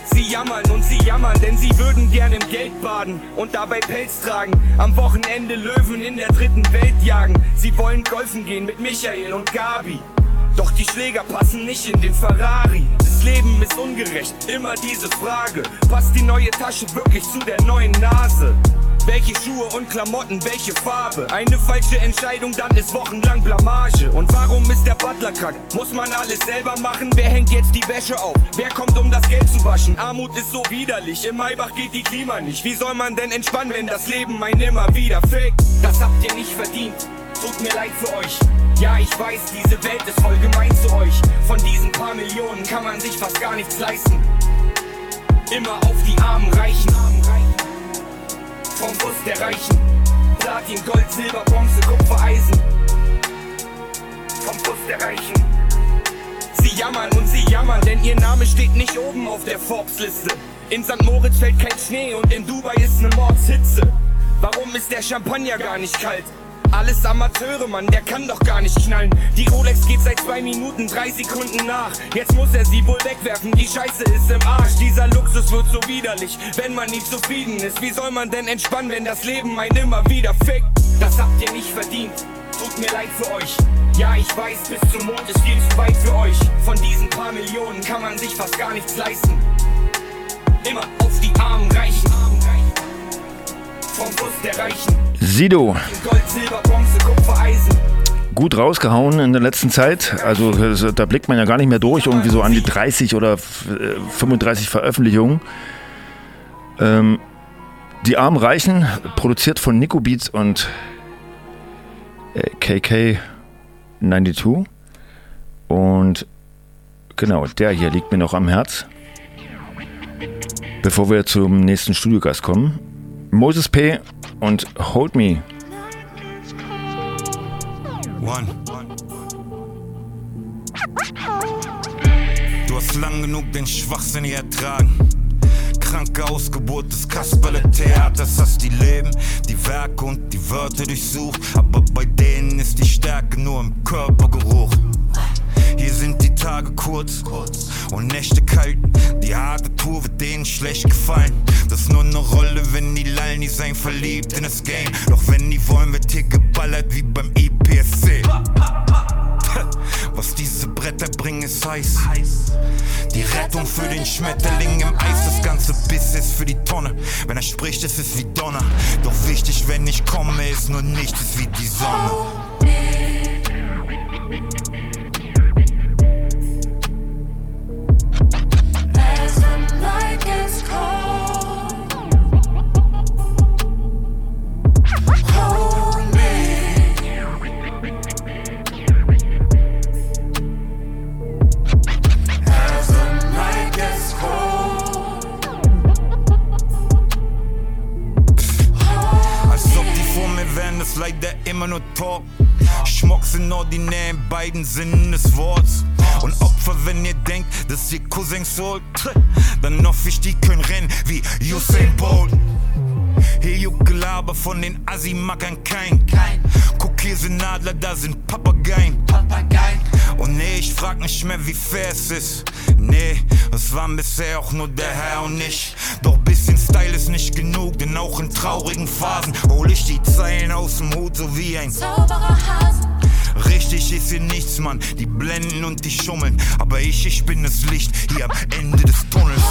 Speaker 27: Sie jammern und sie jammern, denn sie würden gern im Geld baden und dabei Pelz tragen. Am Wochenende Löwen in der dritten Welt jagen. Sie wollen golfen gehen mit Michael und Gabi. Doch die Schläger passen nicht in den Ferrari. Das Leben ist ungerecht, immer diese Frage. Passt die neue Tasche wirklich zu der neuen Nase? Welche Schuhe und Klamotten, welche Farbe? Eine falsche Entscheidung, dann ist wochenlang Blamage. Und warum ist der Butler krank? Muss man alles selber machen? Wer hängt jetzt die Wäsche auf? Wer kommt, um das Geld zu waschen? Armut ist so widerlich, im Maybach geht die Klima nicht. Wie soll man denn entspannen, wenn das Leben einen immer wieder fickt? Das habt ihr nicht verdient. Tut mir leid für euch. Ja, ich weiß, diese Welt ist voll gemein zu euch. Von diesen paar Millionen kann man sich fast gar nichts leisten. Immer auf die Armen reichen. Vom Bus der Reichen. Platin, Gold, Silber, Bronze, Kupfer, Eisen. Vom Bus der Reichen. Sie jammern und sie jammern, denn ihr Name steht nicht oben auf der Forbes-Liste. In St. Moritz fällt kein Schnee und in Dubai ist ne Mordshitze. Warum ist der Champagner gar nicht kalt? Alles Amateure, Mann, der kann doch gar nicht knallen. Die Rolex geht seit zwei Minuten, drei Sekunden nach. Jetzt muss er sie wohl wegwerfen, die Scheiße ist im Arsch. Dieser Luxus wird so widerlich, wenn man nicht zufrieden ist. Wie soll man denn entspannen, wenn das Leben einen immer wieder fickt? Das habt ihr nicht verdient. Tut mir leid für euch. Ja, ich weiß, bis zum Mond ist viel zu weit für euch. Von diesen paar Millionen kann man sich fast gar nichts leisten. Immer auf die Armen reichen.
Speaker 6: Sido,
Speaker 27: Gold, Silber, Bronze, Kupfer, Eisen.
Speaker 6: gut rausgehauen in der letzten Zeit. Also da blickt man ja gar nicht mehr durch, irgendwie so an die 30 oder f- äh, 35 Veröffentlichungen. Ähm, die Armen Reichen, produziert von Nico Beats und äh, KK92. Und genau, der hier liegt mir noch am Herz. Bevor wir zum nächsten Studiogast kommen. Moses P. und Hold Me.
Speaker 28: One. Du hast lang genug den Schwachsinn hier ertragen. Kranke Ausgeburt des Kasperle-Theaters hast die Leben, die Werke und die Wörter durchsucht. Aber bei denen ist die Stärke nur im Körpergeruch. Hier sind die Tage kurz und Nächte kalt. Die harte Tour wird denen schlecht gefallen. Das ist nur eine Rolle, wenn die lallen, die sein verliebt in das Game. Doch wenn die wollen, wird hier geballert wie beim IPSC. Was diese Bretter bringen, ist heiß. Die Rettung für den Schmetterling im Eis, das ganze Biss ist für die Tonne. Wenn er spricht, ist es wie Donner. Doch wichtig, wenn ich komme, ist nur nichts wie die Sonne.
Speaker 15: Gets cold,
Speaker 28: vor mir wären, das leider immer nur Talk. Schmuck sind ordinär in beiden Sinnen des Worts. Und Opfer, wenn ihr denkt, dass ihr Cousins holt, dann hoffe ich, die können rennen wie Usain Bolt. Hier juckt Gelaber von den Assi-Mackern kein. Guck, hier sind Adler, da sind Papageien. Und nee, ich frag nicht mehr, wie fair es ist. Nee, es waren bisher auch nur der Herr und ich. Doch bisschen Style ist nicht genug, denn auch in traurigen Phasen hol ich die Zeilen aus dem Hut, so wie ein
Speaker 15: Zauberer Hase.
Speaker 28: Richtig ist hier nichts, Mann. Die blenden und die schummeln. Aber ich, ich bin das Licht hier am Ende des Tunnels.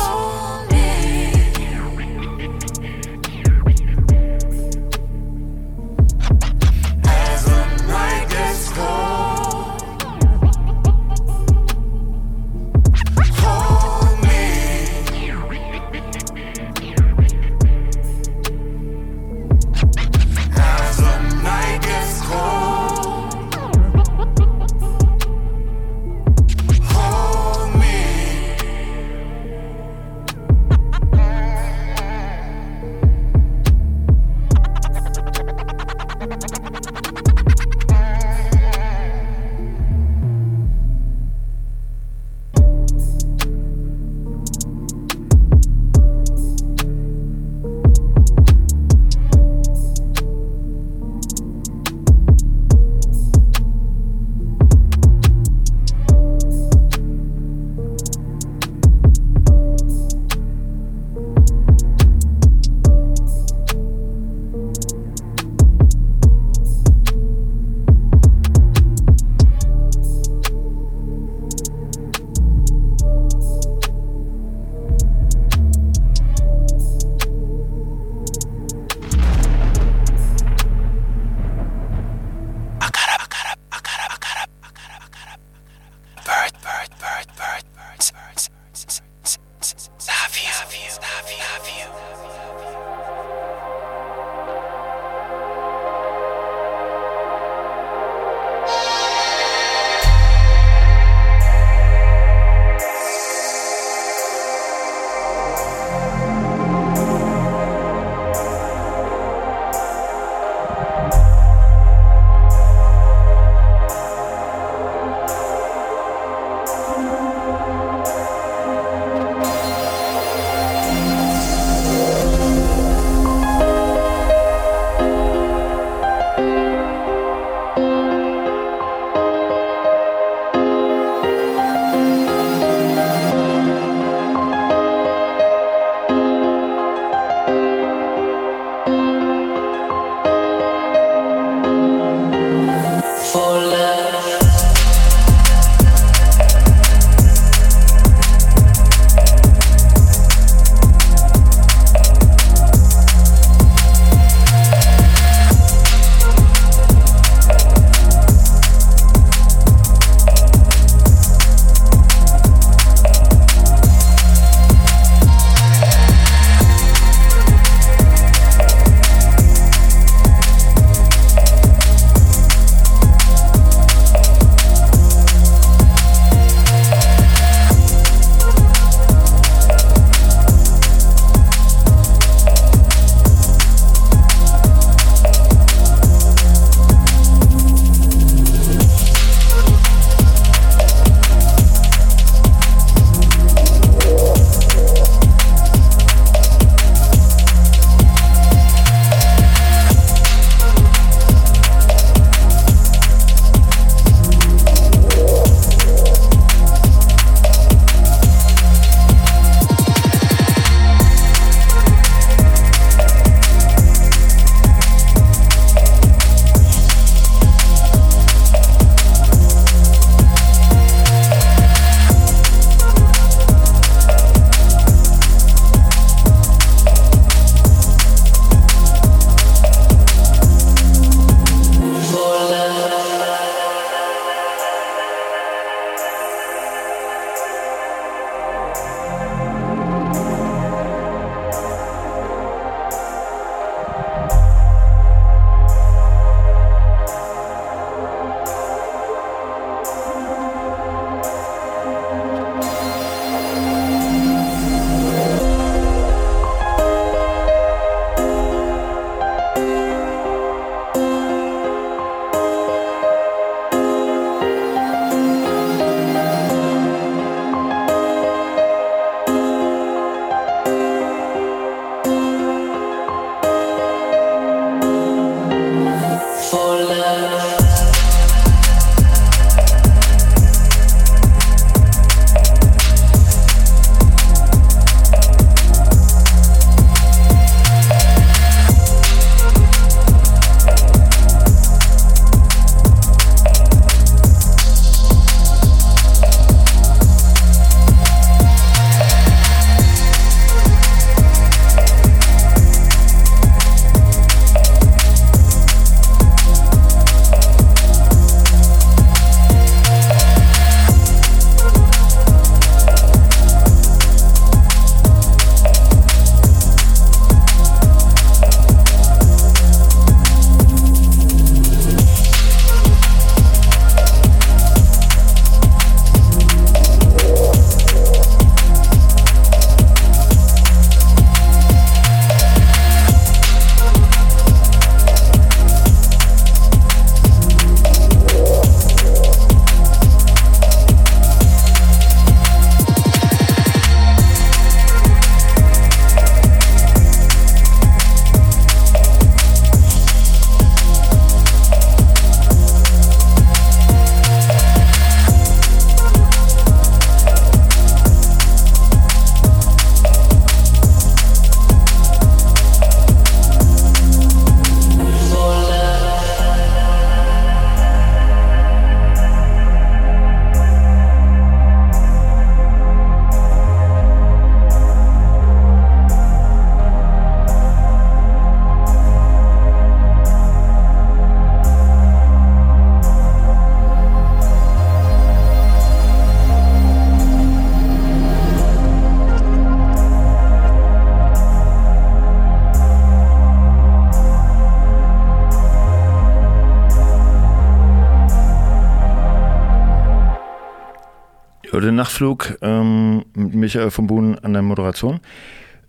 Speaker 6: Nachtflug ähm, mit Michael von Buhn an der Moderation.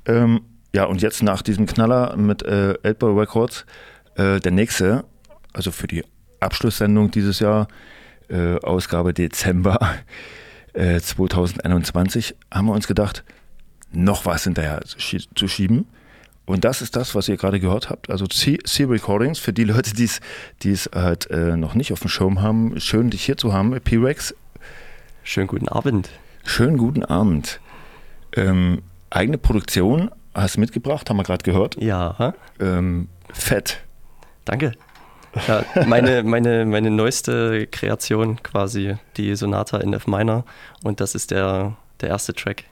Speaker 6: Ähm, ja, und jetzt nach diesem Knaller mit äh, Elbow Records, äh, der nächste, also für die Abschlusssendung dieses Jahr, äh, Ausgabe Dezember äh, 2021, haben wir uns gedacht, noch was hinterher zu schieben. Und das ist das, was ihr gerade gehört habt. Also C-Recordings, für die Leute, die es halt äh, noch nicht auf dem Schirm haben. Schön, dich hier zu haben, P-Rex.
Speaker 29: Schönen guten Abend.
Speaker 6: Schönen guten Abend. Ähm, eigene Produktion hast du mitgebracht, haben wir gerade gehört.
Speaker 29: Ja.
Speaker 6: Ähm, fett.
Speaker 29: Danke. Ja, meine, meine, meine neueste Kreation quasi, die Sonata in F Minor. Und das ist der, der erste Track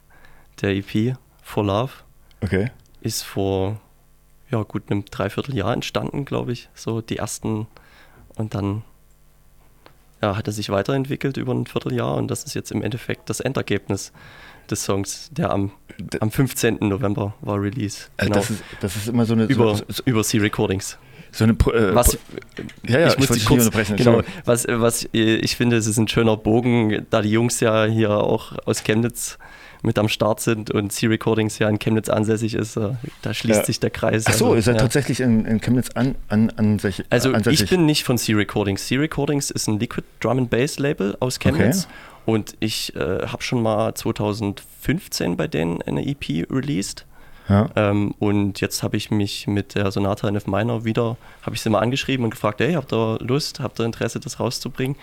Speaker 29: der EP, For Love.
Speaker 6: Okay.
Speaker 29: Ist vor ja, gut einem Dreivierteljahr entstanden, glaube ich. So die ersten. Und dann ja, hat er sich weiterentwickelt über ein Vierteljahr und das ist jetzt im Endeffekt das Endergebnis des Songs, der am, am 15. November war Release.
Speaker 6: Genau. Das, ist, das ist immer so eine.
Speaker 29: Über,
Speaker 6: so, so,
Speaker 29: über C-Recordings.
Speaker 6: So eine. Äh,
Speaker 29: was,
Speaker 6: ja, ja,
Speaker 29: ich, muss
Speaker 6: dich
Speaker 29: kurz,
Speaker 6: unterbrechen.
Speaker 29: Genau, was, was ich finde, es ist ein schöner Bogen, da die Jungs ja hier auch aus Chemnitz mit am Start sind und C-Recordings ja in Chemnitz ansässig ist, äh, da schließt
Speaker 6: Ja.
Speaker 29: sich der Kreis.
Speaker 6: Ach so,
Speaker 29: Also,
Speaker 6: ist er
Speaker 29: ja.
Speaker 6: tatsächlich in, in Chemnitz an, an, an sich,
Speaker 29: Also
Speaker 6: ansässig?
Speaker 29: ich bin nicht von C-Recordings. C-Recordings ist ein Liquid Drum and Bass Label aus Chemnitz. Und ich äh, habe schon mal 2015 bei denen eine EP released.
Speaker 6: Ja.
Speaker 29: Ähm, und jetzt habe ich mich mit der Sonata in F Minor wieder, habe ich sie mal angeschrieben und gefragt, hey, habt ihr Lust, habt ihr Interesse, das rauszubringen?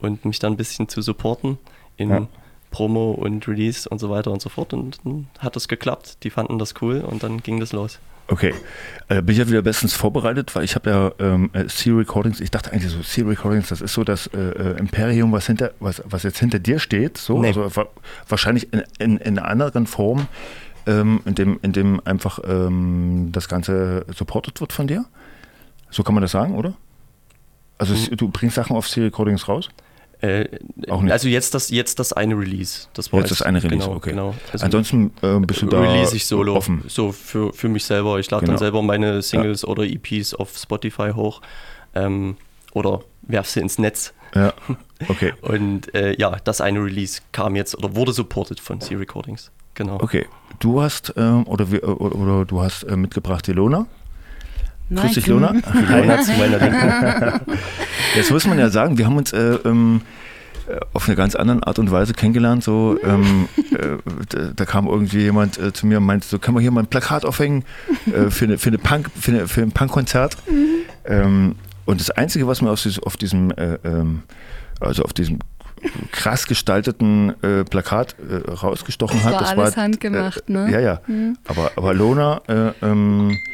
Speaker 29: Und mich dann ein bisschen zu supporten in
Speaker 6: Ja.
Speaker 29: Promo und Release und so weiter und so fort. Und dann hat das geklappt. Die fanden das cool und dann ging das los.
Speaker 6: Okay, äh, bin ich ja wieder bestens vorbereitet, weil ich habe ja ähm, äh, C-Recordings, ich dachte eigentlich so, C-Recordings, das ist so das äh, äh, Imperium, was, hinter, was, was jetzt hinter dir steht, so,
Speaker 29: Nee.
Speaker 6: also wa wahrscheinlich in, in, in einer anderen Form, ähm, in, dem, in dem einfach ähm, das Ganze supported wird von dir. So kann man das sagen, oder? Also
Speaker 29: Mhm.
Speaker 6: du bringst Sachen auf C-Recordings raus?
Speaker 29: Äh,
Speaker 6: Auch nicht.
Speaker 29: Also jetzt das, jetzt das eine Release. Das war
Speaker 6: Jetzt das eine Release,
Speaker 29: genau,
Speaker 6: okay.
Speaker 29: Genau.
Speaker 6: Ansonsten äh, bist du da
Speaker 29: Release ich solo,
Speaker 6: offen.
Speaker 29: so für, für mich selber. Ich lade
Speaker 6: Genau.
Speaker 29: dann selber meine Singles oder EPs auf Spotify hoch ähm, oder werf sie ins Netz.
Speaker 6: Ja, okay.
Speaker 29: Und äh, ja, das eine Release kam jetzt oder wurde supported von C-Recordings. Genau.
Speaker 6: Okay, du hast ähm, oder, wir- oder, oder du hast äh, mitgebracht Ilona.
Speaker 30: Nein.
Speaker 6: Grüß dich, Lona.
Speaker 29: Ilona zu meiner Linken.
Speaker 6: Jetzt muss man ja sagen, wir haben uns äh, ähm, äh, auf eine ganz andere Art und Weise kennengelernt. So, ähm, äh, da, da kam irgendwie jemand äh, zu mir und meinte, so kann man hier mal ein Plakat aufhängen äh, für, eine, für, eine Punk, für, eine, für ein Punkkonzert. Ähm, und das Einzige, was mir auf, auf diesem, äh, ähm, also auf diesem krass gestalteten äh, Plakat äh, rausgestochen
Speaker 30: Das
Speaker 6: hat.
Speaker 30: war
Speaker 6: das
Speaker 30: alles
Speaker 6: war,
Speaker 30: handgemacht,
Speaker 6: äh,
Speaker 30: ne?
Speaker 6: Ja, ja.
Speaker 30: Mhm.
Speaker 6: Aber, aber Lona äh, ähm, äh,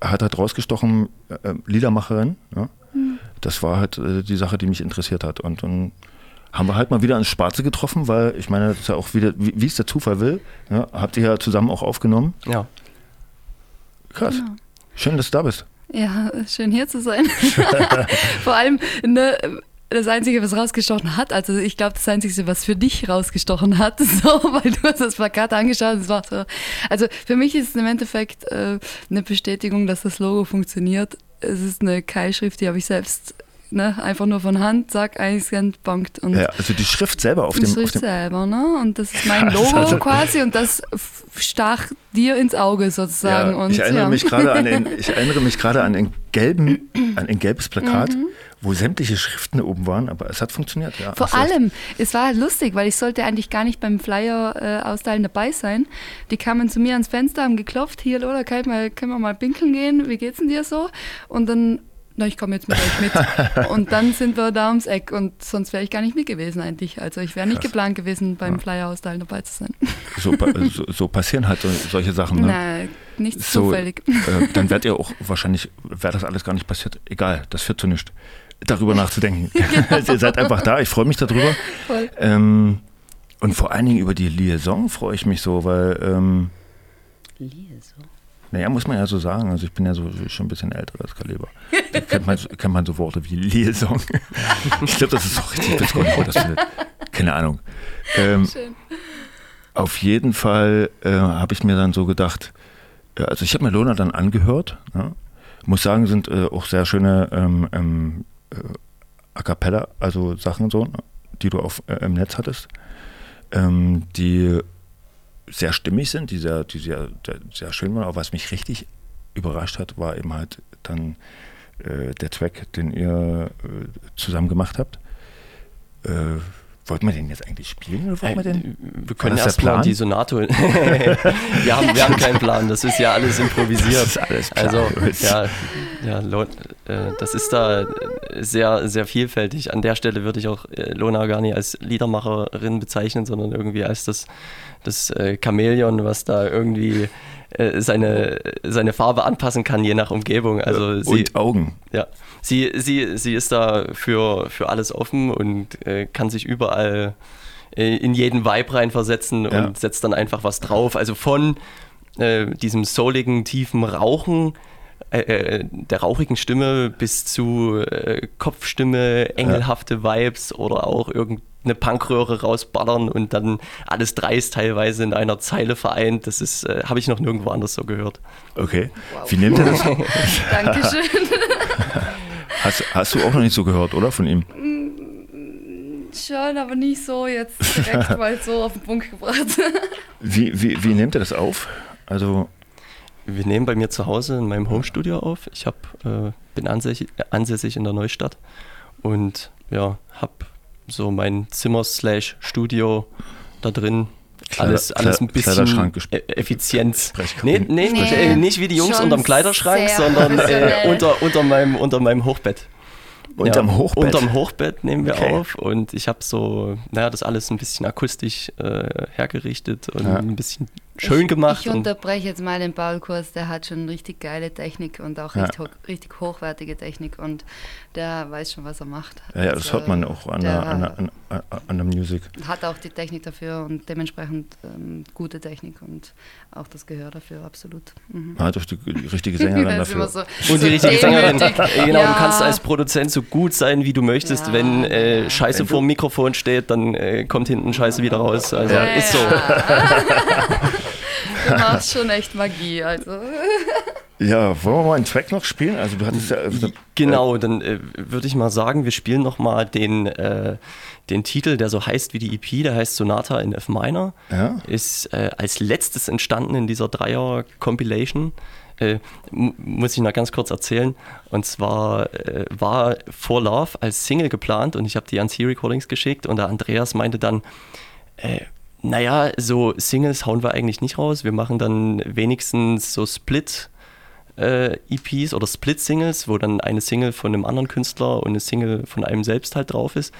Speaker 6: hat halt rausgestochen, äh, Liedermacherin. Ja?
Speaker 30: Mhm.
Speaker 6: Das war halt äh, die Sache, die mich interessiert hat. Und dann haben wir halt mal wieder ans Schwarze getroffen, weil ich meine, das ist ja auch wieder, wie, wie es der Zufall will, ja, habt ihr ja zusammen auch aufgenommen.
Speaker 29: Ja.
Speaker 6: Krass.
Speaker 30: Genau.
Speaker 6: Schön, dass du da bist.
Speaker 30: Ja, schön hier zu sein. Vor allem, ne, das Einzige, was rausgestochen hat, also ich glaube, das Einzige, was für dich rausgestochen hat, so, weil du hast das Plakat angeschaut und es war so. Also für mich ist es im Endeffekt äh, eine Bestätigung, dass das Logo funktioniert. Es ist eine Keilschrift, die habe ich selbst ne, einfach nur von Hand, zack, eingescannt, bankt und
Speaker 6: Ja, also die Schrift selber auf
Speaker 30: die
Speaker 6: dem. Auf
Speaker 30: Schrift
Speaker 6: dem
Speaker 30: selber, ne? Und das ist mein Logo
Speaker 6: also-
Speaker 30: quasi und das stach dir ins Auge sozusagen.
Speaker 6: ja,
Speaker 30: und,
Speaker 6: ich erinnere
Speaker 30: ja.
Speaker 6: mich gerade an den, ich erinnere mich gerade an den gelben, an ein gelbes Plakat,
Speaker 30: Mhm.
Speaker 6: Wo sämtliche Schriften oben waren, aber es hat funktioniert. Ja,
Speaker 30: Vor allem, es war lustig, weil ich sollte eigentlich gar nicht beim Flyer äh, austeilen dabei sein. Die kamen zu mir ans Fenster, haben geklopft, hier, oder kann mal, können wir mal pinkeln gehen? Wie geht's denn dir so? Und dann, na, ich komme jetzt mit euch mit. und dann sind wir da ums Eck und sonst wäre ich gar nicht mit gewesen eigentlich. Also ich wäre nicht
Speaker 6: Krass.
Speaker 30: geplant gewesen, beim Flyer austeilen dabei zu sein.
Speaker 6: So, pa- so, so passieren halt so, solche Sachen. Ne?
Speaker 30: Nein, nicht
Speaker 6: so,
Speaker 30: zufällig.
Speaker 6: Äh, dann werdet ihr auch wahrscheinlich, wäre das alles gar nicht passiert. Egal, das führt zu nichts. Darüber nachzudenken. ihr seid einfach da, ich freue mich darüber. Ähm, und vor allen Dingen über die Liaison freue ich mich so, weil. Ähm, naja, muss man ja so sagen. Also ich bin ja so schon ein bisschen älteres Kaliber. Da kennt man, kennt man so Worte wie Liaison. Ich glaube, das ist auch richtig. Das findet. Keine Ahnung. Ähm,
Speaker 30: Schön.
Speaker 6: auf jeden Fall äh, habe ich mir dann so gedacht, äh, also ich habe mir Lona dann angehört. Ja. Muss sagen, sind äh, auch sehr schöne ähm, ähm, äh, A cappella, also Sachen so, ne, die du auf, äh, im Netz hattest, ähm, die sehr stimmig sind, die sehr, die sehr, sehr, schön waren. Aber was mich richtig überrascht hat, war eben halt dann äh, der Track, den ihr äh, zusammen gemacht habt. Äh, wollten wir den jetzt eigentlich spielen oder wollten wir den?
Speaker 29: Wir können erstmal die Sonato. wir, haben, wir haben keinen Plan, das ist ja alles improvisiert.
Speaker 6: Das ist alles Plan.
Speaker 29: Also, ja, ja Lo- äh, das ist da sehr, sehr vielfältig. An der Stelle würde ich auch äh, Lona gar nicht als Liedermacherin bezeichnen, sondern irgendwie als das, das äh, Chamäleon, was da irgendwie äh, seine, seine Farbe anpassen kann, je nach Umgebung. Also sie,
Speaker 6: Und Augen.
Speaker 29: ja, sie, sie, sie ist da für, für alles offen und äh, kann sich überall äh, in jeden Vibe reinversetzen
Speaker 6: Ja.
Speaker 29: und setzt dann einfach was drauf. Also von äh, diesem souligen, tiefen Rauchen, äh, äh, der rauchigen Stimme bis zu äh, Kopfstimme, engelhafte Vibes oder auch irgendeine Punkröhre rausballern und dann alles dreist teilweise in einer Zeile vereint. Das ist, äh, habe ich noch nirgendwo anders so gehört.
Speaker 6: Okay. Wie nimmt er das?
Speaker 30: Dankeschön.
Speaker 6: Hast, hast du auch noch nicht so gehört, oder? Von ihm?
Speaker 30: Schon, aber nicht so jetzt direkt mal so auf den Punkt gebracht.
Speaker 6: Wie, wie, wie nimmt er das auf? Also,
Speaker 29: Wir nehmen bei mir zu Hause in meinem Homestudio auf. Ich hab, äh, bin ansässig, ansässig in der Neustadt und ja, habe so mein Zimmer slash Studio da drin.
Speaker 6: Kleider-
Speaker 29: alles, alles ein bisschen e- Effizienz. Nee, nee, nicht,
Speaker 30: Nee,
Speaker 29: äh, nicht wie die Jungs unterm Kleiderschrank, sondern äh, unter, unter, meinem, unter meinem Hochbett.
Speaker 6: Unterm Hochbett?
Speaker 29: Unterm Hochbett nehmen wir
Speaker 6: Okay.
Speaker 29: auf und ich habe so, naja, das alles ein bisschen akustisch äh, hergerichtet und
Speaker 6: Ja.
Speaker 29: ein bisschen schön gemacht.
Speaker 30: Ich unterbreche jetzt mal den Paul-Kurs, der hat schon richtig geile Technik und auch
Speaker 6: Ja.
Speaker 30: richtig, ho richtig hochwertige Technik und der weiß schon, was er macht.
Speaker 6: ja, ja, das
Speaker 30: Also,
Speaker 6: hört man auch an der, an der, an, an- an der Musik.
Speaker 30: Hat auch die Technik dafür und dementsprechend ähm, gute Technik und auch das Gehör dafür, absolut. Mhm.
Speaker 6: Man hat auch die, die richtige Sängerin dafür.
Speaker 30: so-
Speaker 29: Und die
Speaker 30: so
Speaker 29: richtige Sängerin. Äh, Genau,
Speaker 30: Ja.
Speaker 29: du kannst als Produzent so gut sein, wie du möchtest.
Speaker 30: Ja,
Speaker 29: Wenn äh. Scheiße vor dem Mikrofon steht, dann äh, kommt hinten Scheiße wieder raus. Also
Speaker 30: Ja,
Speaker 29: ist so.
Speaker 30: Du machst schon echt Magie, also.
Speaker 6: Ja, wollen wir mal einen Track noch spielen? Also du hattest ja... Also,
Speaker 29: Genau, dann äh, würde ich mal sagen, wir spielen nochmal den, äh, den Titel, der so heißt wie die EP, der heißt Sonata in F Minor.
Speaker 6: Ja.
Speaker 29: Ist äh, als letztes entstanden in dieser Dreier-Compilation. Äh, mu- muss ich noch ganz kurz erzählen. Und zwar äh, war For Love als Single geplant und ich habe die an C-Recordings geschickt und der Andreas meinte dann, äh, naja, so Singles hauen wir eigentlich nicht raus. Wir machen dann wenigstens so Split äh, EPs oder Split-Singles, wo dann eine Single von einem anderen Künstler und eine Single von einem selbst halt drauf ist.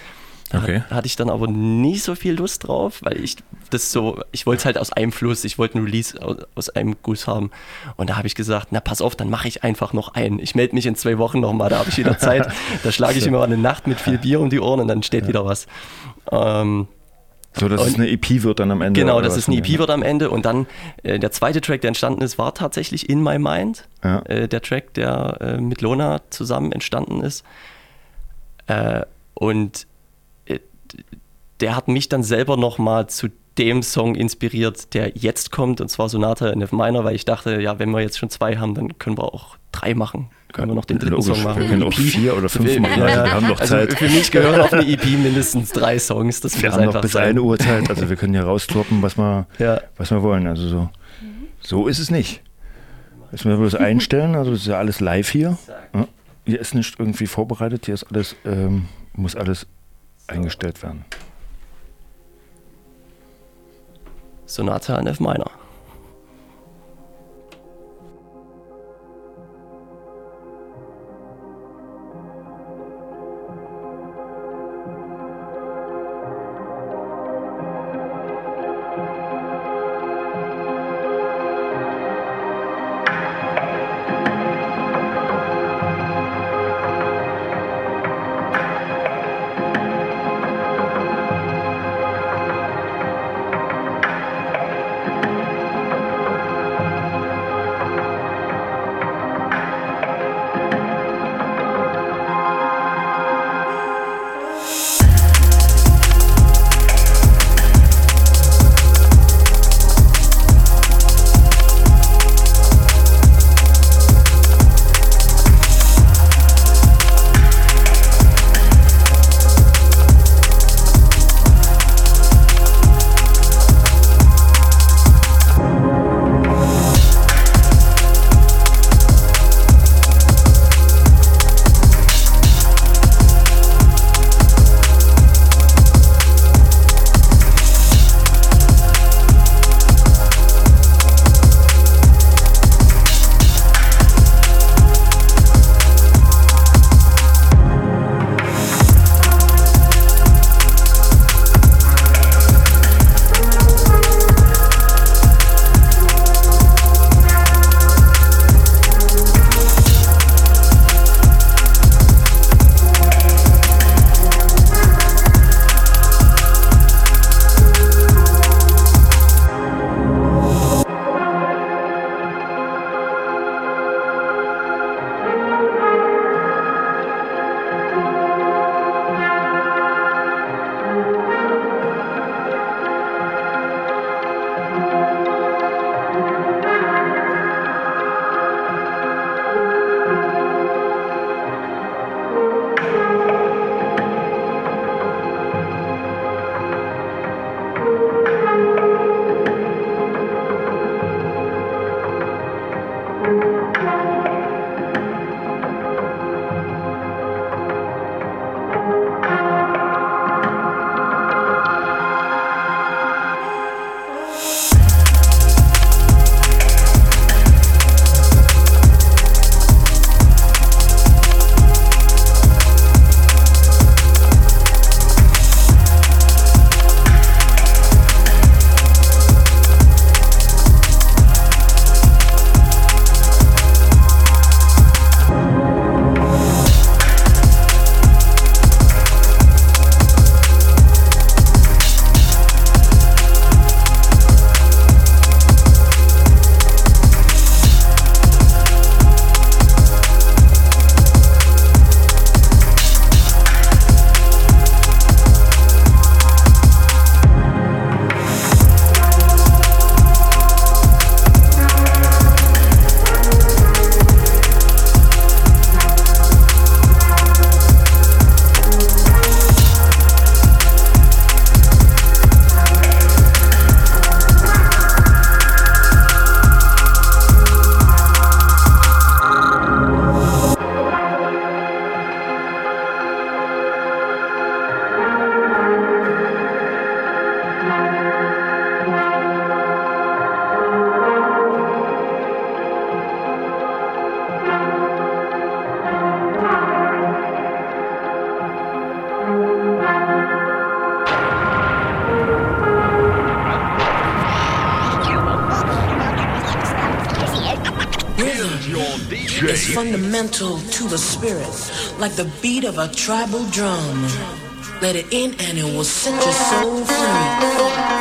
Speaker 29: Da
Speaker 6: Okay.
Speaker 29: hat- hatte ich dann aber nicht so viel Lust drauf, weil ich das so, ich wollte es halt aus einem Fluss, ich wollte ein Release aus, aus einem Guss haben. Und da habe ich gesagt, na pass auf, dann mache ich einfach noch einen. Ich melde mich in zwei Wochen nochmal, da habe ich wieder Zeit. Da schlage ich immer eine Nacht mit viel Bier um die Ohren und dann steht wieder was. Ähm,
Speaker 6: so, dass es
Speaker 29: und-
Speaker 6: eine EP wird dann am Ende.
Speaker 29: Genau, dass es eine EP wird am Ende. Und dann äh, der zweite Track, der entstanden ist, war tatsächlich In My Mind.
Speaker 6: Ja.
Speaker 29: Äh, der Track, der äh, mit Lona zusammen entstanden ist. Äh, und äh, der hat mich dann selber nochmal zu dem Song inspiriert, der jetzt kommt, und zwar Sonata in F Minor, weil ich dachte, ja, wenn wir jetzt schon zwei haben, dann können wir auch drei machen. Können wir noch den dritten
Speaker 6: Logisch,
Speaker 29: Song machen.
Speaker 6: wir können auch vier oder fünf machen, also wir haben noch
Speaker 29: also
Speaker 6: Zeit.
Speaker 29: Für mich gehören auf eine EP mindestens drei Songs. Das
Speaker 6: Wir haben noch bis
Speaker 29: sein.
Speaker 6: 1 Uhr Zeit, also wir können ja rauskloppen, was wir,
Speaker 29: Ja.
Speaker 6: was wir wollen. Also so, so ist es nicht. Müssen wir bloß einstellen, also das ist ja alles live hier. Ja. Hier ist nicht irgendwie vorbereitet, hier ist alles, ähm, muss alles eingestellt werden.
Speaker 29: Sonata in F Minor.
Speaker 31: Fundamental to the spirit, like the beat of a tribal drum. Let it in and it will set your soul free.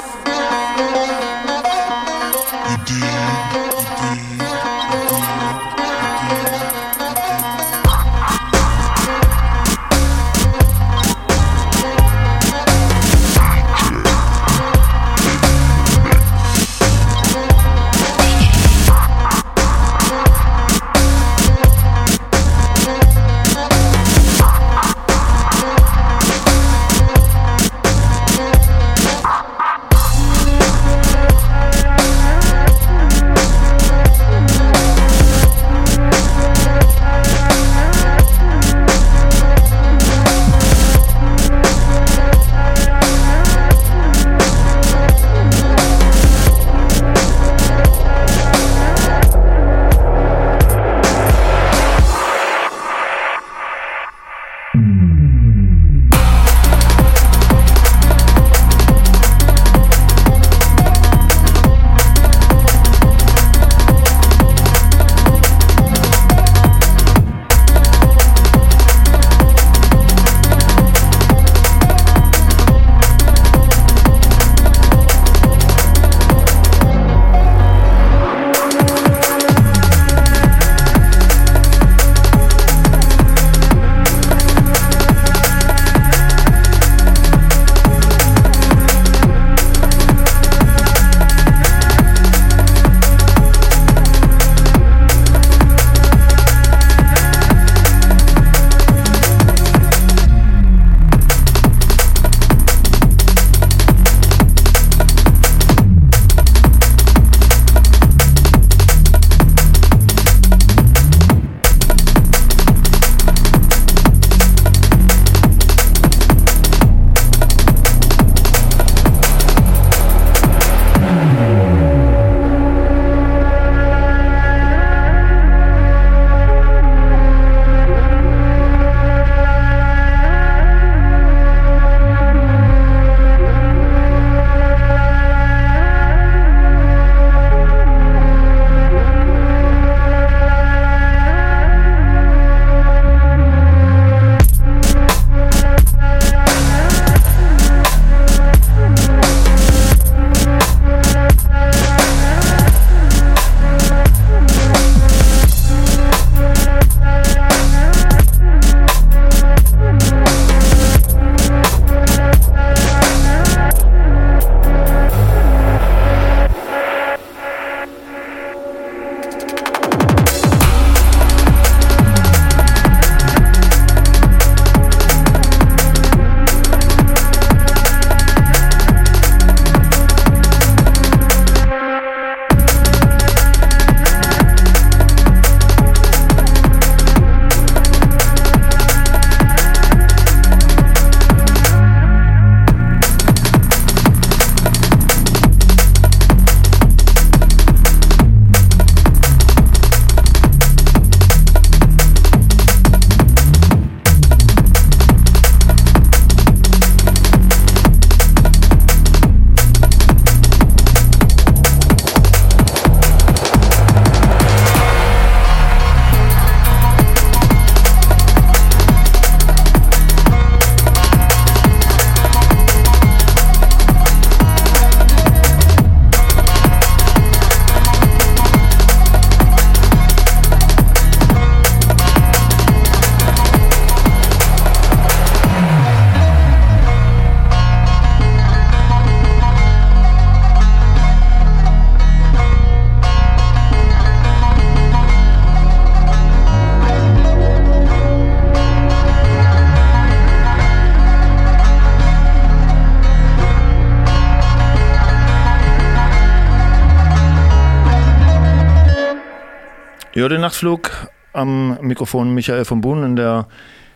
Speaker 6: Ja, den Nachtflug am Mikrofon Michael von Bohn in der,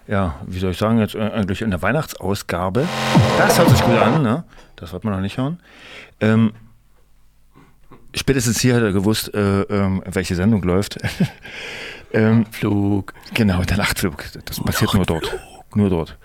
Speaker 6: ja, wie soll ich sagen, jetzt äh, eigentlich in der Weihnachtsausgabe. Das hört sich gut an, ne? Das wird man noch nicht hören. Ähm, spätestens hier hat er gewusst, äh, ähm, welche Sendung läuft. ähm,
Speaker 29: Flug.
Speaker 6: Genau, der Nachtflug. Das passiert nur dort. Nur dort.